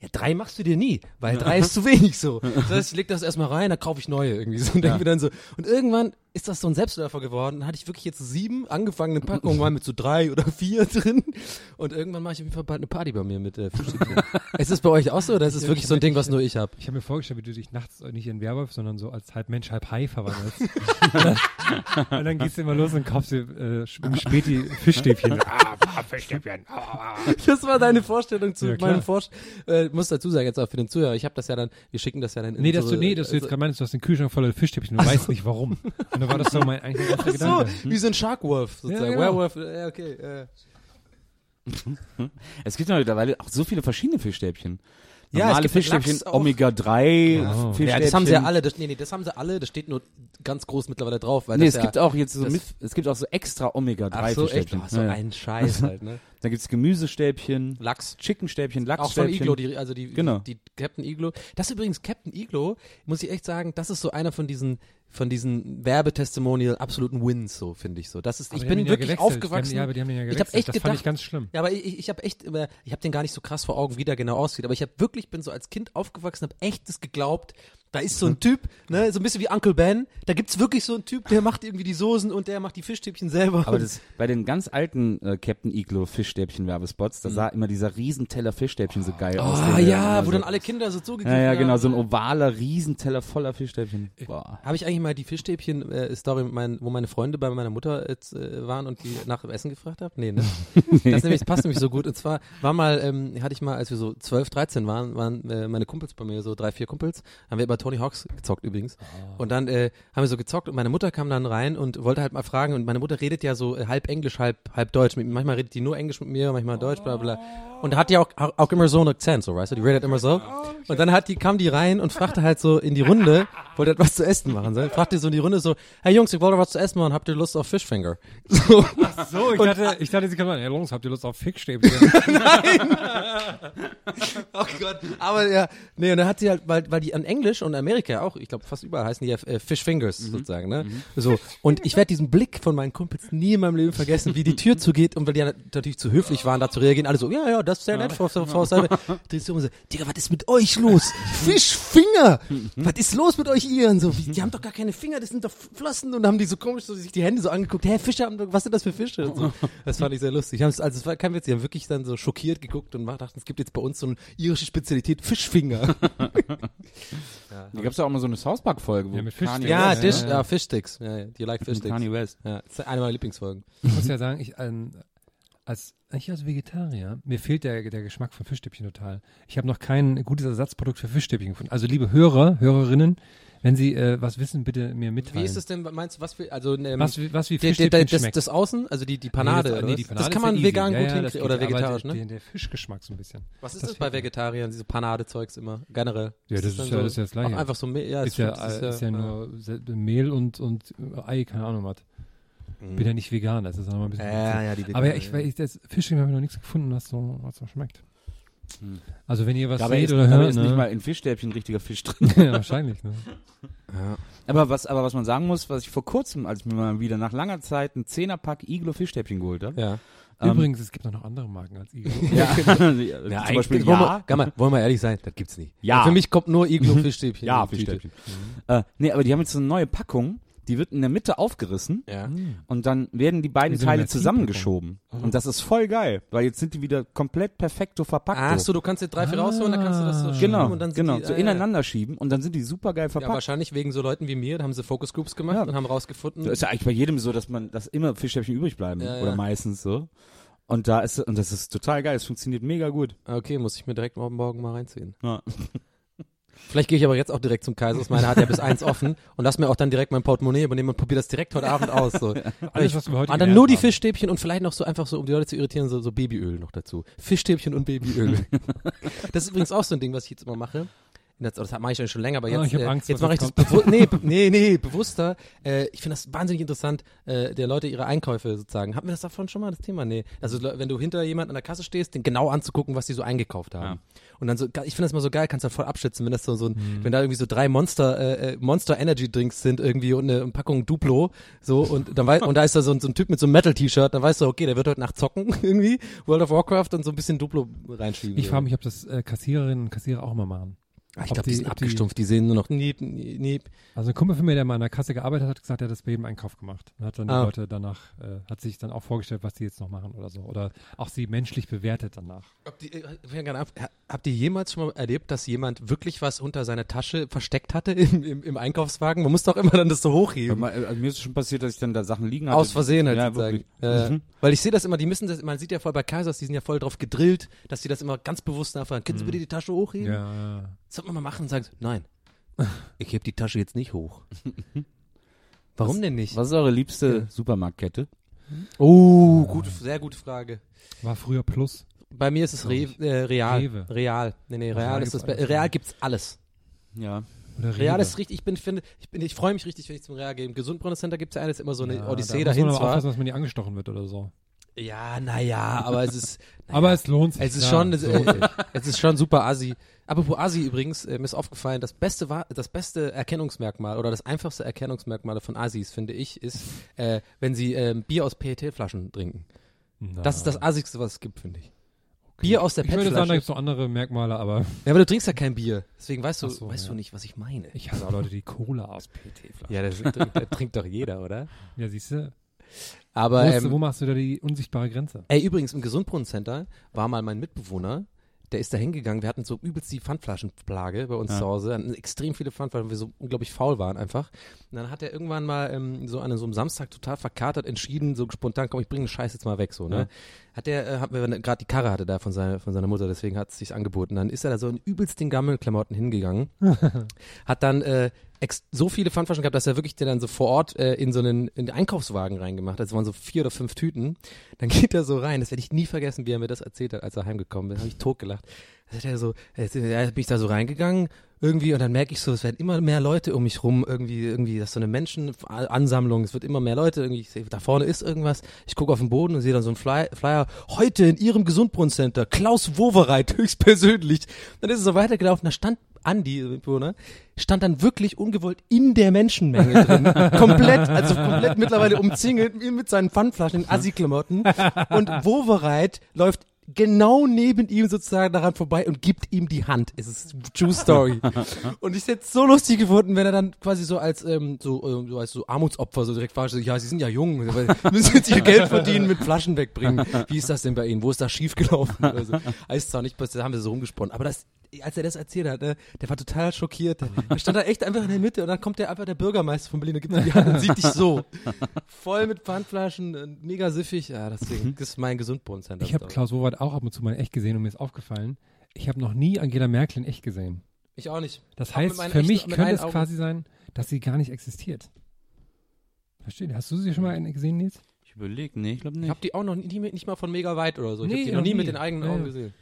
Ja, drei machst du dir nie, weil drei ist zu wenig so. Das heißt, ich leg das erstmal rein, dann kaufe ich neue irgendwie so und denke mir dann so. Und irgendwann ist das so ein Selbstläufer geworden. Dann hatte ich wirklich jetzt sieben angefangene Packungen, mal mit so drei oder vier drin. Und irgendwann mache ich auf jeden Fall bald eine Party bei mir mit äh, Fischstäbchen. ist es bei euch auch so oder ist es wirklich so ein Ding, was nur ich habe? Ich habe mir vorgestellt, wie du dich nachts nicht in Werwolf, sondern so als halb Mensch, halb Hai verwandelst. und dann gehst du immer los und kaufst dir äh, im Späti Fischstäbchen. ah, Fischstäbchen. Das war deine Vorstellung zu Ja, meinem Vorsch... Äh, muss dazu sagen, jetzt auch für den Zuhörer, ich habe das ja dann, wir schicken das ja dann in Nee, dass du, nee, dass du jetzt gerade meinst, du hast den Kühlschrank voller Fischstäbchen, du weißt nicht warum. Und dann war das so mein eigentlich erster Ach so, Gedanke. wie so ein Sharkwolf sozusagen. Ja, genau. Werewolf, ja, okay. Äh. Es gibt ja mittlerweile auch so viele verschiedene Fischstäbchen. Ja, es Normale gibt Fischstäbchen, Lachs auch. Omega-3 Genau. Fischstäbchen. Ja, das haben sie ja alle. Das, nee, nee, das haben sie alle. Das steht nur ganz groß mittlerweile drauf. Weil Nee, das es ja, gibt auch jetzt so das- mit, es gibt auch so extra Omega-3 Ach so, echt? Fischstäbchen. Oh, so Ja, ein Scheiß halt, ne? Dann gibt's Gemüsestäbchen, Lachs. Chickenstäbchen, Auch von Lachsstäbchen. Iglo, die, also die, Genau. die, die Captain Iglo. Das ist übrigens Captain Iglo, muss ich echt sagen, das ist so einer von diesen, von diesen Werbetestimonial absoluten Wins, so finde ich so. Das ist, Aber ich die bin ja wirklich gewechselt. aufgewachsen. Die haben, ja, aber die haben ja Ich gewechselt. hab echt das gedacht, fand ich ganz schlimm. Ja, aber ich, ich, ich habe echt, immer- ich habe den gar nicht so krass vor Augen, wie der genau aussieht. Aber ich habe wirklich, bin so als Kind aufgewachsen, habe echt das geglaubt. Da ist so ein Typ, ne, so ein bisschen wie Uncle Ben. Da gibt's wirklich so einen Typ, der macht irgendwie die Soßen und der macht die Fischstäbchen selber. Aber das, bei den ganz alten äh, Captain Iglo Fischstäbchen Werbespots, da sah immer dieser Riesenteller Fischstäbchen so geil aus. Ah ja, wo so- dann alle Kinder so zugegriffen Ja, ja, haben. genau, so ein ovaler Riesenteller voller Fischstäbchen. Boah. Habe ich eigentlich mal die Fischstäbchen-Story, meinen- wo meine Freunde bei meiner Mutter jetzt, äh, waren und die nach dem Essen gefragt haben? Nee, ne? Das, nämlich, das passt nämlich so gut. Und zwar war mal, ähm, hatte ich mal, als wir so 12, 13 waren, waren äh, meine Kumpels bei mir, so drei, vier Kumpels, haben wir über Tony Hawks gezockt übrigens. Und dann äh, haben wir so gezockt und meine Mutter kam dann rein und wollte halt mal fragen und meine Mutter redet ja so äh, halb Englisch, halb, halb Deutsch. Mit, manchmal redet die nur Englisch mit mir, manchmal Deutsch, bla bla. Und da hat die auch, auch, immer so einen Akzent, so, weißt du? Die redet immer so. Und dann hat die, kam die rein und fragte halt so in die Runde, wollte etwas zu essen machen, so. Fragte so in die Runde so, hey Jungs, ich wollte was zu essen machen, habt ihr Lust auf Fishfinger? So. So, ich dachte, ich dachte, sie kann sagen, hey Jungs, habt ihr Lust auf Fischstäbchen? Oh Gott. Aber ja, nee, und dann hat sie halt, weil, weil die an Englisch und Amerika auch, ich glaube fast überall heißen die ja äh, Fish Fingers sozusagen, ne? So. Und ich werde diesen Blick von meinen Kumpels nie in meinem Leben vergessen, wie die Tür zugeht und weil die ja natürlich zu höflich waren, da zu reagieren, alle so, ja, ja, das ist sehr nett, Frau, Salve. Drehst du um und so, Digga, was ist mit euch los? Fischfinger! Was ist los mit euch ihr? Und so, wie, die haben doch gar keine Finger, das sind doch Flossen und haben die so komisch so sich die Hände so angeguckt, hä, Fische haben doch, was sind das für Fische? Und so. Das fand ich sehr lustig. Haben's- Also es war kein Witz, die haben wirklich dann so schockiert geguckt und dachten, es gibt jetzt bei uns so eine irische Spezialität, Fischfinger. Da gab's ja auch mal so eine South Park Folge, wo Ja, mit Fischstäbchen. ja, West, Dish, ja, ja. Fischsticks. Ja, ja, do you like mit Fischsticks? Kanye West. Ja, das ist eine meiner Lieblingsfolgen. Ich muss ja sagen, ich ähm, als ich als Vegetarier, mir fehlt der, der Geschmack von Fischstäbchen total. Ich habe noch kein gutes Ersatzprodukt für Fischstäbchen gefunden. Also liebe Hörer, Hörerinnen, Wenn Sie äh, was wissen, bitte mir mitteilen. Wie ist es denn, meinst du, was für, also, ähm, Was, was wie der, der, Fischstäbchen der, das, schmeckt? das Außen, also die, die Panade, nee, das, nee, die Panade das kann ist ja man vegan ja, gut ja, hinkriegen, oder aber vegetarisch, der, ne? Der, der Fischgeschmack so ein bisschen. Was ist Das das bei. Vegetariern, diese Panade-Zeugs immer, generell? Ja, das ist dann ja- das ist ja das Gleiche. Einfach so, Mehl- ja, ist, ja, stimmt, ist ja nur Mehl und, und Ei, keine Ahnung was. Bin ja nicht vegan, das ist auch noch ein bisschen. Mhm. Ja, ja, die aber ja, Veganer, ich, ja. weil ich das Fischchen habe ich noch nichts gefunden, was so, was so schmeckt. Hm. Also wenn ihr was Dabei seht ist, oder dabei hört, ist ne? nicht mal in Fischstäbchen richtiger Fisch drin. ja, wahrscheinlich, ne? Ja. Aber was, aber was man sagen muss, was ich vor kurzem, als ich mir mal wieder nach langer Zeit einen Zehnerpack Iglo Fischstäbchen geholt habe. Ja. Ähm, Übrigens, es gibt auch noch andere Marken als Iglo. Ja, Ja, zum Beispiel wollen, ja. wir, kann man, wollen wir ehrlich sein, das gibt's nicht. Ja. Für mich kommt nur Iglo Fischstäbchen. Ja. Fischstäbchen. Äh, nee, aber die haben jetzt so eine neue Packung, die wird in der Mitte aufgerissen Ja. und dann werden die beiden so Teile zusammengeschoben. Und das ist voll geil, weil jetzt sind die wieder komplett perfekto verpackt. Ach so, du kannst dir drei, vier rausholen, dann kannst du das so schieben Genau, und dann sind genau, die, so äh, ineinander schieben und dann sind die super geil Ja, verpackt. wahrscheinlich wegen so Leuten wie mir, da haben sie Focus Groups gemacht Ja. und haben rausgefunden. Das ist ja eigentlich bei jedem so, dass man, dass immer Fischstäbchen übrig bleiben Ja, oder ja. meistens so. Und da ist und das ist total geil, es funktioniert mega gut. Okay, muss ich mir direkt morgen, morgen mal reinziehen. Ja. Vielleicht gehe ich aber jetzt auch direkt zum Kaisers. Meine hat ja bis eins offen und lass mir auch dann direkt mein Portemonnaie übernehmen und probiere das direkt heute Abend aus. So. Alles, was wir heute Und dann gelernt nur die haben. Fischstäbchen und vielleicht noch so einfach so, um die Leute zu irritieren, so, so Babyöl noch dazu. Fischstäbchen und Babyöl. das ist übrigens auch so ein Ding, was ich jetzt immer mache. Das, das mache ich schon länger, aber Ah, jetzt, ich hab äh, Angst, jetzt mache ich das bewusst, nee, nee, nee, bewusster. Äh, ich finde das wahnsinnig interessant, äh, der Leute ihre Einkäufe sozusagen. Hatten wir das davon schon mal, das Thema? Nee. Also wenn du hinter jemand an der Kasse stehst, den genau anzugucken, was die so eingekauft haben. Und dann so, ich finde das mal so geil, kannst du voll abschätzen, wenn das so, so ein, Mhm. wenn da irgendwie so drei Monster, äh, äh, Monster Energy Drinks sind irgendwie und eine, Packung Duplo, so, und dann wei und da ist da so ein, so ein Typ mit so einem Metal-T-Shirt, dann weißt du, okay, der wird heute Nacht zocken, irgendwie, World of Warcraft und so ein bisschen Duplo reinschieben. Ich frage mich, ob das äh, Kassiererinnen und Kassierer auch mal machen. Ah, ich glaube, die, die- sind ob die- abgestumpft, die sehen nur noch niep, niep. Also ein Kumpel von mir, der mal an der Kasse gearbeitet hat, hat gesagt, er hat das bei jedem Einkauf gemacht. Und hat dann die Ah. Leute danach, äh, hat sich dann auch vorgestellt, was die jetzt noch machen oder so. Oder auch sie menschlich bewertet danach. Die, äh, Habt ihr jemals schon mal erlebt, dass jemand wirklich was unter seiner Tasche versteckt hatte im, im, im Einkaufswagen? Man muss doch immer dann das so hochheben. Also mir ist schon passiert, dass ich dann da Sachen liegen hatte. Aus Versehen halt ja, sozusagen. wirklich. Äh, Mhm. Weil ich sehe das immer, die müssen das, man sieht ja voll bei Kaisers, die sind ja voll drauf gedrillt, dass sie das immer ganz bewusst nachfragen. Können Sie bitte die Tasche hochheben? Ja. Das sollte man mal machen und sagen, nein, ich heb die Tasche jetzt nicht hoch. Warum denn nicht? Was ist eure liebste Supermarktkette? Oh, gute, sehr gute Frage. War früher Plus. Bei mir ist es Re, äh, Real. Rewe. Real. Nee, nee, Real Real ist das gibt's Be- alles, Real ja. gibt's alles. Ja. Real ist richtig, ich bin, finde, ich bin, ich freue mich richtig, wenn ich zum Real gehe. Im Gesundbrunnen Center gibt's ja alles immer so eine ja, Odyssee da muss dahin man aber zwar. aufpassen, dass man nicht angestochen wird oder so. Ja, naja, aber es ist, naja, Aber es lohnt sich. es ist klar, schon, es äh, es ist schon super assi. Apropos assi übrigens, äh, mir ist aufgefallen, das beste war, das beste Erkennungsmerkmal oder das einfachste Erkennungsmerkmal von Assis, finde ich, ist, äh, wenn sie ähm, Bier aus PET-Flaschen trinken. Das ist das assigste, was es gibt, finde ich. Bier aus der Ich würde sagen, da PET-Flasche. gibt es noch andere Merkmale, aber Ja, aber du trinkst ja kein Bier. Deswegen weißt du, so, weißt ja. du nicht, was ich meine. ich hasse auch Leute, die Cola aus PET-Flaschen. Ja, das trinkt, das trinkt doch jeder, oder? Ja, siehst du. Aber, Wo, ist- ähm, wo machst du da die unsichtbare Grenze? ey, übrigens, im Gesundbrunnen-Center war mal mein Mitbewohner, der ist da hingegangen, wir hatten so übelst die Pfandflaschenplage bei uns Ja. zu Hause, hatten extrem viele Pfandflaschen, weil wir so unglaublich faul waren einfach. Und dann hat er irgendwann mal ähm, so an so einem Samstag total verkatert entschieden, so spontan, komm, ich bringe den Scheiß jetzt mal weg, so, ne? Ja. Hat der, äh, hat mir gerade die Karre hatte da von seiner, von seiner Mutter, deswegen hat es sich angeboten. Dann ist er da so in übelst den Gammelklamotten hingegangen, hat dann äh, so viele Pfandflaschen gehabt, dass er wirklich den dann so vor Ort äh, in so einen in den Einkaufswagen reingemacht hat. Das waren so vier oder fünf Tüten. Dann geht er so rein, das werde ich nie vergessen, wie er mir das erzählt hat, als er heimgekommen ist. habe ich totgelacht. Da hat er so, ja, bin ich da so reingegangen irgendwie und dann merke ich so, es werden immer mehr Leute um mich rum, irgendwie, irgendwie, das ist so eine Menschenansammlung, es wird immer mehr Leute, irgendwie, ich sehe, da vorne ist irgendwas, ich gucke auf den Boden und sehe dann so einen Fly, Flyer, heute in ihrem Gesundbrunnen-Center, Klaus Wowereit, höchstpersönlich. Dann ist es so weitergelaufen, da stand Andi, Mitbewohner, stand dann wirklich ungewollt in der Menschenmenge drin. komplett, also komplett mittlerweile umzingelt mit seinen Pfandflaschen in Assi-Klamotten. Und Wowereit läuft genau neben ihm sozusagen daran vorbei und gibt ihm die Hand. Es ist True Story. und ich hätte es so lustig gefunden, wenn er dann quasi so als ähm, so, ähm, so als so Armutsopfer so direkt war, so, ja, sie sind ja jung, müssen jetzt ihr Geld verdienen mit Flaschen wegbringen. Wie ist das denn bei Ihnen? Wo ist das schiefgelaufen? Also, ist zwar nicht passiert, da haben wir so rumgesponnen, aber das als er das erzählt hat, ne, der war total schockiert. Der stand da echt einfach in der Mitte und dann kommt der einfach der Bürgermeister von Berlin und gibt ihm die Hand und sieht dich so. Voll mit Pfandflaschen, äh, mega siffig. Ja, deswegen, das ist mein Gesundbrunnen-Center. Ich habe Klaus Wowereit auch ab und zu mal echt gesehen und mir ist aufgefallen, ich habe noch nie Angela Merkel in echt gesehen. Ich auch nicht. Das Auch heißt, für mich könnte es Augen. quasi sein, dass sie gar nicht existiert. Versteht ihr? Hast du sie schon mal gesehen, Nils? Ich überlege, nee, ich glaube Ich nicht. habe die auch noch nie, nicht mal von mega weit oder so. Ich Nee, habe die noch noch nie nie. mit den eigenen Ja, Augen ja. gesehen.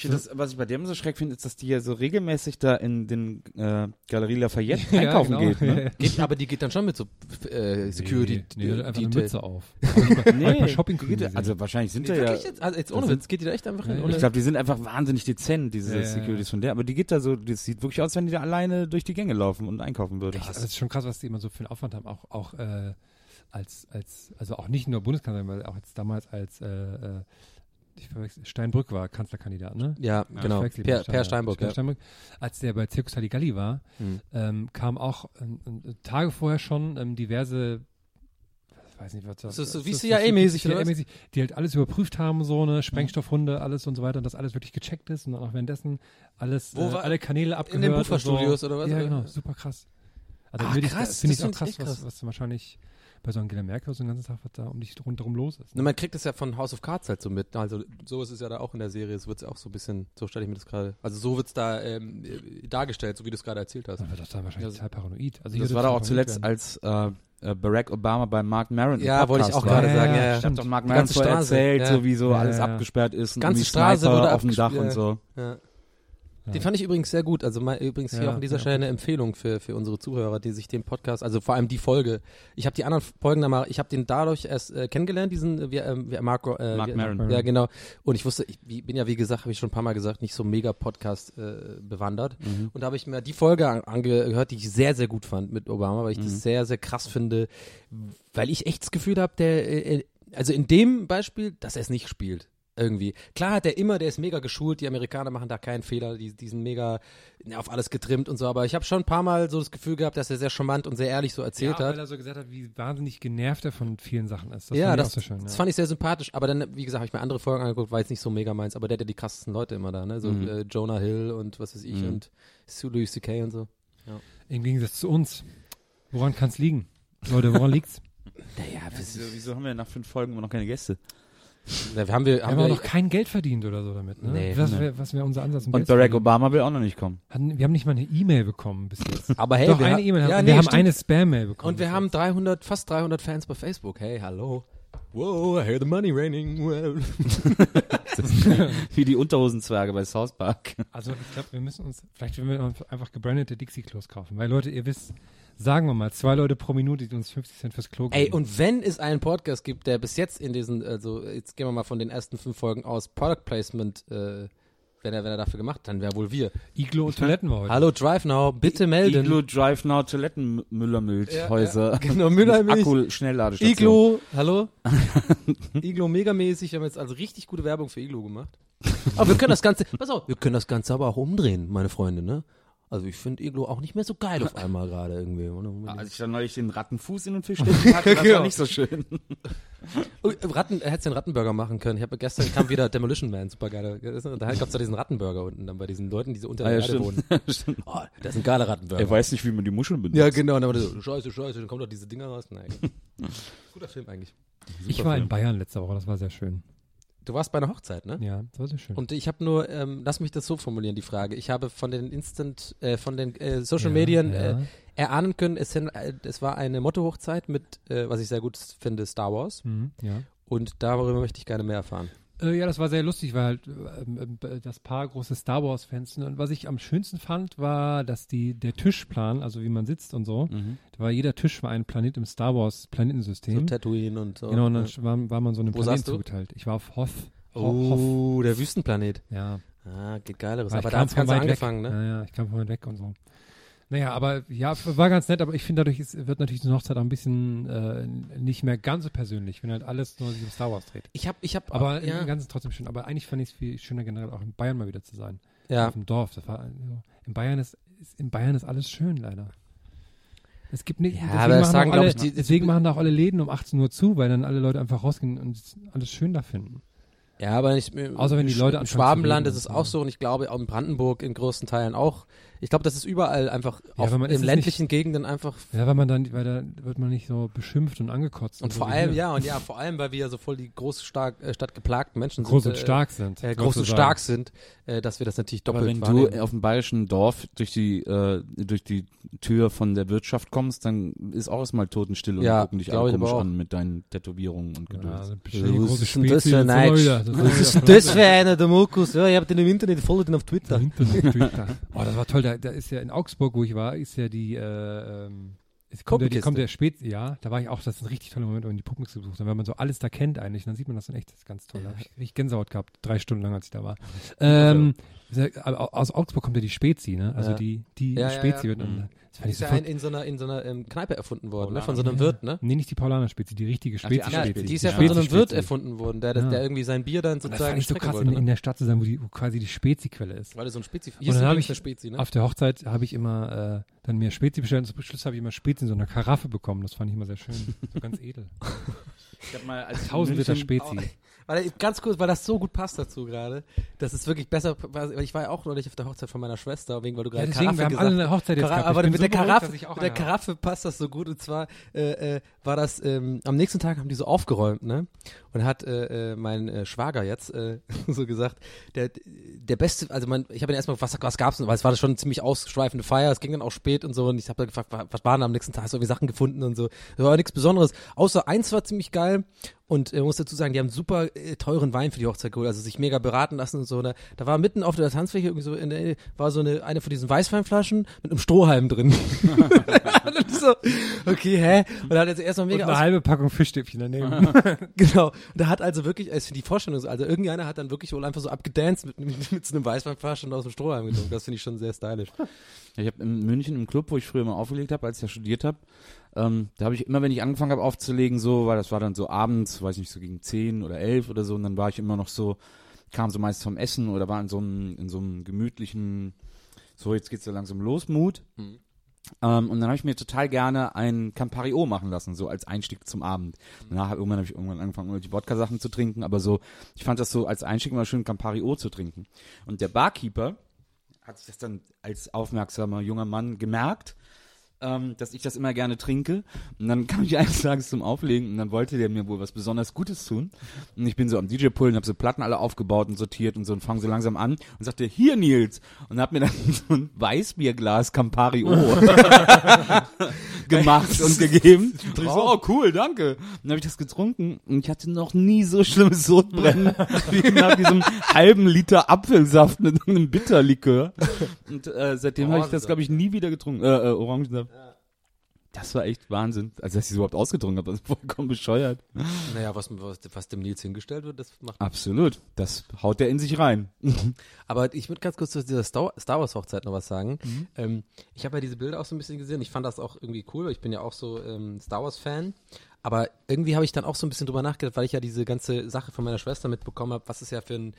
Ich das, was ich bei dem so schreck finde, ist, dass die ja so regelmäßig da in den äh, Galerie Lafayette Ja, einkaufen genau. geht. Ne? Geht, aber die geht dann schon mit so äh, Security. Nee, nee, einfach eine Detail. Mütze auf. nee, shopping die geht, also wahrscheinlich sind Nee, da ja. wirklich jetzt? Also jetzt ohne sind- Witz, geht die da echt einfach hin? Ich glaube, die sind einfach wahnsinnig dezent, diese Ja. Securities von der. Aber die geht da so, das sieht wirklich aus, wenn die da alleine durch die Gänge laufen und einkaufen würde. Das ist schon krass, was die immer so für einen Aufwand haben. Auch, auch äh, als, als, also auch nicht nur Bundeskanzlerin, weil auch jetzt damals als äh, äh, ich verwechsel, Steinbrück war Kanzlerkandidat, ne? ja, genau. Ich verwechsel Per, per Steinbock, Per ja. Steinbrück. Als der bei Circus Halligalli war, Hm. ähm, kam auch ähm, Tage vorher schon ähm, diverse ich weiß nicht, was das ist so wie CIA-mäßig, was? CIA-mäßig, die halt alles überprüft haben, so eine Sprengstoffhunde, alles und so weiter, und das alles wirklich gecheckt ist und dann auch währenddessen alles, Wo äh, alle Kanäle abgehört. den und Buchverstudios so. oder was? Ja, genau, super krass. Also Ah, finde ich, krass, finde ich auch krass, echt was, krass. was wahrscheinlich bei so Angela Merkel so den ganzen Tag was da um dich rundherum los ist. Na, man kriegt es ja von House of Cards halt so mit. Also so ist es ja da auch in der Serie. Es wird auch so ein bisschen, so stelle ich mir das gerade. Also so wird es da ähm, äh, dargestellt, so wie du es gerade erzählt hast. Dann wird das da wahrscheinlich Ja, total paranoid. Also Das war doch auch zuletzt, paranoid als äh, äh, Barack Obama bei Mark Maron Ja, wollte ich auch gerade sagen. Ja, ja. Ich hab stimmt. doch Mark Maron erzählt, ja. so wie so Ja, alles ja. abgesperrt ist und Ganze wie Straße wurde auf dem Dach und so. Ja. Ja. Den fand ich übrigens sehr gut. Also mein, übrigens hier Ja, auch an dieser ja, Stelle eine Empfehlung für, für unsere Zuhörer, die sich den Podcast, also vor allem die Folge. Ich habe die anderen Folgen da mal, ich habe den dadurch erst äh, kennengelernt, diesen äh, wie, ähm, wie Marco, äh, Mark wie, Maron. Ja, genau. Und ich wusste, ich wie- bin ja wie gesagt, habe ich schon ein paar Mal gesagt, nicht so mega Podcast äh, bewandert. Mhm. Und da habe ich mir die Folge an, angehört, die ich sehr, sehr gut fand mit Obama, weil ich Mhm. das sehr, sehr krass finde, weil ich echt das Gefühl habe, der, äh, also in dem Beispiel, dass er es nicht spielt. Irgendwie. Klar hat er immer, der ist mega geschult, die Amerikaner machen da keinen Fehler, die, die sind mega auf alles getrimmt und so, aber ich habe schon ein paar Mal so das Gefühl gehabt, dass er sehr charmant und sehr ehrlich so erzählt ja, hat. weil er so gesagt hat, wie wahnsinnig genervt er von vielen Sachen ist. ja, fand ich das, auch so schön. das ja. fand ich sehr sympathisch. Aber dann, wie gesagt, habe ich mir andere Folgen angeguckt, war jetzt nicht so mega meins, aber der hat ja die krassesten Leute immer da, ne? So Mhm. äh, Jonah Hill und was weiß ich Mhm. und Sue Louis C.K. und so. Im Gegensatz zu uns. Woran kann es liegen? Leute, woran liegt's? Naja, Wieso, wieso haben wir nach fünf Folgen immer noch keine Gäste? Wir haben wir, Wir haben wir noch kein Geld verdient oder so damit. Ne? Nee. was Nee. wäre wär unser Ansatz? Um Und Geld Barack? Obama will auch noch nicht kommen. Hatten, wir haben nicht mal eine E-Mail bekommen bis jetzt. aber hey, Doch, wir eine ha- E-Mail. ja, haben nee, wir haben stimmt. eine Spam-Mail bekommen. Und wir haben jetzt. 300, fast 300 Fans bei Facebook. Hey, hallo. Whoa, I hear the money raining. Well. Wie die Unterhosenzwerge bei South Park. Also ich glaube, wir müssen uns, vielleicht werden wir uns einfach gebrandete Dixie-Klos kaufen. Weil Leute, ihr wisst, sagen wir mal, zwei Leute pro Minute, die uns 50 Cent fürs Klo geben. Ey, und wenn es einen Podcast gibt, der bis jetzt in diesen, also jetzt gehen wir mal von den ersten fünf Folgen aus, Product Placement, äh, wenn er, wenn er dafür gemacht hat, dann wäre wohl wir. Iglo und Toiletten war heute. Hallo Drive Now, bitte melden. Iglo Drive Now Toilettenmüllermilchhäuser. Ja, ja, genau, Müllermilch. Akku Schnellladestation. Iglo, hallo? Iglo megamäßig, wir haben jetzt also richtig gute Werbung für Iglo gemacht. Aber wir können das Ganze, pass auf, wir können das Ganze aber auch umdrehen, meine Freunde, ne? Also ich finde Iglo auch nicht mehr so geil auf einmal gerade irgendwie. oder? Als ich dann neulich den Rattenfuß in den Fisch stecken hatte, das Genau. war nicht so schön. Ratten, er hätte den Rattenburger machen können. Ich habe gestern kam wieder Demolition Man, super geil. Da gab's da diesen Rattenburger unten dann bei diesen Leuten, die so unter Ah, der ja, Erde stimmt. wohnen. Oh, das ist ein geiler Rattenburger. Er weiß nicht, wie man die Muscheln benutzt. ja, genau. Und dann war der so, scheiße, scheiße, dann kommen doch diese Dinger raus. Nein. Guter Film eigentlich. ich war in Bayern letzte Woche, das war sehr schön. Du warst bei einer Hochzeit, ne? Ja, das war sehr schön. Und ich habe nur, ähm, lass mich das so formulieren, die Frage. Ich habe von den Instant, äh, von den äh, Social ja, Medien ja. äh, erahnen können, es, sind, äh, es war eine Motto-Hochzeit mit, äh, was ich sehr gut finde, Star Wars. Mhm, ja. Und darüber möchte ich gerne mehr erfahren. Äh, ja, das war sehr lustig, weil halt ähm, ähm, das Paar große Star Wars-Fans sind. Und was ich am schönsten fand, war, dass die der Tischplan, also wie man sitzt und so, Mhm. da war jeder Tisch war ein Planet im Star Wars So Planetensystem. Tatooine und so. genau, und dann war, war man so einem Wo Planeten zugeteilt. Ich war auf Hoth. Ho Hoth. Oh, der Wüstenplanet. Ja, Ah, geht geileres. Aber da hat's von ganz angefangen, weg. ne? Ja, ja, ich kam von weg und so. Naja, aber ja, war ganz nett, aber ich finde, dadurch ist, wird natürlich die Hochzeit auch ein bisschen äh, nicht mehr ganz so persönlich, wenn halt alles nur sich um Star Wars dreht. Ich habe, ich habe, Aber ja, im Ganzen trotzdem schön. Aber eigentlich fand ich es viel schöner generell auch in Bayern mal wieder zu sein. ja. Auf dem Dorf. Das war, also, in Bayern ist, ist in Bayern ist alles schön, leider. Es gibt nicht, Ja, deswegen, machen, sagen, alle, ich, die- deswegen machen da auch alle Läden um 18 Uhr zu, weil dann alle Leute einfach rausgehen und es alles schön da finden. Ja, aber nicht, Außer wenn die Leute zu Schwabenland ist es auch so und ich glaube auch in Brandenburg in großen Teilen auch. Ich glaube, das ist überall einfach Ja, aber ist in ländlichen Gegenden einfach. Ja, weil man dann, weil da wird man nicht so beschimpft und angekotzt. Und so vor wie allem, ja, und ja, vor allem, weil wir ja so voll die groß stark, äh, stadtgeplagten Menschen Groß sind. und stark sind. Äh, groß und sagen. stark sind, äh, dass wir das natürlich Aber doppelt wenn wahrnehmen. du auf dem bayerischen Dorf durch die äh, durch die Tür von der Wirtschaft kommst, dann ist auch erstmal Totenstille und Ja, gucken dich alle ich aber komisch auch. an mit deinen Tätowierungen und Ja, Gedöns. bist du die große ist das für ein das. Das das für einer, der Markus? Ja, ich hab den im Internet, folge den auf Twitter. Internet, Twitter. Oh, das war toll. Da, da ist ja in Augsburg, wo ich war, ist ja die, äh, ähm, es kommt, der, die, kommt der Spät, ja, da war ich auch, das ist ein richtig toller Moment, wenn man die Puppenkiste besucht, wenn man so alles da kennt eigentlich, dann sieht man das dann echt, das ist ganz toll. Da habe ich richtig Gänsehaut gehabt, drei Stunden lang, als ich da war. Ähm, aber aus Augsburg kommt ja die Spezi, ne? Also Ja. die, die Ja, ja, Spezi ja. wird, dann- das Ist ja in so einer, in so einer ähm, Kneipe erfunden worden, ne? von so einem Wirt, ne? nee, nicht die Paulaner Spezi, die richtige Ach, die Spezi. Ja, Spezi. die ist ja Ja. von so einem Spezi, Wirt Spezi. erfunden worden, der, Ja. der irgendwie sein Bier dann Und das sozusagen fand ich so krass wollte. in, in ne? der Stadt zu sein, wo die wo quasi die Spezi-Quelle ist. Weil das so ein Spezi. Und dann habe ich eine Spezi, ne? auf der Hochzeit habe ich immer äh, dann mir Spezi bestellt und zum Schluss habe ich immer Spezi in so einer Karaffe bekommen. Das fand ich immer sehr schön. So ganz edel. Ich hab mal als ich in 1000 Liter Spezi. Weil, ganz kurz, weil das so gut passt dazu gerade. Das ist wirklich besser, weil ich war ja auch neulich auf der Hochzeit von meiner Schwester, wegen, weil du Ja, gerade deswegen, Karaffe wir haben gesagt alle eine Hochzeit jetzt Kara aber mit, so der beruhigt, Karaffe, auch mit der. Karaffe passt das so gut. Und zwar äh, äh, war das, ähm, am nächsten Tag haben die so aufgeräumt, ne? Und hat äh, äh, mein äh, Schwager jetzt äh, so gesagt, der, der beste, also man, ich habe ihn erstmal was, was gab's denn? Weil es war schon eine ziemlich ausschweifende Feier, es ging dann auch spät und so. Und ich habe dann gefragt, wa- was waren am nächsten Tag? Hast du irgendwie Sachen gefunden und so. Das war nichts Besonderes. Außer eins war ziemlich geil. Und äh, muss dazu sagen, die haben super äh, teuren Wein für die Hochzeit geholt, also sich mega beraten lassen und so. Da, da war mitten auf der Tanzfläche irgendwie so in der, war so eine eine von diesen Weißweinflaschen mit einem Strohhalm drin. und so, okay, hä? Und da hat er jetzt erstmal Und mega eine aus, halbe Packung Fischstäbchen daneben. genau. Und da hat also wirklich, also die Vorstellung, so, also irgendeiner hat dann wirklich wohl einfach so abgedanced mit, mit, mit so einem Weißweinflaschen aus dem Strohhalm getrunken. Das finde ich schon sehr stylisch. Ja, ich habe in München im Club, wo ich früher mal aufgelegt habe, als ich da studiert habe, ähm, da habe ich immer, wenn ich angefangen habe aufzulegen, so, weil das war dann so abends, weiß nicht, so gegen 10 oder 11 oder so, und dann war ich immer noch so, kam so meist vom Essen oder war in so einem, in so einem gemütlichen, so, jetzt geht's so langsam los, Mut. Mhm. Ähm, und dann habe ich mir total gerne ein Campari O machen lassen, so als Einstieg zum Abend. Danach hab, irgendwann habe ich irgendwann angefangen, irgendwelche Wodka-Sachen zu trinken, aber so, ich fand das so als Einstieg immer schön, Campari O zu trinken. Und der Barkeeper hat sich das dann als aufmerksamer junger Mann gemerkt, ähm, dass ich das immer gerne trinke. Und dann kam ich eines Tages zum Auflegen und dann wollte der mir wohl was besonders Gutes tun. Und ich bin so am DJ-Pool und habe so Platten alle aufgebaut und sortiert und so und fange so langsam an und sagte, hier Nils. Und hab mir dann so ein Weißbierglas Campari O gemacht und gegeben. Und ich so, oh cool, danke. Und dann habe ich das getrunken und ich hatte noch nie so schlimmes Sodbrennen wie nach diesem halben Liter Apfelsaft mit einem Bitterlikör. Und äh, seitdem habe ich das, glaube ich, nie wieder getrunken. Äh, äh, Orangensaft. Das war echt Wahnsinn. Also, dass ich es überhaupt ausgetrunken habe, das ist vollkommen bescheuert. Naja, was, was, was dem Nils hingestellt wird, das macht Absolut. Das haut der in sich rein. Aber ich würde ganz kurz zu dieser Star, Wars Hochzeit noch was sagen. Ähm, ich habe ja diese Bilder auch so ein bisschen gesehen. Ich fand das auch irgendwie cool, weil ich bin ja auch so ähm, Star Wars Fan. Aber irgendwie habe ich dann auch so ein bisschen drüber nachgedacht, weil ich ja diese ganze Sache von meiner Schwester mitbekommen habe, was ist ja für ein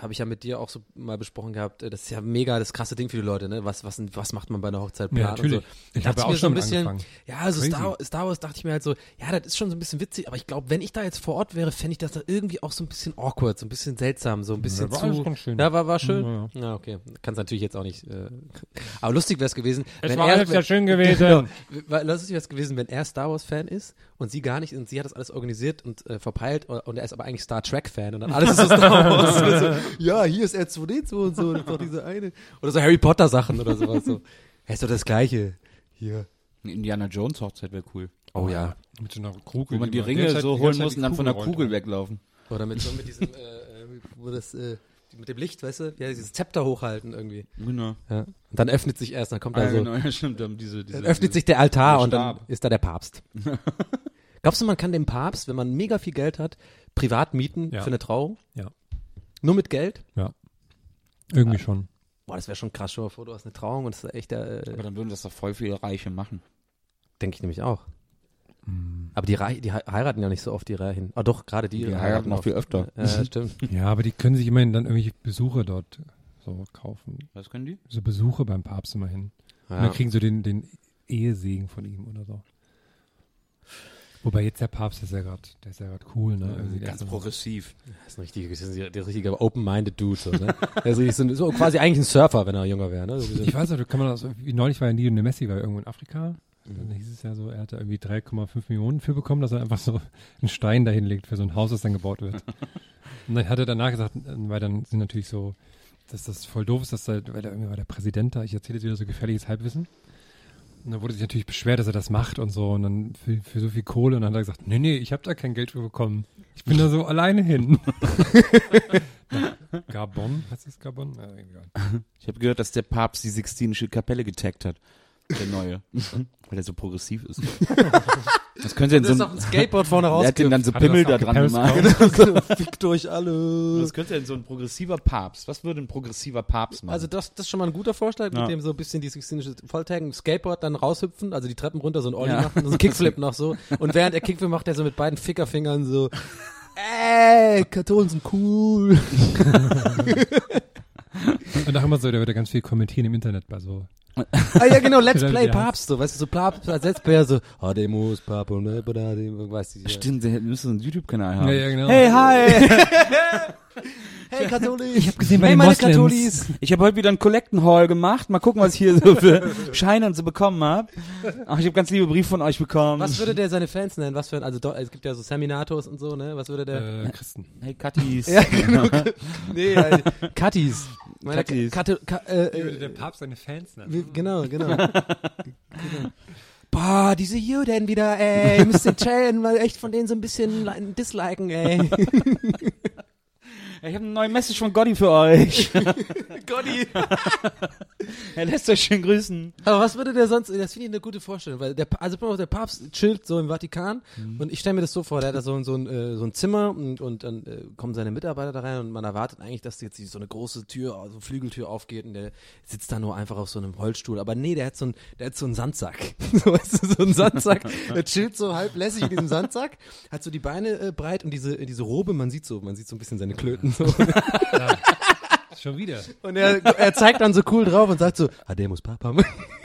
habe ich ja mit dir auch so mal besprochen gehabt, äh, das ist ja mega das krasse Ding für die Leute, ne? Was, was, was macht man bei einer Hochzeit Ja, planen und natürlich. so. Ich habe ja auch schon ein bisschen, angefangen. ja, also. Star, Star Wars dachte ich mir halt so, ja, das ist schon so ein bisschen witzig, aber ich glaube, wenn ich da jetzt vor Ort wäre, fände ich das da irgendwie auch so ein bisschen awkward, so ein bisschen seltsam, so ein bisschen war zu. alles ganz schön. Ja, war, war schön. Ja, Ja, okay. Kann es natürlich jetzt auch nicht. Äh, aber lustig wäre es gewesen. Es wenn war er, alles sehr schön gewesen. Genau, lustig wäre es gewesen, wenn er Star Wars Fan ist und sie gar nicht und sie hat das alles organisiert und äh, verpeilt und, er ist aber eigentlich Star Trek Fan und dann alles ist so Star Wars. Und so, ja, hier ist R2D2 und so, das ist doch diese eine. Oder so Harry Potter Sachen oder sowas. So. Ja, ist doch das Gleiche. Hier. Eine Indiana Jones Hochzeit wäre cool. Oh ja. Mit so einer Kugel. Wo man die Ringe so holen muss und dann von der Kugel weg. weglaufen. Oder mit so mit diesem, äh, äh, wo das, äh, mit dem Licht, weißt du? Ja, dieses Zepter hochhalten irgendwie. Genau. Ja. Und dann öffnet sich erst, dann kommt da Ah, so. genau, ja, stimmt. Dann diese, diese, Dann öffnet diese, sich der Altar der und dann ist da der Papst. Glaubst du, man kann den Papst, wenn man mega viel Geld hat, privat mieten Ja. für eine Trauung? Ja. Nur mit Geld? Irgendwie schon. Boah, das wäre schon krass. Stell dir mal vor, du hast eine Trauung und das ist echt der, Aber äh, dann würden das doch voll viele Reiche machen. denke ich nämlich auch. Aber die, die hei- heiraten ja nicht so oft, die Reichen. Ah doch, gerade die, Die heiraten noch oft. viel öfter. Ja, stimmt. Ja, aber die können sich immerhin dann irgendwelche Besuche dort so kaufen. Was können die? So Besuche beim Papst immerhin. Und Ja. dann kriegen sie den, den Ehesegen von ihm oder so. Wobei jetzt der Papst, der ist ja gerade, der ist ja gerade cool, ne? Der Ganz ist so- progressiv. Das ist ein richtiger, das ist der richtige open-minded Dude, so, ne? Der ist richtig so, ein- so quasi eigentlich ein Surfer, wenn er jünger wäre, ne? So ein- Ich weiß nicht, kann man das, wie neulich war ja Lionel Messi, war irgendwo in Afrika. Mhm. Dann hieß es ja so, er hat da irgendwie 3,5 Millionen für bekommen, dass er einfach so einen Stein dahin legt für so ein Haus, das dann gebaut wird. Und dann hat er danach gesagt, weil dann sind natürlich so, dass das voll doof ist, dass da, weil da irgendwie war der Präsident da, ich erzähle jetzt wieder so gefährliches Halbwissen. Und dann wurde sich natürlich beschwert, dass er das macht und so und dann für, für so viel Kohle und dann hat er gesagt, nee, nee, ich habe da kein Geld für bekommen. Ich bin da so alleine hin. Gabon, heißt das Gabon? Ja, egal. Ich habe gehört, dass der Papst die Sixtinische Kapelle getaggt hat. Der neue. Weil er so progressiv ist. Das könnte in so ein, ein Skateboard vorne er hat den dann so Hat Pimmel das da dran gemacht. Fickt euch alle. Das könnte denn so ein progressiver Papst. Was würde ein progressiver Papst machen? Also das, das ist schon mal ein guter Vorschlag, Ja. mit dem so ein bisschen die sixtinische Volltaggen, Skateboard dann raushüpfen, also die Treppen runter, so ein Olli Ja. machen, so ein Kickflip noch so. Und während er Kickflip macht, er so mit beiden Fickerfingern so, ey, Katholen sind cool. Und auch immer so, der wird ja ganz viel kommentieren im Internet bei so. ah ja, genau, Let's Play. Papst, so, weißt du, so Papst als Let's Player, so, Hademus, Papst, ne, Badade, weißt du. Stimmt, der müsste einen YouTube-Kanal haben. Ja, ja, genau. Hey, hi! Hey, Katholik. Ich habe gesehen, bei hey, den meine Moslems. Katholis. Ich habe heute wieder einen Collecten Haul gemacht. Mal gucken, was ich hier so für Scheine und so bekommen habe. Ach, ich habe ganz liebe Briefe von euch bekommen. Was würde der seine Fans nennen? Was für ein, also es gibt ja so Seminators und so, ne? Was würde der? Äh, Christen. Hey, Kattis. ja, genau. nee, äh, Kattis. Meine Kattis. Katte, Ka, äh, äh, der Papst seine Fans nennen? Wie- Genau, genau. genau. Boah, diese Juden wieder, ey. Müsst ihr chillen, mal echt von denen so ein bisschen li- disliken, ey. Ja, ich habe eine neue Message von Gotti für euch. Gotti. er lässt euch schön grüßen. Aber was würde der sonst, das finde ich eine gute Vorstellung, weil der, also der Papst chillt so im Vatikan und ich stelle mir das so vor, der hat da so, ein- so, ein, äh, so ein Zimmer und, und dann äh, kommen seine Mitarbeiter da rein und man erwartet eigentlich, dass jetzt so eine große Tür, also Flügeltür aufgeht und der sitzt da nur einfach auf so einem Holzstuhl, aber nee, der hat so ein, der hat so einen Sandsack, so, weißt du, so einen Sandsack, der chillt so halb lässig in diesem Sandsack, hat so die Beine äh, breit und diese, diese Robe, man sieht so, man sieht so ein bisschen seine Klöten so. Schon wieder. Und er, er zeigt dann so cool drauf und sagt so, Hademus Papa. und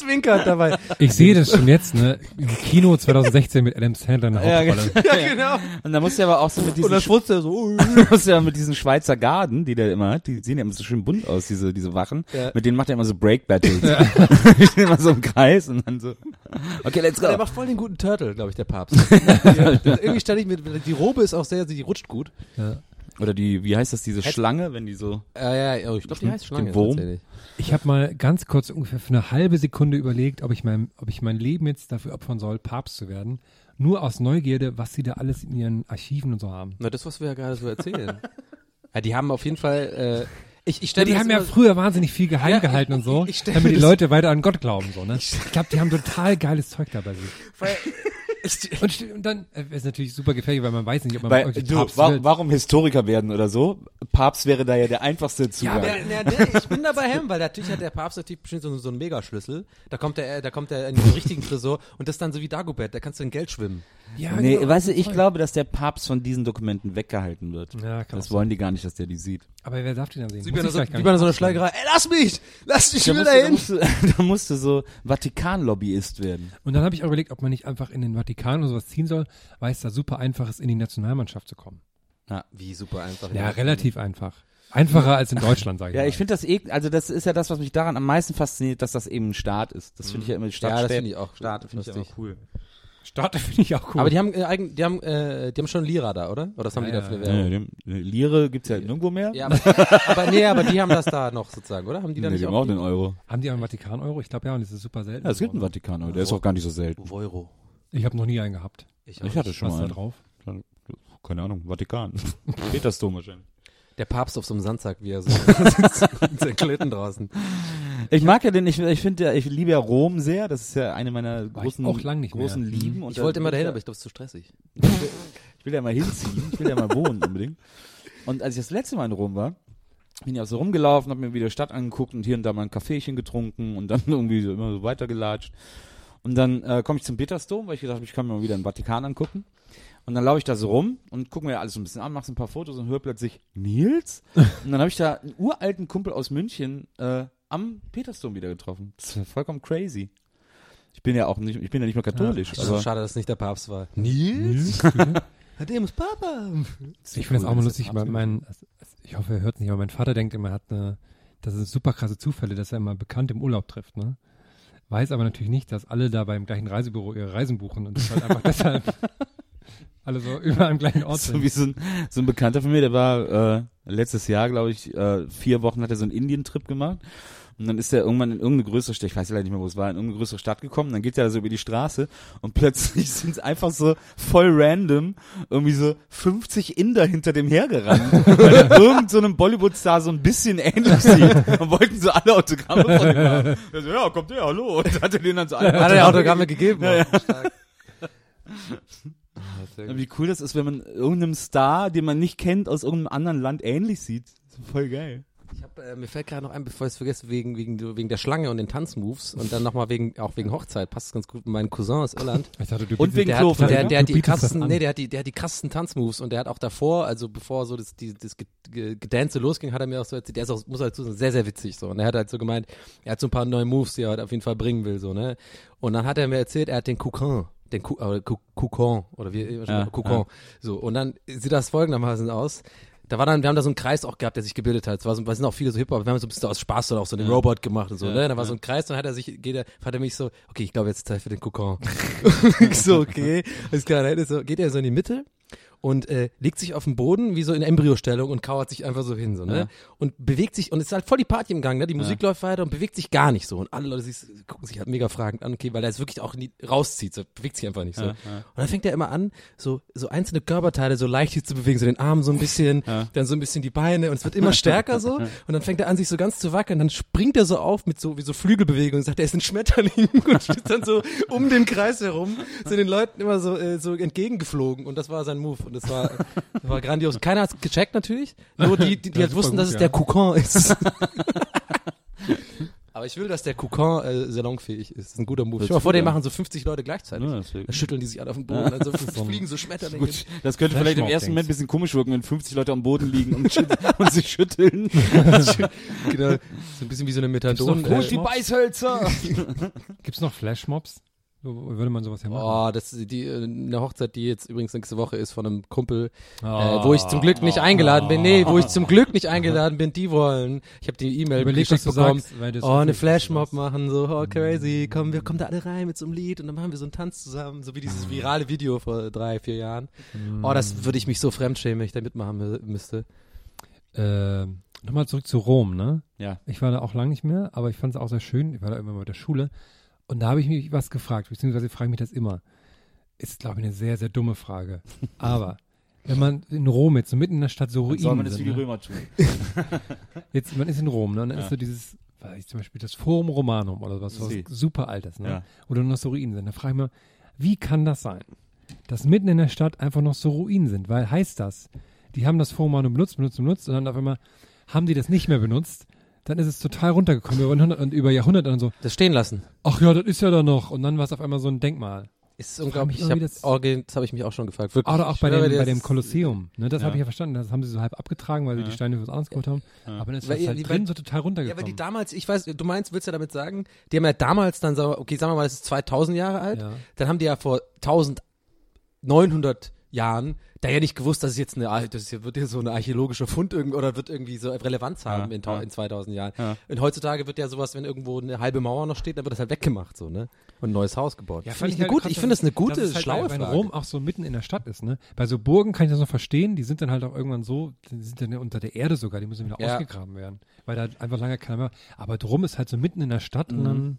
zwinkert dabei. Ich sehe das schon jetzt, ne? Kino 2016 mit Adam Sandler in der Ja, Hauptrolle. Ja, genau. Und da muss ja aber auch so mit diesen, Und dann schwutzt er so, muss ja mit diesen Schweizer Garden, die der immer hat, die sehen ja immer so schön bunt aus, diese, diese Wachen. Ja. Mit denen macht er immer so Break-Battles. Die stehen immer so im Kreis und dann so, okay, let's Der go. macht voll den guten Turtle, glaube ich, der Papst. ja, irgendwie stelle ich mir, die Robe ist auch sehr, die rutscht gut. Oder die, wie heißt das, diese Schlange, wenn die so, Ja, ja, oh, ich glaube, die heißt Schlange. Den Wurm? Ich habe mal ganz kurz ungefähr für eine halbe Sekunde überlegt, ob ich mein, ob ich mein Leben jetzt dafür opfern soll, Papst zu werden. Nur aus Neugierde, was sie da alles in ihren Archiven und so haben. Na, das, was wir ja gerade so erzählen. ja, die haben auf jeden Fall, äh, ich, ich Ja, die haben ja früher wahnsinnig viel geheim Ja, gehalten ich- und so, ich- ich stell damit die Leute weiter an Gott glauben, so, ne? Ich glaube, die haben total geiles Zeug dabei. sich. Und, und dann äh, ist natürlich super gefährlich, weil man weiß nicht, ob man Weil, du, Papst wa wird. warum Historiker werden oder so? Papst wäre da ja der einfachste Ja, Zugang. aber der, der, der, ich bin da bei Hem, weil natürlich hat der Papst natürlich bestimmt so, so einen Megaschlüssel. Da kommt der, da kommt der in den richtigen Tresor und das ist dann so wie Dagobert, da kannst du in Geld schwimmen. ja, nee, genau, weißt du, ich glaube, dass der Papst von diesen Dokumenten weggehalten wird. Ja, kann Das wollen die gar nicht, dass der die sieht. Aber wer darf die dann sehen? So, gar wie bei so einer. Schlägerei. Ey, lass mich! Lass mich, ich Da will musst, da du, da, hin! musst du, da musst du so Vatikan-Lobbyist werden. Und dann habe ich auch überlegt, ob man nicht einfach in den Vatikan oder sowas ziehen soll, weil es da super einfach ist, in die Nationalmannschaft zu kommen. Wie super einfach. Ja, relativ einfach. Einfacher als in Deutschland, sage ich Ja, mal. ich finde das eh, also das ist ja das, was mich daran am meisten fasziniert, dass das eben ein Staat ist. Das finde ich ja immer, Stadt, Ja, das finde ich auch Staat finde ich immer cool. Starte finde ich auch cool. Aber die haben, äh, eigen, die haben, äh, die haben schon Lira da, oder? Oder was haben Ja, die da ja, für eine Ja, Währung? die haben- Lire gibt's ja nirgendwo mehr. Ja, aber, aber nee, aber die haben das da noch sozusagen, oder? Haben die da nee, nicht die haben auch auch den Euro. haben die auch einen Vatikan-Euro? Ich glaube ja, und das ist super selten. Ja, es gibt einen geworden. Vatikan, der ist auch gar nicht so selten. Euro. Ich habe noch nie einen gehabt. Ich, Ich hatte schon Was mal da einen. drauf? Keine Ahnung, Vatikan. Petersdom wahrscheinlich. Der Papst auf so einem Sandsack, wie er so sitzt mit seinen Klöten draußen. Ich mag ja den, ich, ich finde ja, ich liebe ja Rom sehr. Das ist ja eine meiner War großen, ich auch lang nicht mehr. großen Mhm. Lieben. Und Ich wollte immer dahin, aber ich glaube, es ist zu stressig. Ich will ja mal hinziehen, ich will ja mal wohnen unbedingt. Und als ich das letzte Mal in Rom war, bin ich auch so rumgelaufen, habe mir wieder die Stadt angeguckt und hier und da mal ein Kaffeechen getrunken und dann irgendwie so immer so weitergelatscht. Und dann äh, komme ich zum Petersdom, weil ich gedacht habe, ich kann mir mal wieder den Vatikan angucken. Und dann laufe ich da so rum und gucke mir alles so ein bisschen an, mache so ein paar Fotos und höre plötzlich Nils. Und dann habe ich da einen uralten Kumpel aus München äh, am Petersdom wieder getroffen. Das war vollkommen crazy. Ich bin ja auch nicht, ich bin ja nicht mehr katholisch. Also aber schade, dass es nicht der Papst war. Nils? Der muss Papa. Ich finde das auch mal lustig, weil ist mein, also, ich hoffe, er hört nicht, aber mein Vater denkt immer, er hat eine, das sind super krasse Zufälle, dass er immer bekannt im Urlaub trifft, ne? Weiß aber natürlich nicht, dass alle da beim gleichen Reisebüro ihre Reisen buchen und das halt einfach deshalb alle so überall am gleichen Ort so sind. wie so ein, so ein Bekannter von mir, der war äh, letztes Jahr, glaube ich, äh, vier Wochen hat er so einen Indien-Trip gemacht. Und dann ist er irgendwann in irgendeine größere Stadt, ich weiß leider nicht mehr, wo es war, in irgendeine größere Stadt gekommen. Dann geht er da so über die Straße und plötzlich sind es einfach so voll random irgendwie so 50 Inder hinter dem hergerannt, weil er irgend so einem Bollywood-Star so ein bisschen ähnlich sieht. Und wollten so alle Autogramme von ihm haben. Er so, ja, kommt der, hallo. Und hat er denen dann so alle Hat er Autogramme gegeben? Ja, ja. Ja, Wie cool das ist, wenn man irgendeinem Star, den man nicht kennt, aus irgendeinem anderen Land ähnlich sieht. Das ist voll geil. Ich hab, äh, mir fällt gerade noch ein, bevor ich es vergesse, wegen, wegen, wegen der Schlange und den Tanzmoves und dann nochmal wegen, auch wegen Hochzeit, passt ganz gut mit meinem Cousin aus Irland. Ich dachte, du Und wegen Der Klo- hat, der, der hat die krassesten, an. nee, der hat die, der hat die krassesten Tanzmoves und der hat auch davor, also bevor so das, die, das Ge- Ge- Gedance losging, hat er mir auch so erzählt, der ist auch, muss halt sagen, sehr, sehr witzig so. Und er hat halt so gemeint, er hat so ein paar neue Moves, die er halt auf jeden Fall bringen will, so, ne. Und dann hat er mir erzählt, er hat den Kukan, den äh, Ku- Kukon, oder wie, Ja, Kukon. ja. So. Und dann sieht das folgendermaßen aus. Da war dann, wir haben da so einen Kreis auch gehabt, der sich gebildet hat. Es war so, wir sind auch viele so Hip-Hop, wir haben so ein bisschen aus Spaß dann auch so den Ja. Robot gemacht und so, Ja, ne? Da war ja. so ein Kreis, dann hat er sich, geht er, hat er mich so, okay, ich glaube jetzt ist Zeit für den Kokon. so, okay. Alles klar, dann so, geht er so in die Mitte und äh, legt sich auf den Boden wie so in Embryostellung und kauert sich einfach so hin, so, ne? Ja. Und bewegt sich, und es ist halt voll die Party im Gang, ne? Die Musik läuft weiter und bewegt sich gar nicht so. Und alle Leute sich, gucken sich halt mega fragend an, okay, weil er es wirklich auch nie rauszieht, so bewegt sich einfach nicht so. Ja, Und ja. dann fängt er immer an, so, so einzelne Körperteile so leicht hier zu bewegen, so den Arm so ein bisschen, Ja. dann so ein bisschen die Beine und es wird immer stärker so. Und dann fängt er an, sich so ganz zu wackeln, dann springt er so auf mit so, wie so Flügelbewegungen und sagt, er ist ein Schmetterling und steht dann so um den Kreis herum, sind den Leuten immer so, äh, so entgegengeflogen und das war sein Move und das war, das war grandios. Keiner hat's gecheckt natürlich, nur die, die, die halt wussten, gut, dass es ja. der Kokon ist. Aber ich will, dass der Kokon äh, salonfähig ist. Das ist ein guter Move. Stell mal vor, den machen so 50 Leute gleichzeitig. Ja. Dann schütteln die sich alle auf den Boden, dann so fliegen so Schmetterlinge. Gut, das könnte vielleicht im ersten Moment ein bisschen komisch wirken, wenn 50 Leute am Boden liegen und, und sich schütteln. genau. So ein bisschen wie so eine Gibt's Methadon. noch Äh, Flash- Beißhölzer! Gibt's noch Flashmobs? So, würde man sowas ja machen? Oh, das ist die äh, eine Hochzeit, die jetzt übrigens nächste Woche ist von einem Kumpel, äh, Oh. wo ich zum Glück nicht eingeladen bin. Nee, wo ich zum Glück nicht eingeladen bin. Die wollen. Ich habe die E-Mail geschickt du bekommen. sagst, Oh, eine Flashmob machen, so, oh, crazy, komm, wir kommen da alle rein mit so einem Lied und dann machen wir so einen Tanz zusammen, so wie dieses virale Video vor drei, vier Jahren. Oh, das würde ich mich so fremdschämen, wenn ich da mitmachen mü- müsste. Ähm, Nochmal zurück zu Rom, ne? Ja. Ich war da auch lange nicht mehr, aber ich fand es auch sehr schön. Ich war da immer mit der Schule. Und da habe ich mich was gefragt, beziehungsweise frage ich mich das immer. Ist, glaube ich, eine sehr, sehr dumme Frage. Aber wenn man in Rom jetzt so mitten in der Stadt so Dann soll man Ruinen das wie sind, die ne? Römer tun. jetzt, man ist in Rom, ne? Und dann Ja. ist so dieses, weiß ich zum Beispiel das Forum Romanum oder was, was super altes, ne? Ja. Oder noch so Ruinen sind. Da frage ich mich, wie kann das sein, dass mitten in der Stadt einfach noch so Ruinen sind? Weil heißt das, die haben das Forum Romanum benutzt, benutzt, benutzt und dann auf einmal haben die das nicht mehr benutzt, dann ist es total runtergekommen über, 100, und über Jahrhunderte und so, Das stehen lassen. ach ja, das ist ja da noch. Und dann war es auf einmal so ein Denkmal. Ist unglaublich. Ich hab, das- Orgel- das habe ich mich auch schon gefragt. Wirklich. Oder auch bei dem, bei dem Kolosseum. Ne, das Ja. habe ich ja verstanden. Das haben sie so halb abgetragen, weil sie die Steine für was anderes geholt haben. Aber dann ist Weil das halt die- drin weil- so total Ja, weil runtergekommen. die damals, ich weiß, du meinst, willst du damit sagen, die haben ja damals dann, okay, sagen wir mal, das ist 2000 Jahre alt, Ja. dann haben die ja vor 1900 Jahren da ja nicht gewusst, dass es jetzt eine, das wird ja so ein archäologischer Fund irgendwie, oder wird irgendwie so Relevanz haben Ja, in, ja. in 2000 Jahren. Ja. Und heutzutage wird ja sowas, wenn irgendwo eine halbe Mauer noch steht, dann wird das halt weggemacht, so, ne? Und ein neues Haus gebaut. Ja, Finde ich, eine halt gute, krass, ich finde das eine gute, dass es halt, schlaue weil. Rom auch so mitten in der Stadt ist, ne? Bei so Burgen kann ich das noch verstehen, die sind dann halt auch irgendwann so, die sind dann ja unter der Erde sogar, die müssen wieder Ja. ausgegraben werden. Weil da einfach lange keiner mehr. Aber drum ist halt so mitten in der Stadt und dann.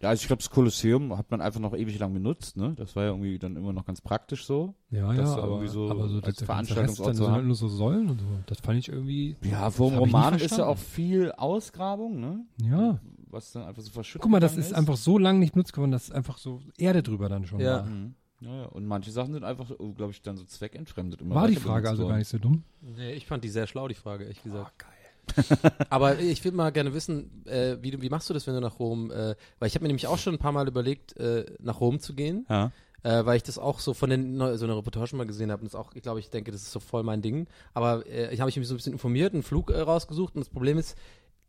Ja, also ich glaube, das Kolosseum hat man einfach noch ewig lang benutzt, ne? Das war ja irgendwie dann immer noch ganz praktisch so. Ja, ja, aber, so aber so als Veranstaltungsort zu dann sind haben. halt nur so Säulen und so. Das fand ich irgendwie. Ja, vor dem Roman ist ja auch viel Ausgrabung, ne? Ja. Was dann einfach so verschüttet Guck mal, das gegangen ist einfach so lange nicht benutzt geworden, dass einfach so Erde drüber dann schon Ja. war. Mhm. Ja. Und manche Sachen sind einfach, glaube ich, dann so zweckentfremdet. Immer War die Frage also gar nicht so dumm? Nee, ich fand die sehr schlau, die Frage, ehrlich gesagt. geil. Aber ich würde mal gerne wissen, äh, wie, wie machst du das, wenn du nach Rom, äh, weil ich habe mir nämlich auch schon ein paar Mal überlegt, äh, nach Rom zu gehen, Ja. äh, weil ich das auch so von den, so einer Reportage mal gesehen habe und das auch, ich glaube, ich denke, das ist so voll mein Ding. Aber äh, ich habe mich so ein bisschen informiert, einen Flug äh, rausgesucht und das Problem ist,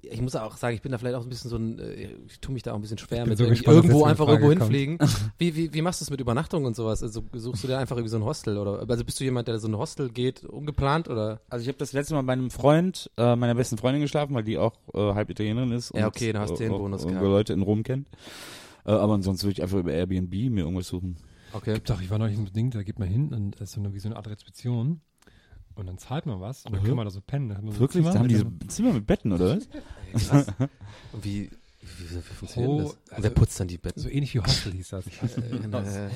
ich muss auch sagen, ich bin da vielleicht auch ein bisschen so ein, äh, ich tue mich da auch ein bisschen schwer mit so gespannt, irgendwo einfach irgendwo hinfliegen. Wie, wie, wie machst du es mit Übernachtung und sowas? Also suchst du dir einfach irgendwie so ein Hostel oder, also bist du jemand, der so ein Hostel geht, ungeplant oder? Also ich habe das letzte Mal bei einem Freund, äh, meiner besten Freundin geschlafen, weil die auch äh, halb Italienerin ist. Ja, okay, da hast du den auch, Bonus auch gehabt. Leute in Rom kennt. Äh, aber ansonsten würde ich einfach über Airbnb mir irgendwas suchen. Okay. Gibt doch, ich war neulich im Ding, da geht man hin und das ist so eine, wie so eine Art Rezeption. Und dann zahlt man was und dann Mhm. kann man da so pennen. Da hat man so Wirklich? Zimmer Da haben diese einem- Zimmer mit Betten, oder was? Krass. Und wie, wie, wie, wie funktioniert Oh, das? Und wer also- putzt dann die Betten? So ähnlich wie Hostel hieß das. Äh,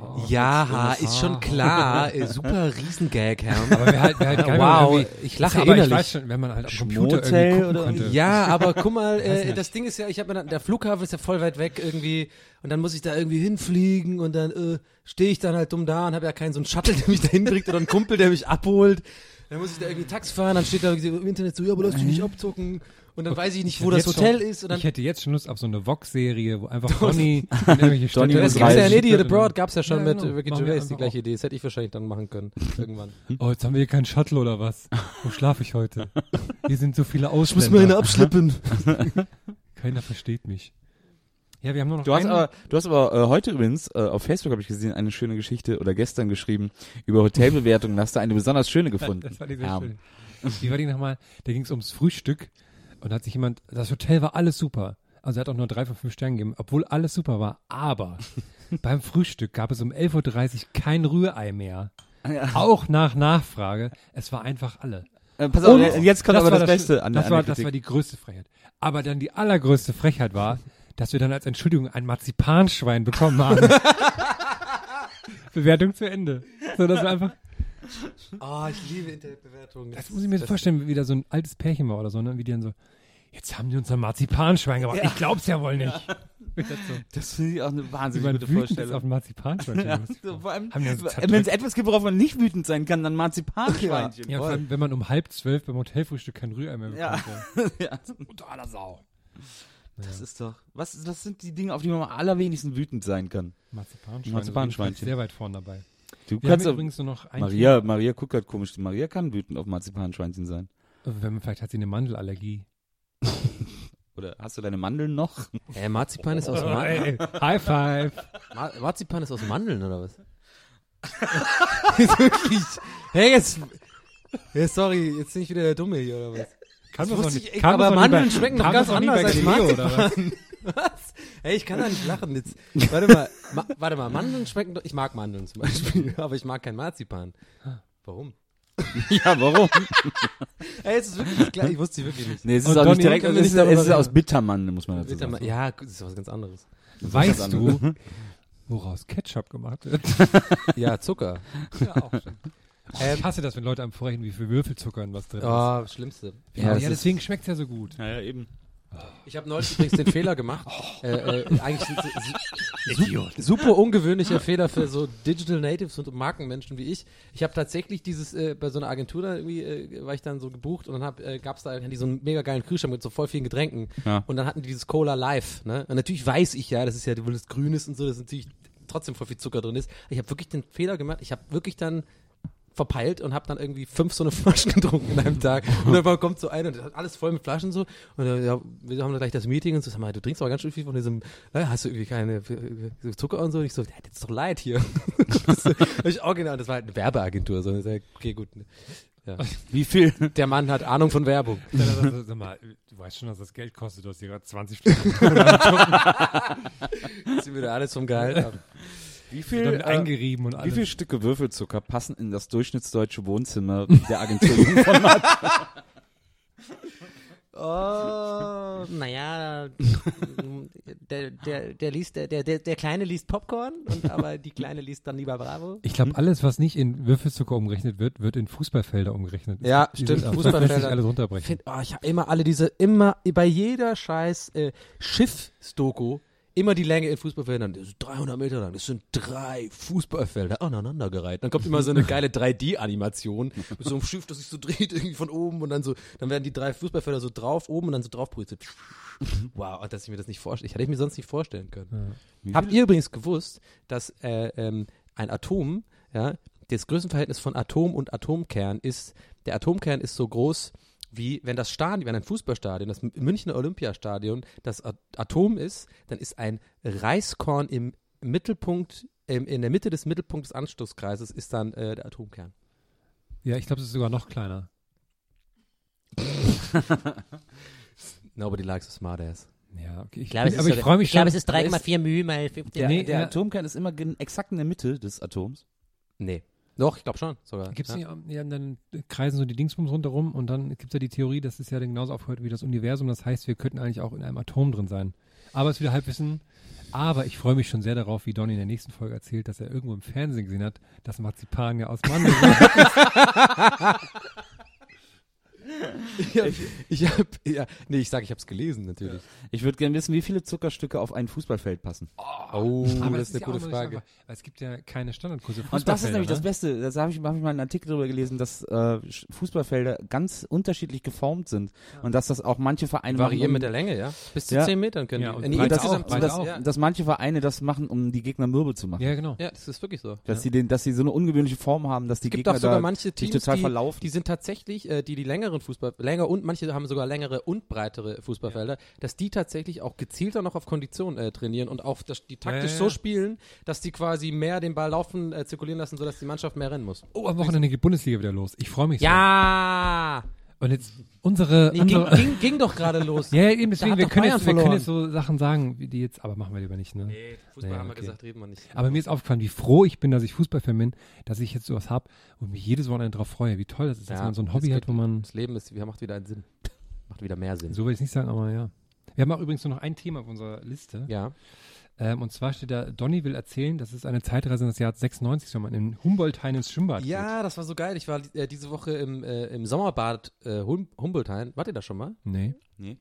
Oh, ja, ist schon klar. Äh, super Riesengag, Herr. Aber wäre halt, wär halt geil, Wow, ich lache aber ich innerlich. weiß schon, wenn man halt am Computer Schmotel irgendwie gucken oder. Ja, aber guck mal, äh, das Ding ist ja, ich habe mir dann, der Flughafen ist ja voll weit weg irgendwie und dann muss ich da irgendwie hinfliegen und dann äh, stehe ich dann halt dumm da und habe ja keinen so einen Shuttle, der mich da hinbringt oder einen Kumpel, der mich abholt. Dann muss ich da irgendwie Taxi fahren, dann steht da irgendwie im Internet so, ja, aber lass dich nicht abzucken und dann weiß ich nicht, wo hätte das Hotel schon, ist und dann Ich hätte jetzt schon Lust auf so eine Vox-Serie, wo einfach Donny in irgendwelche Donny Städte das muss gibt's ja in. Idiot Abroad, gab's ja schon Ja, mit genau. Ricky Gervais, die gleiche auch. Idee. Das hätte ich wahrscheinlich dann machen können, irgendwann. Oh, jetzt haben wir hier keinen Shuttle oder was? Wo schlafe ich heute? Hier sind so viele Ausländer. abschleppen. Keiner versteht mich. Ja, wir haben nur noch Du hast aber, du hast aber äh, heute übrigens, äh, auf Facebook habe ich gesehen, eine schöne Geschichte oder gestern geschrieben über Hotelbewertungen. Hast du eine besonders schöne gefunden? Das war die sehr Ja. schön. Wie war die nochmal? Da ging es ums Frühstück und hat sich jemand, das Hotel war alles super. Also er hat auch nur drei von fünf Sternen gegeben, obwohl alles super war. Aber beim Frühstück gab es um 11.30 Uhr kein Rührei mehr. Auch nach Nachfrage. Es war einfach alle. Äh, pass auf, Und jetzt kommt aber war das, Beste an, das an war, Das war die größte Frechheit. Aber dann die allergrößte Frechheit war, dass wir dann als Entschuldigung ein Marzipanschwein bekommen haben. Bewertung zu Ende. So, das war einfach, Oh, ich liebe Internetbewertungen. das muss ich mir so vorstellen, wie da so ein altes Pärchen war oder so, ne? Wie die dann so, jetzt haben die uns ein Marzipanschwein gemacht. Ich glaub's ja wohl nicht. Das so, Das finde ich auch eine wahnsinnig gute ist Vorstellung. auf ein Marzipanschwein. Ja, so, vor allem, wenn es etwas gibt, worauf man nicht wütend sein kann, dann Marzipanschweinchen. Ja, vor allem, wenn man um halb zwölf beim Hotelfrühstück kein Rührei mehr Ja. bekommt. Ja. ja, Totaler Sau. das ist doch. Was, was sind die Dinge, auf die man am allerwenigsten wütend sein kann? Marzipanschwein. Marzipanschweinchen. ist Sehr weit vorne dabei. Du Wir haben kannst doch, übrigens nur noch ein Maria, Maria guckt halt komisch. Maria kann wütend auf Marzipanschweinchen sein. Wenn man, vielleicht hat sie eine Mandelallergie. Oder hast du deine Mandeln noch? Äh, Marzipan ist aus Mandeln. Ey, High five. Ma Marzipan ist aus Mandeln, oder was? Ist wirklich. Hey, jetzt. Ja, sorry, jetzt bin ich wieder der Dumme hier, oder was? Kann Das man wusste doch ich, nicht. Kann aber Mandeln nicht bei- schmecken doch ganz anders nicht als bei Galileo, oder Marzipan. Was? Hey, ich kann da nicht lachen jetzt. Warte mal, ma warte mal, Mandeln schmecken doch. Ich mag Mandeln zum Beispiel, aber ich mag kein Marzipan. Warum? ja, warum? Ey, es ist wirklich nicht klar. Ich wusste sie wirklich nicht. Nee, es ist Und auch Donny, nicht direkt, es nicht ist, es ist aus? Bittermandeln, muss man dazu sagen. Ja, gut, das ist was ganz anderes. Weißt du, woraus Ketchup gemacht wird? Ja, Zucker. ja, auch schon. ich hasse das, wenn Leute einem vorrechnen, wie viel Würfelzucker in was drin Oh, Schlimmste. ist. Ja, Ja, das ja ist- deswegen schmeckt's ja so gut. Ja, ja, eben. Ich habe neulich übrigens den Fehler gemacht. Äh, äh, eigentlich su super ungewöhnlicher Fehler für so Digital Natives und Markenmenschen wie ich. Ich habe tatsächlich dieses äh, bei so einer Agentur da irgendwie äh, war ich dann so gebucht und dann äh, gab's da hatten die so einen mega geilen Kühlschrank mit so voll vielen Getränken Ja. und dann hatten die dieses Cola Live. Ne? Und natürlich weiß ich ja, das ist ja, weil es grün ist und so, dass natürlich trotzdem voll viel Zucker drin ist. Ich habe wirklich den Fehler gemacht. Ich habe wirklich dann verpeilt und habe dann irgendwie fünf so eine Flaschen getrunken in einem Tag. Und dann kommt so einer und hat alles voll mit Flaschen so. Und dann, ja, wir haben dann gleich das Meeting und so, sag mal, du trinkst aber ganz schön viel von diesem, äh, hast du irgendwie keine äh, Zucker und so? Und ich so, ja, das ist doch leid hier. das auch genau, das war halt eine Werbeagentur. So. Ich sag, Okay, gut. Ja. Wie viel? Der Mann hat Ahnung von Werbung. Hat er Sag mal, du weißt schon, dass das Geld kostet, du hast hier gerade 20 Stunden Ziehen wir da alles vom Gehalt ab. Wie viel, äh, eingerieben und wie alles. viele Stücke Würfelzucker passen in das durchschnittsdeutsche Wohnzimmer der Agentur Jungformat? Oh, naja, der, der, der liest, der, der, der Kleine liest Popcorn, und aber die Kleine liest dann lieber Bravo. Ich glaube, alles, was nicht in Würfelzucker umgerechnet wird, wird in Fußballfelder umgerechnet. Ja, Die stimmt, Fußballfelder. Lässt sich alles runterbrechen. Find, oh, ich habe immer alle diese, immer, bei jeder scheiß äh, Schiff-Stoko, immer die Länge in Fußballfeldern. Das ist 300 Meter lang, das sind drei Fußballfelder aneinandergereiht. Dann kommt immer so eine geile 3D-Animation mit so einem Schiff, das sich so dreht irgendwie von oben und dann so, dann werden die drei Fußballfelder so drauf, oben und dann so drauf projiziert. Wow, dass ich mir das nicht vorstelle. Ich hätte ich mir sonst nicht vorstellen können. Habt ihr übrigens gewusst, dass äh, ähm, ein Atom, ja, das Größenverhältnis von Atom und Atomkern ist, der Atomkern ist so groß wie wenn das Stadion, wenn ein Fußballstadion, das Münchner Olympiastadion, das Atom ist, dann ist ein Reiskorn im Mittelpunkt, im, in der Mitte des Mittelpunkts des Anstoßkreises ist dann äh, der Atomkern. Ja, ich glaube, es ist sogar noch kleiner. Nobody likes a smart ass. Ja, okay. Ich, glaube, es ist, aber ich freue mich ich glaube, schon. es ist 3,4 μ mal 15. Der, Nee, der ja. Atomkern ist immer exakt in der Mitte des Atoms. Nee. Doch, ich glaube schon sogar. Gibt's ja. nicht, ja, dann kreisen so die Dingsbums rundherum und dann gibt es ja die Theorie, dass es ja genauso aufhört wie das Universum. Das heißt, wir könnten eigentlich auch in einem Atom drin sein. Aber es ist wieder Halbwissen. Aber ich freue mich schon sehr darauf, wie Donny in der nächsten Folge erzählt, dass er irgendwo im Fernsehen gesehen hat, dass Marzipan ja aus Mandeln Ich hab, ich hab, ja, nee, ich sag, ich hab's gelesen natürlich. Ich würde gerne wissen, wie viele Zuckerstücke auf ein Fußballfeld passen. Oh, Aber das ist eine ja gute Frage. einfach, es gibt ja keine Standardkurse. Und das ist nämlich das ne? Beste. Da habe ich, hab ich mal einen Artikel darüber gelesen, dass äh, Fußballfelder ganz unterschiedlich geformt sind. Und dass das auch manche Vereine Variieren machen, mit der Länge, ja? Bis zu Ja. 10 Metern können Ja, die. und das auch, das, auch. ja. dass manche Vereine das machen, um die Gegner mürbe zu machen. Ja, genau. ja, das ist wirklich so. Dass sie den, dass sie so eine ungewöhnliche Form haben, dass die Es gibt Gegner auch sogar manche Teams, total die, verlaufen. die sind tatsächlich, äh, die die längeren Fußball, länger und manche haben sogar längere und breitere Fußballfelder, dass die tatsächlich auch gezielter noch auf Kondition äh, trainieren und auch das, die taktisch Ja, ja, so ja. spielen, dass die quasi mehr den Ball laufen, äh, zirkulieren lassen, sodass die Mannschaft mehr rennen muss. Oh, am Wochenende geht Bundesliga wieder los. Ich freue mich Ja! so. Und jetzt unsere, Nee, ging, ging, ging doch gerade los. Ja, ja, eben deswegen, wir können, jetzt, wir können jetzt so Sachen sagen, wie die jetzt, aber machen wir lieber nicht, ne? Nee, Fußball Nee, haben wir okay. gesagt, reden wir nicht. Aber mir ist aufgefallen, wie froh ich bin, dass ich Fußballfan bin, dass ich jetzt sowas habe und mich jedes Wochenende drauf freue. Wie toll das ist, dass Ja, man so ein Hobby geht- hat, wo man, Das Leben ist, macht wieder einen Sinn. Macht wieder mehr Sinn. so will ich nicht sagen, aber ja. Wir haben auch übrigens nur noch ein Thema auf unserer Liste. Ja. Ähm, und zwar steht da, Donny will erzählen, dass es eine Zeitreise in das Jahr 96 wenn man in Humboldt-Hain ins Schwimmbad geht. Ja, das war so geil. Ich war äh, diese Woche im, äh, im Sommerbad äh, hum Humboldthain. Wart ihr da schon mal? Nee.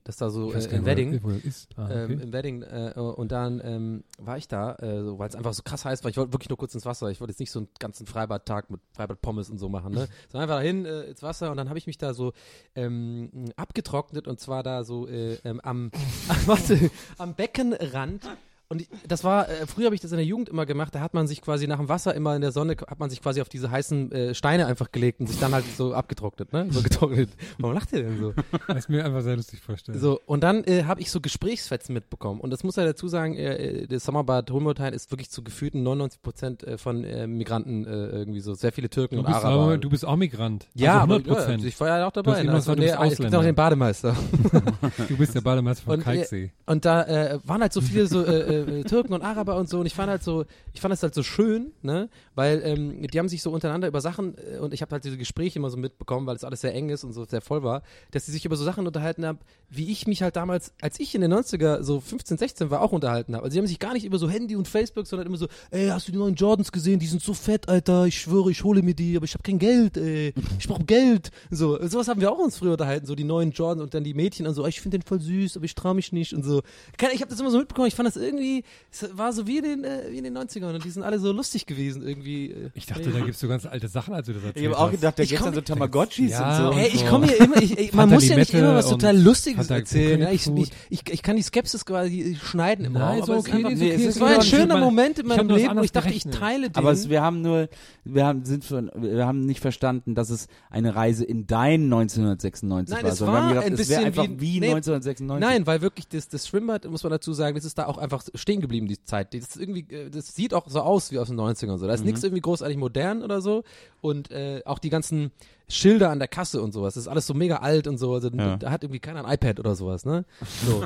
Das ist da so äh, gar im nicht, wo Wedding. das- wo das ist. Ah, okay. ähm, im Wedding äh, und dann ähm, war ich da, äh, so, weil es einfach so krass heiß war. Ich wollte wirklich nur kurz ins Wasser. Ich wollte jetzt nicht so einen ganzen Freibadtag mit Freibad-Pommes und so machen, ne? Sondern einfach dahin äh, ins Wasser und dann habe ich mich da so ähm, abgetrocknet und zwar da so äh, ähm, am, warte, am Beckenrand. Und ich, das war, äh, früher habe ich das in der Jugend immer gemacht, da hat man sich quasi nach dem Wasser immer in der Sonne, hat man sich quasi auf diese heißen äh, Steine einfach gelegt und sich dann halt so abgetrocknet, ne? So getrocknet. Warum lacht ihr denn so? Das ist mir einfach sehr lustig vorstellen. So, und dann äh, habe ich so Gesprächsfetzen mitbekommen. Und das muss ja dazu sagen, äh, äh, das Sommerbad Humboldthain ist wirklich zu gefühlten 99 Prozent äh, von äh, Migranten äh, irgendwie so. Sehr viele Türken du, und Araber. aber, du bist auch Migrant. ja, also aber 100 Prozent. ja, ich war ja auch dabei. ne? du nee, bist es gibt Ausländer. noch den Bademeister. du bist der Bademeister von Und, äh, Kalksee. Und da äh, waren halt so viele so äh, Türken und Araber und so. Und ich fand halt so, ich fand das halt so schön, ne, weil ähm, die haben sich so untereinander über Sachen äh, und ich habe halt diese Gespräche immer so mitbekommen, weil es alles sehr eng ist und so sehr voll war, dass sie sich über so Sachen unterhalten haben, wie ich mich halt damals, als ich in den 90er so 15, 16 war, auch unterhalten habe. Also sie haben sich gar nicht über so Handy und Facebook, sondern immer so, ey, hast du die neuen Jordans gesehen? Die sind so fett, Alter, ich schwöre, ich hole mir die, aber ich habe kein Geld, ey. Ich brauche Geld. So, sowas haben wir auch uns früher unterhalten, so die neuen Jordans und dann die Mädchen und so, ey, ich finde den voll süß, aber ich traue mich nicht und so. Ich habe das immer so mitbekommen, ich fand das irgendwie, es war so wie in den, äh, wie in den 90ern und die sind alle so lustig gewesen irgendwie. Äh. Ich dachte, da gibt's so ganz alte Sachen, als du das erzählt Ich habe auch gedacht, da gibt's komm- dann so Tamagotchis Ja, und so. Ey, und ich so. komme hier immer, ich, ich, man muss ja nicht immer was total Lustiges erzählen. Ja, ich, ich, ich, ich kann die Skepsis quasi schneiden im Nein, es okay, ist nee, okay, es es war ein schöner Moment in meinem Leben, wo ich dachte, ich teile den. Aber es, wir haben nur, wir haben, sind für, wir haben nicht verstanden, dass es eine Reise in dein 1996 Nein, war, es war haben gedacht, ein es wäre bisschen einfach wie- wie, nee, 1996. Nein, weil wirklich das, das Schwimmbad, muss man dazu sagen, das ist da auch einfach stehen geblieben, die Zeit. Das, ist irgendwie, äh, das sieht auch so aus wie aus den 90ern. und So. Da ist nichts irgendwie großartig modern oder so. Und äh, auch die ganzen Schilder an der Kasse und sowas, das ist alles so mega alt und so. Also, Ja. Da hat irgendwie keiner ein iPad oder sowas, ne? So.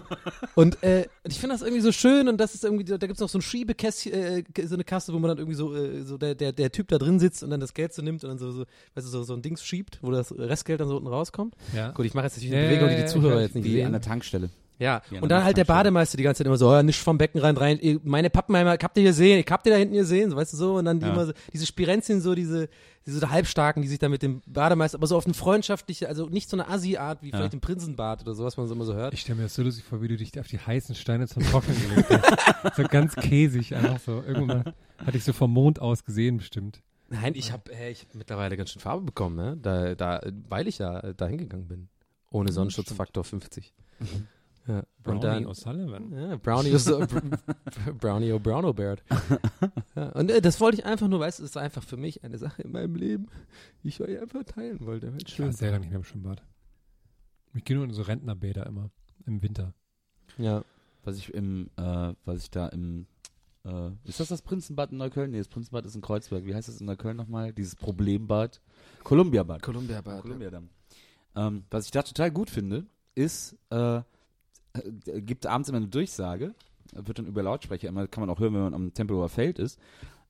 und äh, ich finde das irgendwie so schön und das ist irgendwie, da gibt's noch so ein Schiebekästchen, äh, so eine Kasse, wo man dann irgendwie so, äh, so der, der, der Typ da drin sitzt und dann das Geld so nimmt und dann so, so weißt du, so, so ein Dings schiebt, wo das Restgeld dann so unten rauskommt. Ja. Gut, ich mache jetzt natürlich Ja, eine Bewegung, die die ja, Zuhörer jetzt nicht Wie sehen. an der Tankstelle. Ja, und dann halt der. Bademeister die ganze Zeit immer so, oh, nicht vom Becken rein, rein. eh, Meine Pappenheimer, ich hab die hier gesehen, ich hab die da hinten gesehen, so, weißt du so. Und dann die Ja. immer so, diese Spirenzien, so diese, diese Halbstarken, die sich da mit dem Bademeister, aber so auf eine freundschaftliche, also nicht so eine Assi-Art wie Ja. vielleicht im Prinzenbad oder so, was man so immer so hört. Ich stelle mir das so lustig vor, wie du dich auf die heißen Steine zum Trocknen gelegt hast. so ganz käsig, einfach so. Irgendwann hatte ich so vom Mond aus gesehen, bestimmt. Nein, ich hab, hey, ich hab mittlerweile ganz schön Farbe bekommen, ne? Da, da, weil ich ja äh, da hingegangen bin. Ohne Sonnenschutzfaktor 50. Ja. Brownie Und dann, O'Sullivan. Ja, Brownie Brownie O'Browno Beard. ja, und äh, das wollte ich einfach nur, weißt du, es ist einfach für mich eine Sache in meinem Leben, die ich euch einfach teilen wollte. Halt Ich war schön. sehr lange nicht mehr im Schwimmbad. Ich gehe nur in so Rentnerbäder immer. Im Winter. Ja. Was ich im, äh, was ich da im, äh, ist das das Prinzenbad in Neukölln? Nee, das Prinzenbad ist in Kreuzberg. Wie heißt das in Neukölln nochmal? Dieses Problembad? Kolumbiabad. Columbia-Bad. Kolumbiadamm. Ähm, was ich da total gut finde, ist, äh, gibt abends immer eine Durchsage, wird dann über Lautsprecher, immer kann man auch hören, wenn man am Tempelhofer Feld ist.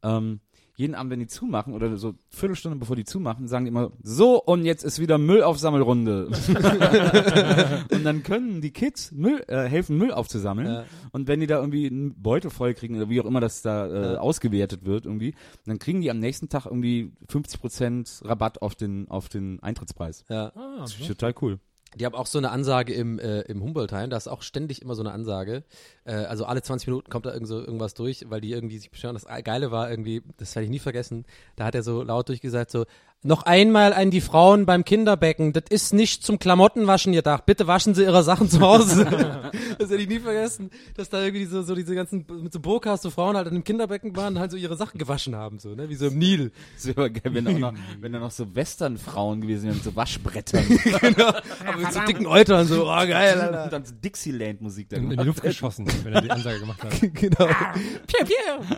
Ähm, jeden Abend, wenn die zumachen, oder so Viertelstunde bevor die zumachen, sagen die immer, so, und jetzt ist wieder Müllaufsammelrunde. und dann können die Kids Müll, äh, helfen, Müll aufzusammeln. Ja. Und wenn die da irgendwie einen Beutel voll kriegen, oder wie auch immer das da äh, Ja. ausgewertet wird irgendwie, dann kriegen die am nächsten Tag irgendwie 50% Rabatt auf den, auf den Eintrittspreis. Ja. Ah, Das ist total cool. Die haben auch so eine Ansage im, äh, im Humboldt-Heim, da ist auch ständig immer so eine Ansage. Äh, also alle 20 Minuten kommt da irgend so irgendwas durch, weil die irgendwie sich beschweren. Das Geile war irgendwie, das werde ich nie vergessen, da hat er so laut durchgesagt, so, noch einmal an die Frauen beim Kinderbecken, das ist nicht zum Klamottenwaschen gedacht, bitte waschen Sie Ihre Sachen zu Hause. das werde ich nie vergessen, dass da irgendwie so, so diese ganzen, mit so Burkas, so Frauen halt an dem Kinderbecken waren und halt so ihre Sachen gewaschen haben, so, ne, wie so im Nil. Das wäre geil, wenn da, noch, wenn da noch so Western-Frauen gewesen wären, mit so Waschbrettern. Aber mit so dicken Eutern, so, oh geil, Alter. Und dann so Dixieland-Musik da In, in die. Luft geschossen, wenn er die Ansage gemacht hat. genau. Piu, piu.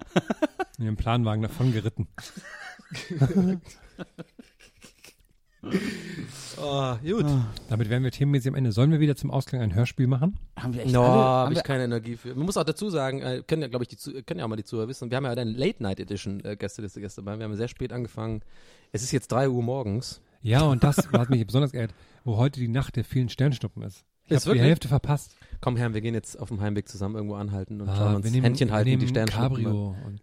In den Planwagen davon geritten. Oh, gut. Damit wären wir themenmäßig am Ende. Sollen wir wieder zum Ausgang ein Hörspiel machen? Haben wir echt No, alle, habe haben ich keine Energie für. Man muss auch dazu sagen, äh, können ja, glaube ich, die können ja auch mal die Zuhörer wissen. Wir haben ja eine Late Night Edition äh, Gästeliste gestern bei. Wir haben sehr spät angefangen. Es ist jetzt 3 Uhr morgens. Ja, und das hat mich besonders geehrt, wo heute die Nacht der vielen Sternschnuppen ist. Ich Ist habe die? Hälfte verpasst. Komm her, wir gehen jetzt auf dem Heimweg zusammen irgendwo anhalten und Ah, schauen uns Händchen halten, wir die nehmen Sternschnuppen. Cabrio und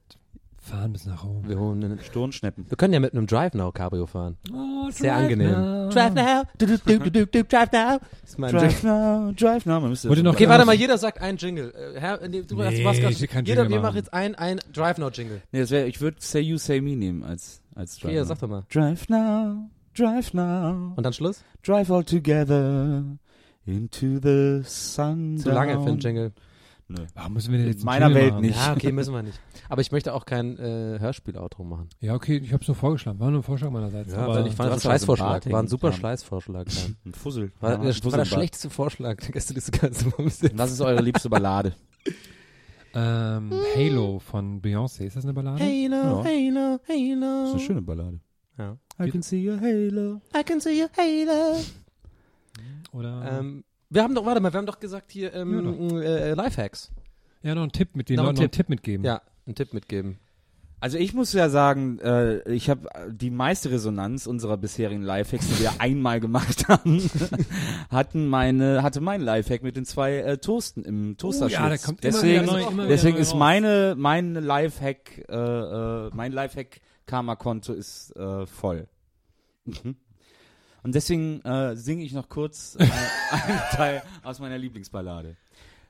fahren bis nach Rom. Wir holen einen Sturmschneppen. wir können ja mit einem Drive Now Cabrio fahren. Oh, Sehr drive angenehm. now. Drive Now, du, du, du, du, du, du, Drive Now. Das ist mein Drive now, drive now. Man müsste Wurde noch Okay, Ja, warte mal, jeder sagt einen Jingle. Äh, Herr, nee, du hast Nee, was ich Jeder, Jingle wir machen jetzt ein, ein Drive Now Jingle. Nee, das wär, ich würde Say You, Say Me nehmen als, als Drive Okay, ja, now. sag doch mal. Drive now, drive now. Und dann Schluss? Drive all together into the sun. Zu lange für einen Jingle. Nö. Warum müssen wir denn In jetzt einen meiner Jingle Welt machen? nicht. Ja, okay, müssen wir nicht. Aber ich möchte auch kein äh, Hörspiel-Outro machen. Ja, okay, ich habe es nur vorgeschlagen. War nur ein Vorschlag meinerseits. Ja, aber ich fand das ein Scheißvorschlag. War ein super Ja. Scheißvorschlag. Ein Fussel. War, Ja, der, ein war der schlechteste Vorschlag der mal bis jetzt. Was ist eure liebste Ballade? ähm, Halo von Beyoncé, ist das eine Ballade? Halo, Ja. Halo, Das ist Halo. eine schöne Ballade. Ja. I can see your halo. I can see your Halo. Oder? Ähm, wir haben doch, warte mal, wir haben doch gesagt hier ähm, äh, Lifehacks. ja, noch einen Tipp mit den noch ein Leuten noch einen Tipp. Mitgeben. Ja, einen Tipp mitgeben. Also ich muss ja sagen, äh, ich habe die meiste Resonanz unserer bisherigen Lifehacks, die wir einmal gemacht haben, hatten meine, hatte mein Lifehack mit den zwei äh, Toasten im Toasterschlitz. Oh ja, da kommt immer deswegen, wieder neu- immer wieder deswegen neu ist raus. meine, mein Lifehack, äh, äh, mein Lifehack Karma-Konto ist äh, voll. Und deswegen äh, singe ich noch kurz äh, einen Teil aus meiner Lieblingsballade.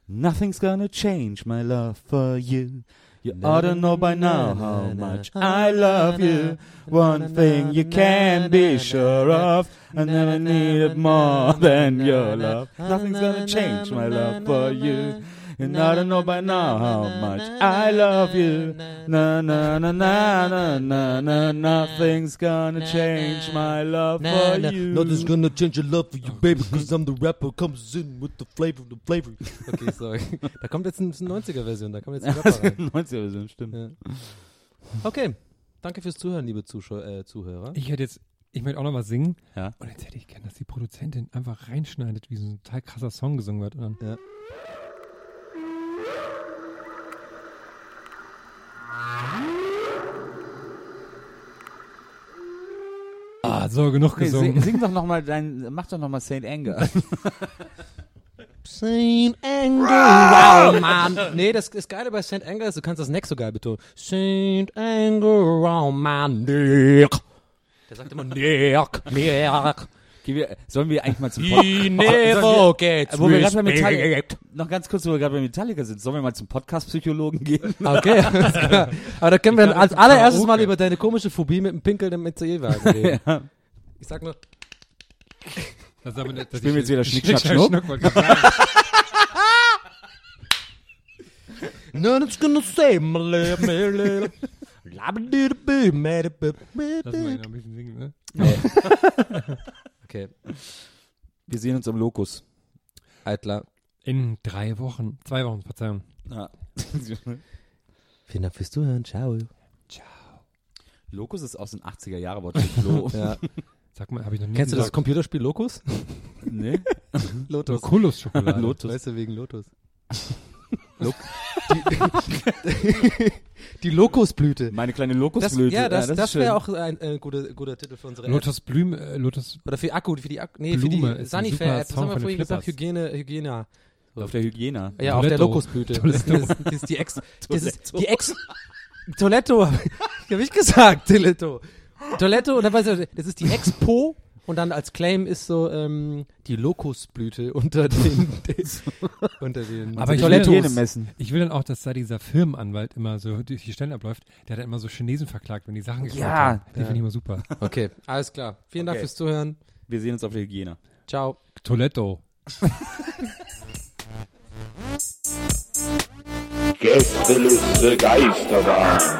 Nothing's gonna change my love for you. You ought to know by now how much I love you. One thing you can be sure of, I never needed more than your love. Nothing's gonna change my love for you. You ought to know by now how much I love you. Na na na na na na na. Nothing's gonna change my love for you. Nothing's gonna change your love for you, baby, cause I'm the rapper, comes in with the flavor, the flavor. Okay, sorry. Da kommt jetzt eine 90er-Version, da kommt jetzt ein Rapper rein. 90er Version, stimmt. Ja. Okay, danke fürs Zuhören, liebe Zuschauer, äh, Zuhörer. Ich hätte jetzt, ich möchte auch noch was singen. Ja. Und jetzt hätte ich gern, dass die Produzentin einfach reinschneidet, wie so ein total krasser Song gesungen wird. Und dann, Ja. Ah, so, genug Nee, gesungen. sing, sing doch noch mal dein, mach doch noch mal Saint Anger. Saint Anger, wow, Mann. Nee, das ist Geile bei Saint Anger ist, du kannst das Neck so geil betonen. Saint Anger, wow, man, Nick. Der sagt immer Nick, Nick. Gehen wir, sollen wir eigentlich mal zum Pod He Sollen never gets wo wir gerade bei Metallica, noch ganz kurz, wo wir gerade bei Metallica sind, sollen wir mal zum Podcast-Psychologen gehen? Okay. Aber da können wir als allererstes mal über deine komische Phobie mit dem Pinkeln im ECE-Wagen reden. Ja. Ich sag nur, Das ist aber nicht, dass Spielen wir ich- jetzt wieder Schnick, Schnack, Schnuck, sagen. nothing's gonna say, my little, my little. Labba-doo-da-boo, ma-da-boo, Lass mal ihn noch ein bisschen singen, ne? Okay. Wir sehen uns am Lokus. Eitler. In drei Wochen, zwei Wochen, Verzeihung. Ja. Vielen Dank fürs Zuhören. Ciao. Lokus ist aus den 80er Jahre Wort für Klo. Ja. Sag mal, habe ich noch nie Kennst du das gesagt. Computerspiel Locus? nee? Lotus. Kulus-Schokolade. Lotus. Weißt du, wegen Lotus. Lo die, Lokusblüte. Meine kleine Das, Lokusblüte. ja, das, ist das schön. wäre auch ein äh, guter, guter Titel für unsere App. Lotus Blüm, äh, Lotus Oder für Akku, für die Akku, nee, Blume für die Sanifair-App. super Das haben wir vorhin gesagt. Hygiene, Hygiene. Auf der Hygiene. Ja, auf der Toiletto. Lokusblüte. Das, ist- das, das ist die Ex, das ist die Ex, Toiletto, hab ich gesagt, Toiletto. Toiletto, und dann weiß ich, das ist die Expo, und dann als Claim ist so, ähm, die Lokusblüte unter den, unter den Aber ich will- Hygienemessen. Ich will dann auch, dass da dieser Firmenanwalt immer so durch die Stellen abläuft. Der hat dann immer so Chinesen verklagt, wenn die Sachen geklaut Ja. haben. Den finde ich immer super. Okay, alles klar. Vielen Dank Okay. fürs Zuhören. Wir sehen uns auf der Hygiene. Ciao. Toiletto. Gästeliste Geisterbahn.